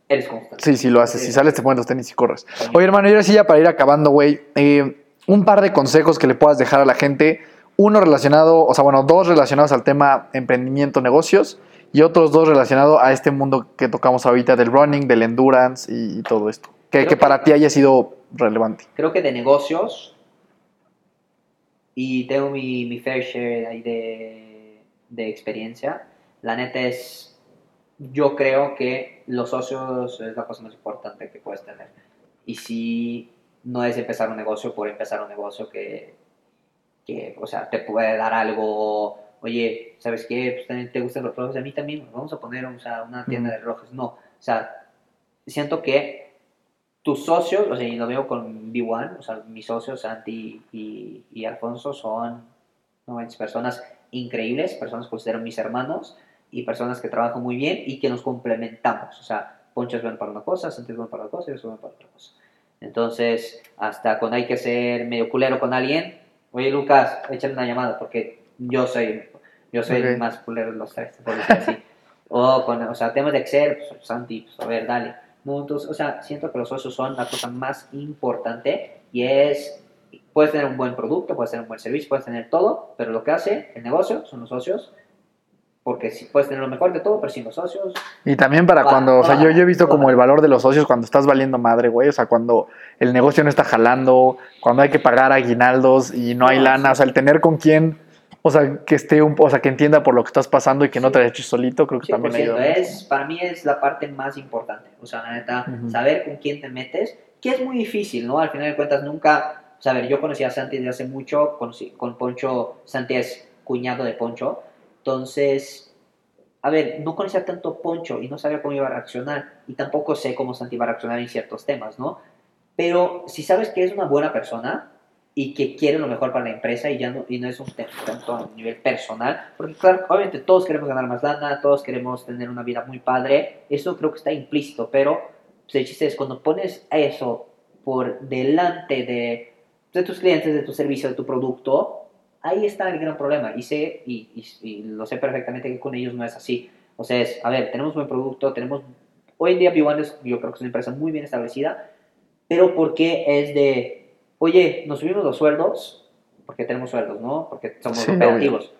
eres constante. Sí, sí lo haces. Si sales, te pones los tenis y corres. Cañón. Oye, hermano, y ahora sí ya para ir acabando, güey, eh, un par de consejos que le puedas dejar a la gente. Uno relacionado, o sea, bueno, dos relacionados al tema emprendimiento, negocios, y otros dos relacionados a este mundo que tocamos ahorita del running, del endurance y, y todo esto. Que, Creo que que- para ti haya sido relevante. Creo que de negocios, y tengo mi, mi fair share ahí de, de experiencia, la neta es, yo creo que los socios es la cosa más importante que puedes tener. Y si no es empezar un negocio por empezar un negocio que, que o sea, te puede dar algo, oye, ¿sabes qué? Pues también te gustan los relojes, a mí también, vamos a poner o sea, una tienda de relojes. No, o sea, siento que tus socios, o sea, y lo veo con B1, o sea, mis socios, Santi y, y Alfonso, son no personas increíbles, personas que considero mis hermanos y personas que trabajan muy bien y que nos complementamos. O sea, Poncho es bueno para una cosa, Santi es bueno para una cosa y yo soy bueno para otra cosa. Entonces, hasta cuando hay que ser medio culero con alguien, oye Lucas, échale una llamada porque yo soy, yo soy Ok. el más culero de los tres, por decir así. *laughs* O, con, o sea, temas de Excel, pues, Santi, pues, a ver, dale. No, entonces, o sea, siento que los socios son la cosa más importante y es, puedes tener un buen producto, puedes tener un buen servicio, puedes tener todo, pero lo que hace el negocio son los socios, porque si puedes tener lo mejor de todo, pero sin los socios, Y también para Va, cuando, o sea, yo, yo he visto como el valor de los socios cuando estás valiendo madre, güey. O sea, cuando el negocio no está jalando, cuando hay que pagar aguinaldos y no hay No, lana. sí. O sea, el tener con quien, o sea, que esté un, o sea, que entienda por lo que estás pasando y que no te eches solito, creo que también 100%, ayuda. es, para mí es la parte más importante. O sea, la neta, Ujú. saber con quién te metes, que es muy difícil, ¿no? Al final de cuentas, nunca. O sea, a ver, yo conocí a Santi desde hace mucho, conocí, con Poncho, Santi es cuñado de Poncho. Entonces, a ver, no conocía tanto Poncho y no sabía cómo iba a reaccionar. Y tampoco sé cómo Santi va a reaccionar en ciertos temas, ¿no? Pero si sabes que es una buena persona y que quiere lo mejor para la empresa y ya no, y no es un tema tanto a nivel personal, porque claro, obviamente todos queremos ganar más lana, todos queremos tener una vida muy padre, eso creo que está implícito, pero pues, el chiste es cuando pones eso por delante de, de tus clientes, de tu servicio, de tu producto, ahí está el gran problema. Y sé, y, y- y lo sé perfectamente que con ellos no es así. O sea, es, a ver, tenemos buen producto, tenemos, hoy en día B1 es, yo creo que es una empresa muy bien establecida, pero porque es de, oye, nos subimos los sueldos, porque tenemos sueldos, ¿no? Porque somos Sí, operativos.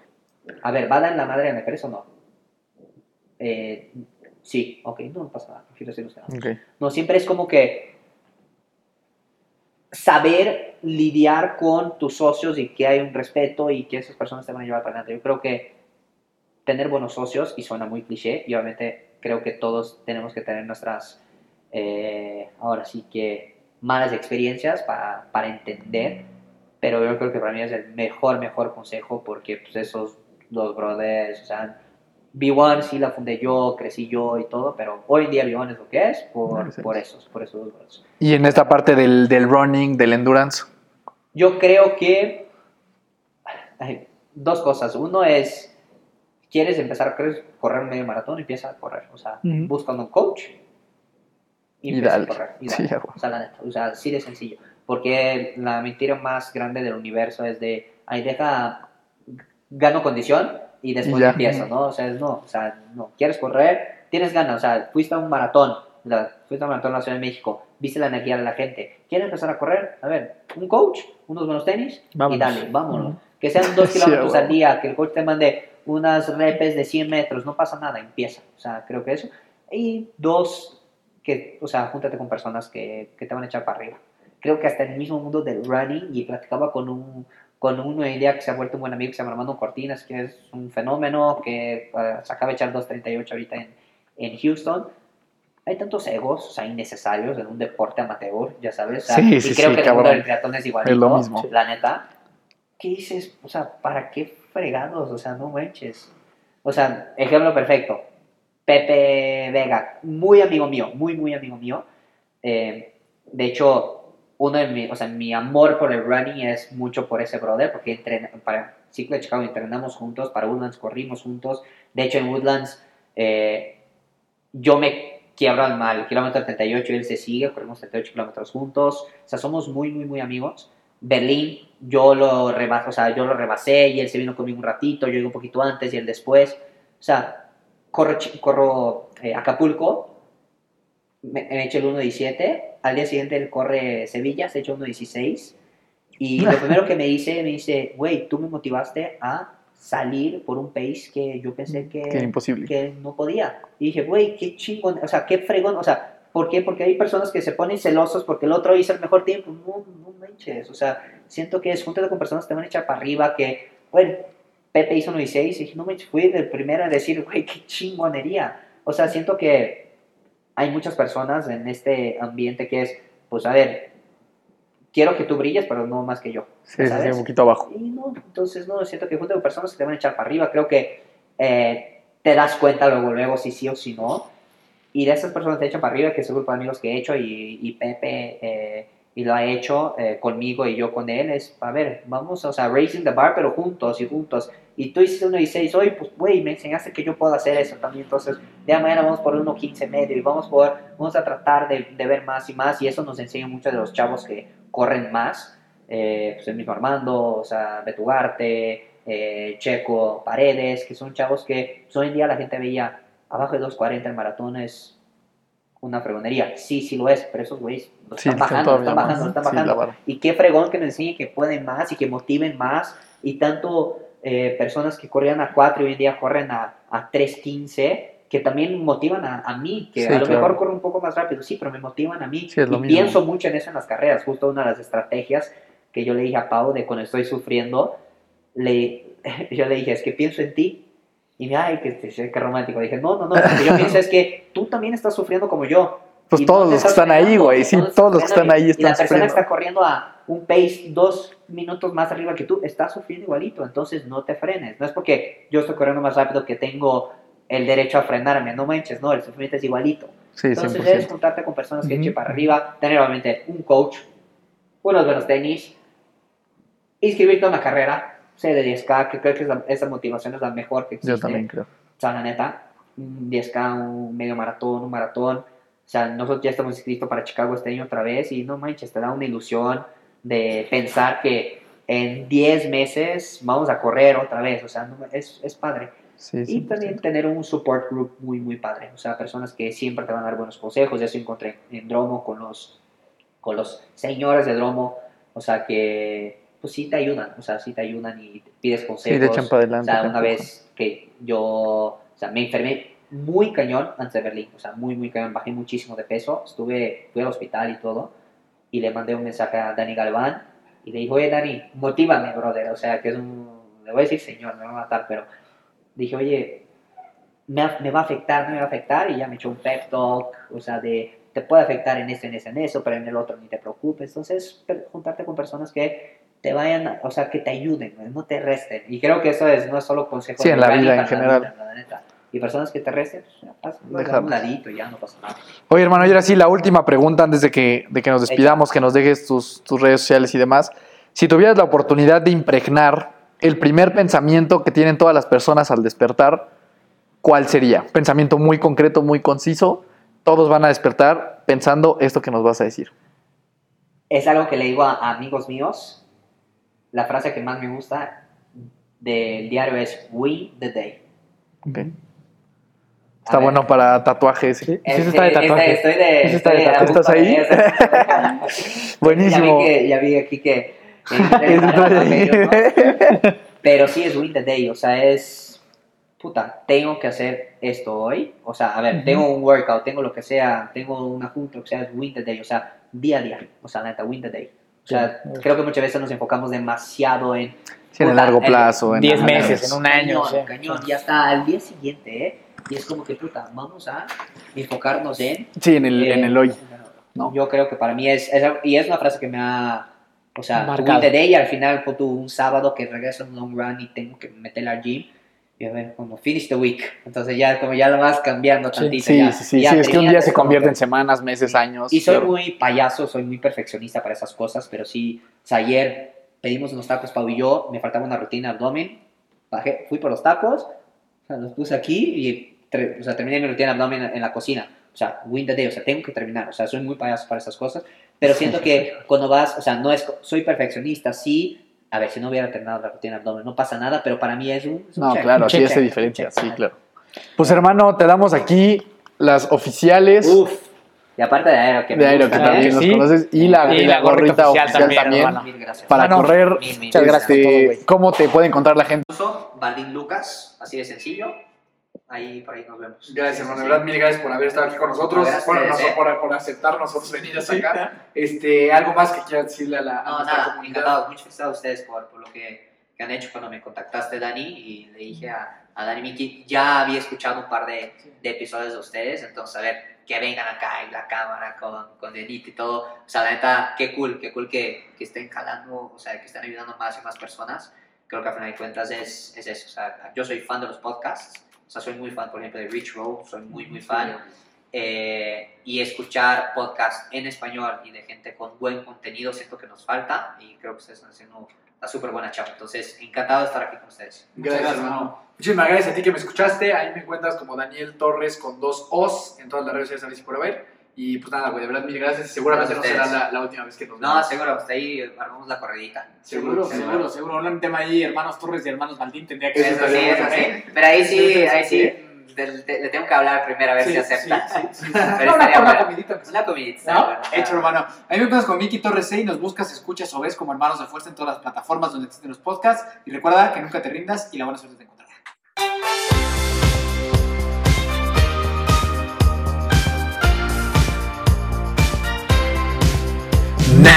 A ver, ¿va a dar la madre a la empresa o no? Eh, sí, ok, no, no pasa nada, prefiero decirlo que no. Ok. No, siempre es como que saber lidiar con tus socios y que hay un respeto y que esas personas te van a llevar para adelante. Yo creo que tener buenos socios, y suena muy cliché, y obviamente creo que todos tenemos que tener nuestras, eh, ahora sí que, malas experiencias para, para entender, pero yo creo que para mí es el mejor, mejor consejo porque pues esos dos brothers, o sea, B1 sí la fundé yo, crecí yo y todo, pero hoy en día B1 es lo que es por, Nice. por esos, por esos dos. Y en esta parte del, del running, del endurance, Yo creo que hay dos cosas. Uno es, quieres empezar a correr, correr un medio maratón, empieza a correr. O sea, Ujú. busca un coach y, Y empieza dale. a correr. Y Sí, dale. huevo. o sea, la neta, o sea, así de sencillo. Porque la mentira más grande del universo es de, ahí deja, gano condición y después Y ya. empiezo, ¿no? O sea, es no, o sea, no, quieres correr, tienes ganas, o sea, fuiste a un maratón, la- fuiste a un maratón en la Ciudad de México, viste la energía de la gente, ¿quieres empezar a correr? A ver, un coach, unos buenos tenis y dale, vámonos. Que sean dos *laughs* Sí, kilómetros a al día, que el coach te mande unas repes de 100 metros, no pasa nada, empieza. O sea, creo que eso. Y dos, que, o sea, júntate con personas que, que te van a echar para arriba. Creo que hasta en el mismo mundo del running, y platicaba con un con uno día que se ha vuelto un buen amigo, que se llama Armando Cortinas, que es un fenómeno, que eh, se acaba de echar 2.38 ahorita en, en Houston. Hay tantos egos, o sea, innecesarios en un deporte amateur, ya sabes. O sea, Sí, y sí, creo sí, que el mundo del triatlón es igualito, Es lo mismo. la neta. ¿Qué dices? O sea, ¿para qué fregados? O sea, no manches. O sea, ejemplo perfecto. Pepe Vega, muy amigo mío, muy, muy amigo mío. Eh, de hecho, uno de mi, o sea, mi amor por el running es mucho por ese brother, porque entrena, para Ciclo de Chicago entrenamos juntos, para Woodlands corrimos juntos. De hecho, en Woodlands eh, yo me quiebro al mal kilómetro 38 y él se sigue, corrimos 38 kilómetros juntos. O sea, somos muy, muy, muy amigos. Berlín, yo lo, rebas, o sea, yo lo rebasé y él se vino conmigo un ratito, yo llegué un poquito antes y él después. O sea, corro, corro eh, Acapulco, me, me echo el 1.17, al día siguiente él corre Sevilla, se echó 1.16, y *laughs* lo primero que me dice, me dice, güey, tú me motivaste a salir por un pace que yo pensé que, que imposible. que no podía. Y dije, güey, qué chingón, o sea, qué fregón, o sea, ¿Por qué? Porque hay personas que se ponen celosos porque el otro hizo el mejor tiempo. No, no manches. O sea, siento que es júntate con personas que te van a echar para arriba, que, bueno, Pepe hizo 96 y dije, no manches, fui el primero a decir, güey, qué chingonería. O sea, siento que hay muchas personas en este ambiente que es, pues, a ver, quiero que tú brilles, pero no más que yo. Sí, sí, sí, ¿sabes? un poquito abajo. Y no, entonces no, siento que junto con personas que te van a echar para arriba, creo que eh, te das cuenta luego, luego si sí o si no. Y de esas personas que te echan para arriba, que es el grupo de amigos que he hecho, y, y Pepe, eh, y lo ha hecho eh, conmigo y yo con él, es, a ver, vamos, o sea, raising the bar, pero juntos y juntos. Y tú hiciste 1.16 hoy, pues, güey, me enseñaste que yo puedo hacer eso también. Entonces, de mañana vamos por 1.15 medio y vamos, por, vamos a tratar de, de ver más y más. Y eso nos enseña mucho de los chavos que corren más. Eh, pues el mismo Armando, o sea, Betugarte, eh, Checo, Paredes, que son chavos que pues, hoy en día la gente veía abajo de 2.40 el maratón es una fregonería. Sí, sí lo es, pero esos güeyes lo Sí, están bajando, están más. bajando, lo están Sí, la bajando. Y qué fregón que nos enseñen que pueden más y que motiven más. Y tanto eh, personas que corrían a 4 y hoy en día corren a, a 3.15, que también motivan a, a mí, que Sí, a lo claro. mejor corro un poco más rápido, sí, pero me motivan a mí. Sí, y mismo. pienso mucho en eso en las carreras. Justo una de las estrategias que yo le dije a Pau de cuando estoy sufriendo, le, *laughs* yo le dije, es que pienso en ti. Y me, ay, que, que, romántico. Dije, no, no, no. Lo que yo pienso es que tú también estás sufriendo como yo. Pues todos los que están ahí, güey. Sí, todos los que están ahí Y la están persona sufriendo. está corriendo a un pace dos minutos más arriba que tú está sufriendo igualito. Entonces no te frenes. No es porque yo estoy corriendo más rápido que tengo el derecho a frenarme. No manches, no. El sufrimiento es igualito. Sí, Entonces es 100%. juntarte con personas que echen para arriba, tener obviamente un coach, unos buenos tenis, inscribirte a una carrera, sé de 10K, que creo que es la- esa motivación es la mejor que existe. Yo también creo. O sea, la neta, un 10K, un medio maratón, un maratón. O sea, nosotros ya estamos inscritos para Chicago este año otra vez y no manches, te da una ilusión de pensar que en 10 meses vamos a correr otra vez. O sea, no- es, es padre. Sí, Y sí. también tener un support group muy, muy padre. O sea, personas que siempre te van a dar buenos consejos. Ya se encontré en Dromo con los, con los señores de Dromo. O sea, que pues sí te ayudan. O sea, sí te ayudan y te pides Sí, consejos. te echan para o adelante. sea, te una vez que yo o sea, me enfermé muy cañón antes de Berlín. O sea, muy, muy cañón. Bajé muchísimo de peso. Estuve, fui al hospital y todo. Y le mandé un mensaje a Dani Galván. Y le dije, oye, Dani, motívame, brother. O sea, que es un... Le voy a decir señor, me va a matar, pero dije, oye, me, me va a afectar, no me va a afectar, y ya me echó un pep talk, o sea, de, te puede afectar en esto, en eso, en eso, pero en el otro ni te preocupes. Entonces, juntarte con personas que te vayan, o sea, que te ayuden, ¿no? te resten. Y creo que eso es, no es solo consejo Sí, en la vida en general. vida, la neta. Y personas que te resten, pues, a un ladito ya no pasa nada. Oye, hermano, y ahora sí, la última pregunta antes de que, de que nos despidamos, que nos dejes tus, tus redes sociales y demás. Si tuvieras la oportunidad de impregnar el primer pensamiento que tienen todas las personas al despertar, ¿cuál sería? Pensamiento muy concreto, muy conciso. Todos van a despertar pensando esto que nos vas a decir. Es algo que le digo a, amigos míos. La frase que más me gusta del diario es We the Day. ¿ok? A Está ver. bueno para tatuajes. Sí, sí, Este, está de tatuaje. este, estoy de. Está de tatuaje. ¿Estás ahí? Buenísimo. *laughs* Ya vi, que, ya vi aquí que. *laughs* Está ahí. *laughs* Pero sí es win the day, o sea, es. Puta, tengo que hacer esto hoy. O sea, a ver, tengo un workout, tengo lo que sea, tengo una junta, o sea, es win the day, o sea, día a día. O sea, neta, win the day. O sea, Sí. creo que muchas veces nos enfocamos demasiado en. Sí, en el largo plazo. en 10 la- meses, en un año. Cañón, sí. cañón, y hasta al día siguiente, ¿eh? Y es como que, puta, vamos a enfocarnos en Sí, en el, eh, en el hoy. ¿no? Yo creo que para mí es, es y es una frase que me ha, o sea, Marcado. win the day, y al final tú, un sábado que regreso a un long run y tengo que meterle al gym, y a ver, como finish the week, entonces ya como ya lo vas cambiando tantito. Sí, ya, sí, sí. ya sí, es que un día se convierte que- en semanas, meses, años. y soy claro. muy payaso, soy muy perfeccionista para esas cosas, pero sí, o sea, ayer pedimos unos tacos Pau y yo, me faltaba una rutina abdomen, bajé, fui por los tacos, o sea, los puse aquí y o sea, terminé mi rutina de abdomen en, en la cocina. O sea, win the day, o sea, tengo que terminar, o sea, soy muy payaso para esas cosas, pero siento que *laughs* cuando vas, o sea, no es, soy perfeccionista, sí, a ver, si no hubiera terminado la rutina de abdomen, no pasa nada, pero para mí es un... es un No, check. claro, Un sí hace diferencia, check. sí, claro. Pues hermano, te damos aquí las oficiales Uf, y aparte de Aero, que de Aero, que también ¿eh? los sí. conoces, y la, Y y la la gorrita gorrita oficial oficial, también, también, gracias. para correr. Mil, mil Muchas gracias por todo, Este, güey. ¿Cómo te puede encontrar la gente? Baldín Lucas, así de sencillo. Ahí por ahí nos vemos. Gracias, hermano. De Sí. verdad, mil gracias por haber estado aquí con nosotros. Gracias, bueno, no, eh. por, por aceptar nosotros venir hasta acá. Este, algo más que quieras decirle a la a No, nada, comunidad? encantado. Muchas felicidades a ustedes por, por lo que, que han hecho cuando me contactaste, Dani, y le dije a, a Dani Miki, ya había escuchado un par de, de episodios de ustedes, entonces a ver, que vengan acá y la cámara con, con Denit y todo. O sea, la neta, qué cool, qué cool que, que estén jalando, o sea, que estén ayudando más y más personas. Creo que a final de cuentas es, es eso. O sea, yo soy fan de los podcasts, o sea, soy muy fan, por ejemplo, de Rich Roll, soy muy, muy fan. Eh, y escuchar podcasts en español y de gente con buen contenido siento que nos falta y creo que ustedes están haciendo una súper buena chamba. Entonces, encantado de estar aquí con ustedes. Gracias, gracias, hermano. Muchísimas gracias a ti que me escuchaste. Ahí me encuentras como Daniel Torres con dos O's en todas las redes sociales por haber. Y pues nada, güey, de verdad, mil gracias. Seguramente no será la, la última vez que nos No, vemos. seguro, hasta ahí armamos la corredita. Seguro, seguro, seguro. Un tema ahí, hermanos Torres y hermanos Maldín tendría que Eso sí, eso sí. Pero ahí sí, ahí sí, le, tengo que hablar primero a ver si acepta. *laughs* Pero Una, estaría una bueno. comidita. Una comidita. ¿No? bueno. Hecho, hermano. A mí me encuentras con Miki Torres 6, nos buscas, escuchas o ves como hermanos de fuerza en todas las plataformas donde existen los podcasts. Y recuerda que nunca te rindas y la buena suerte te encontrará.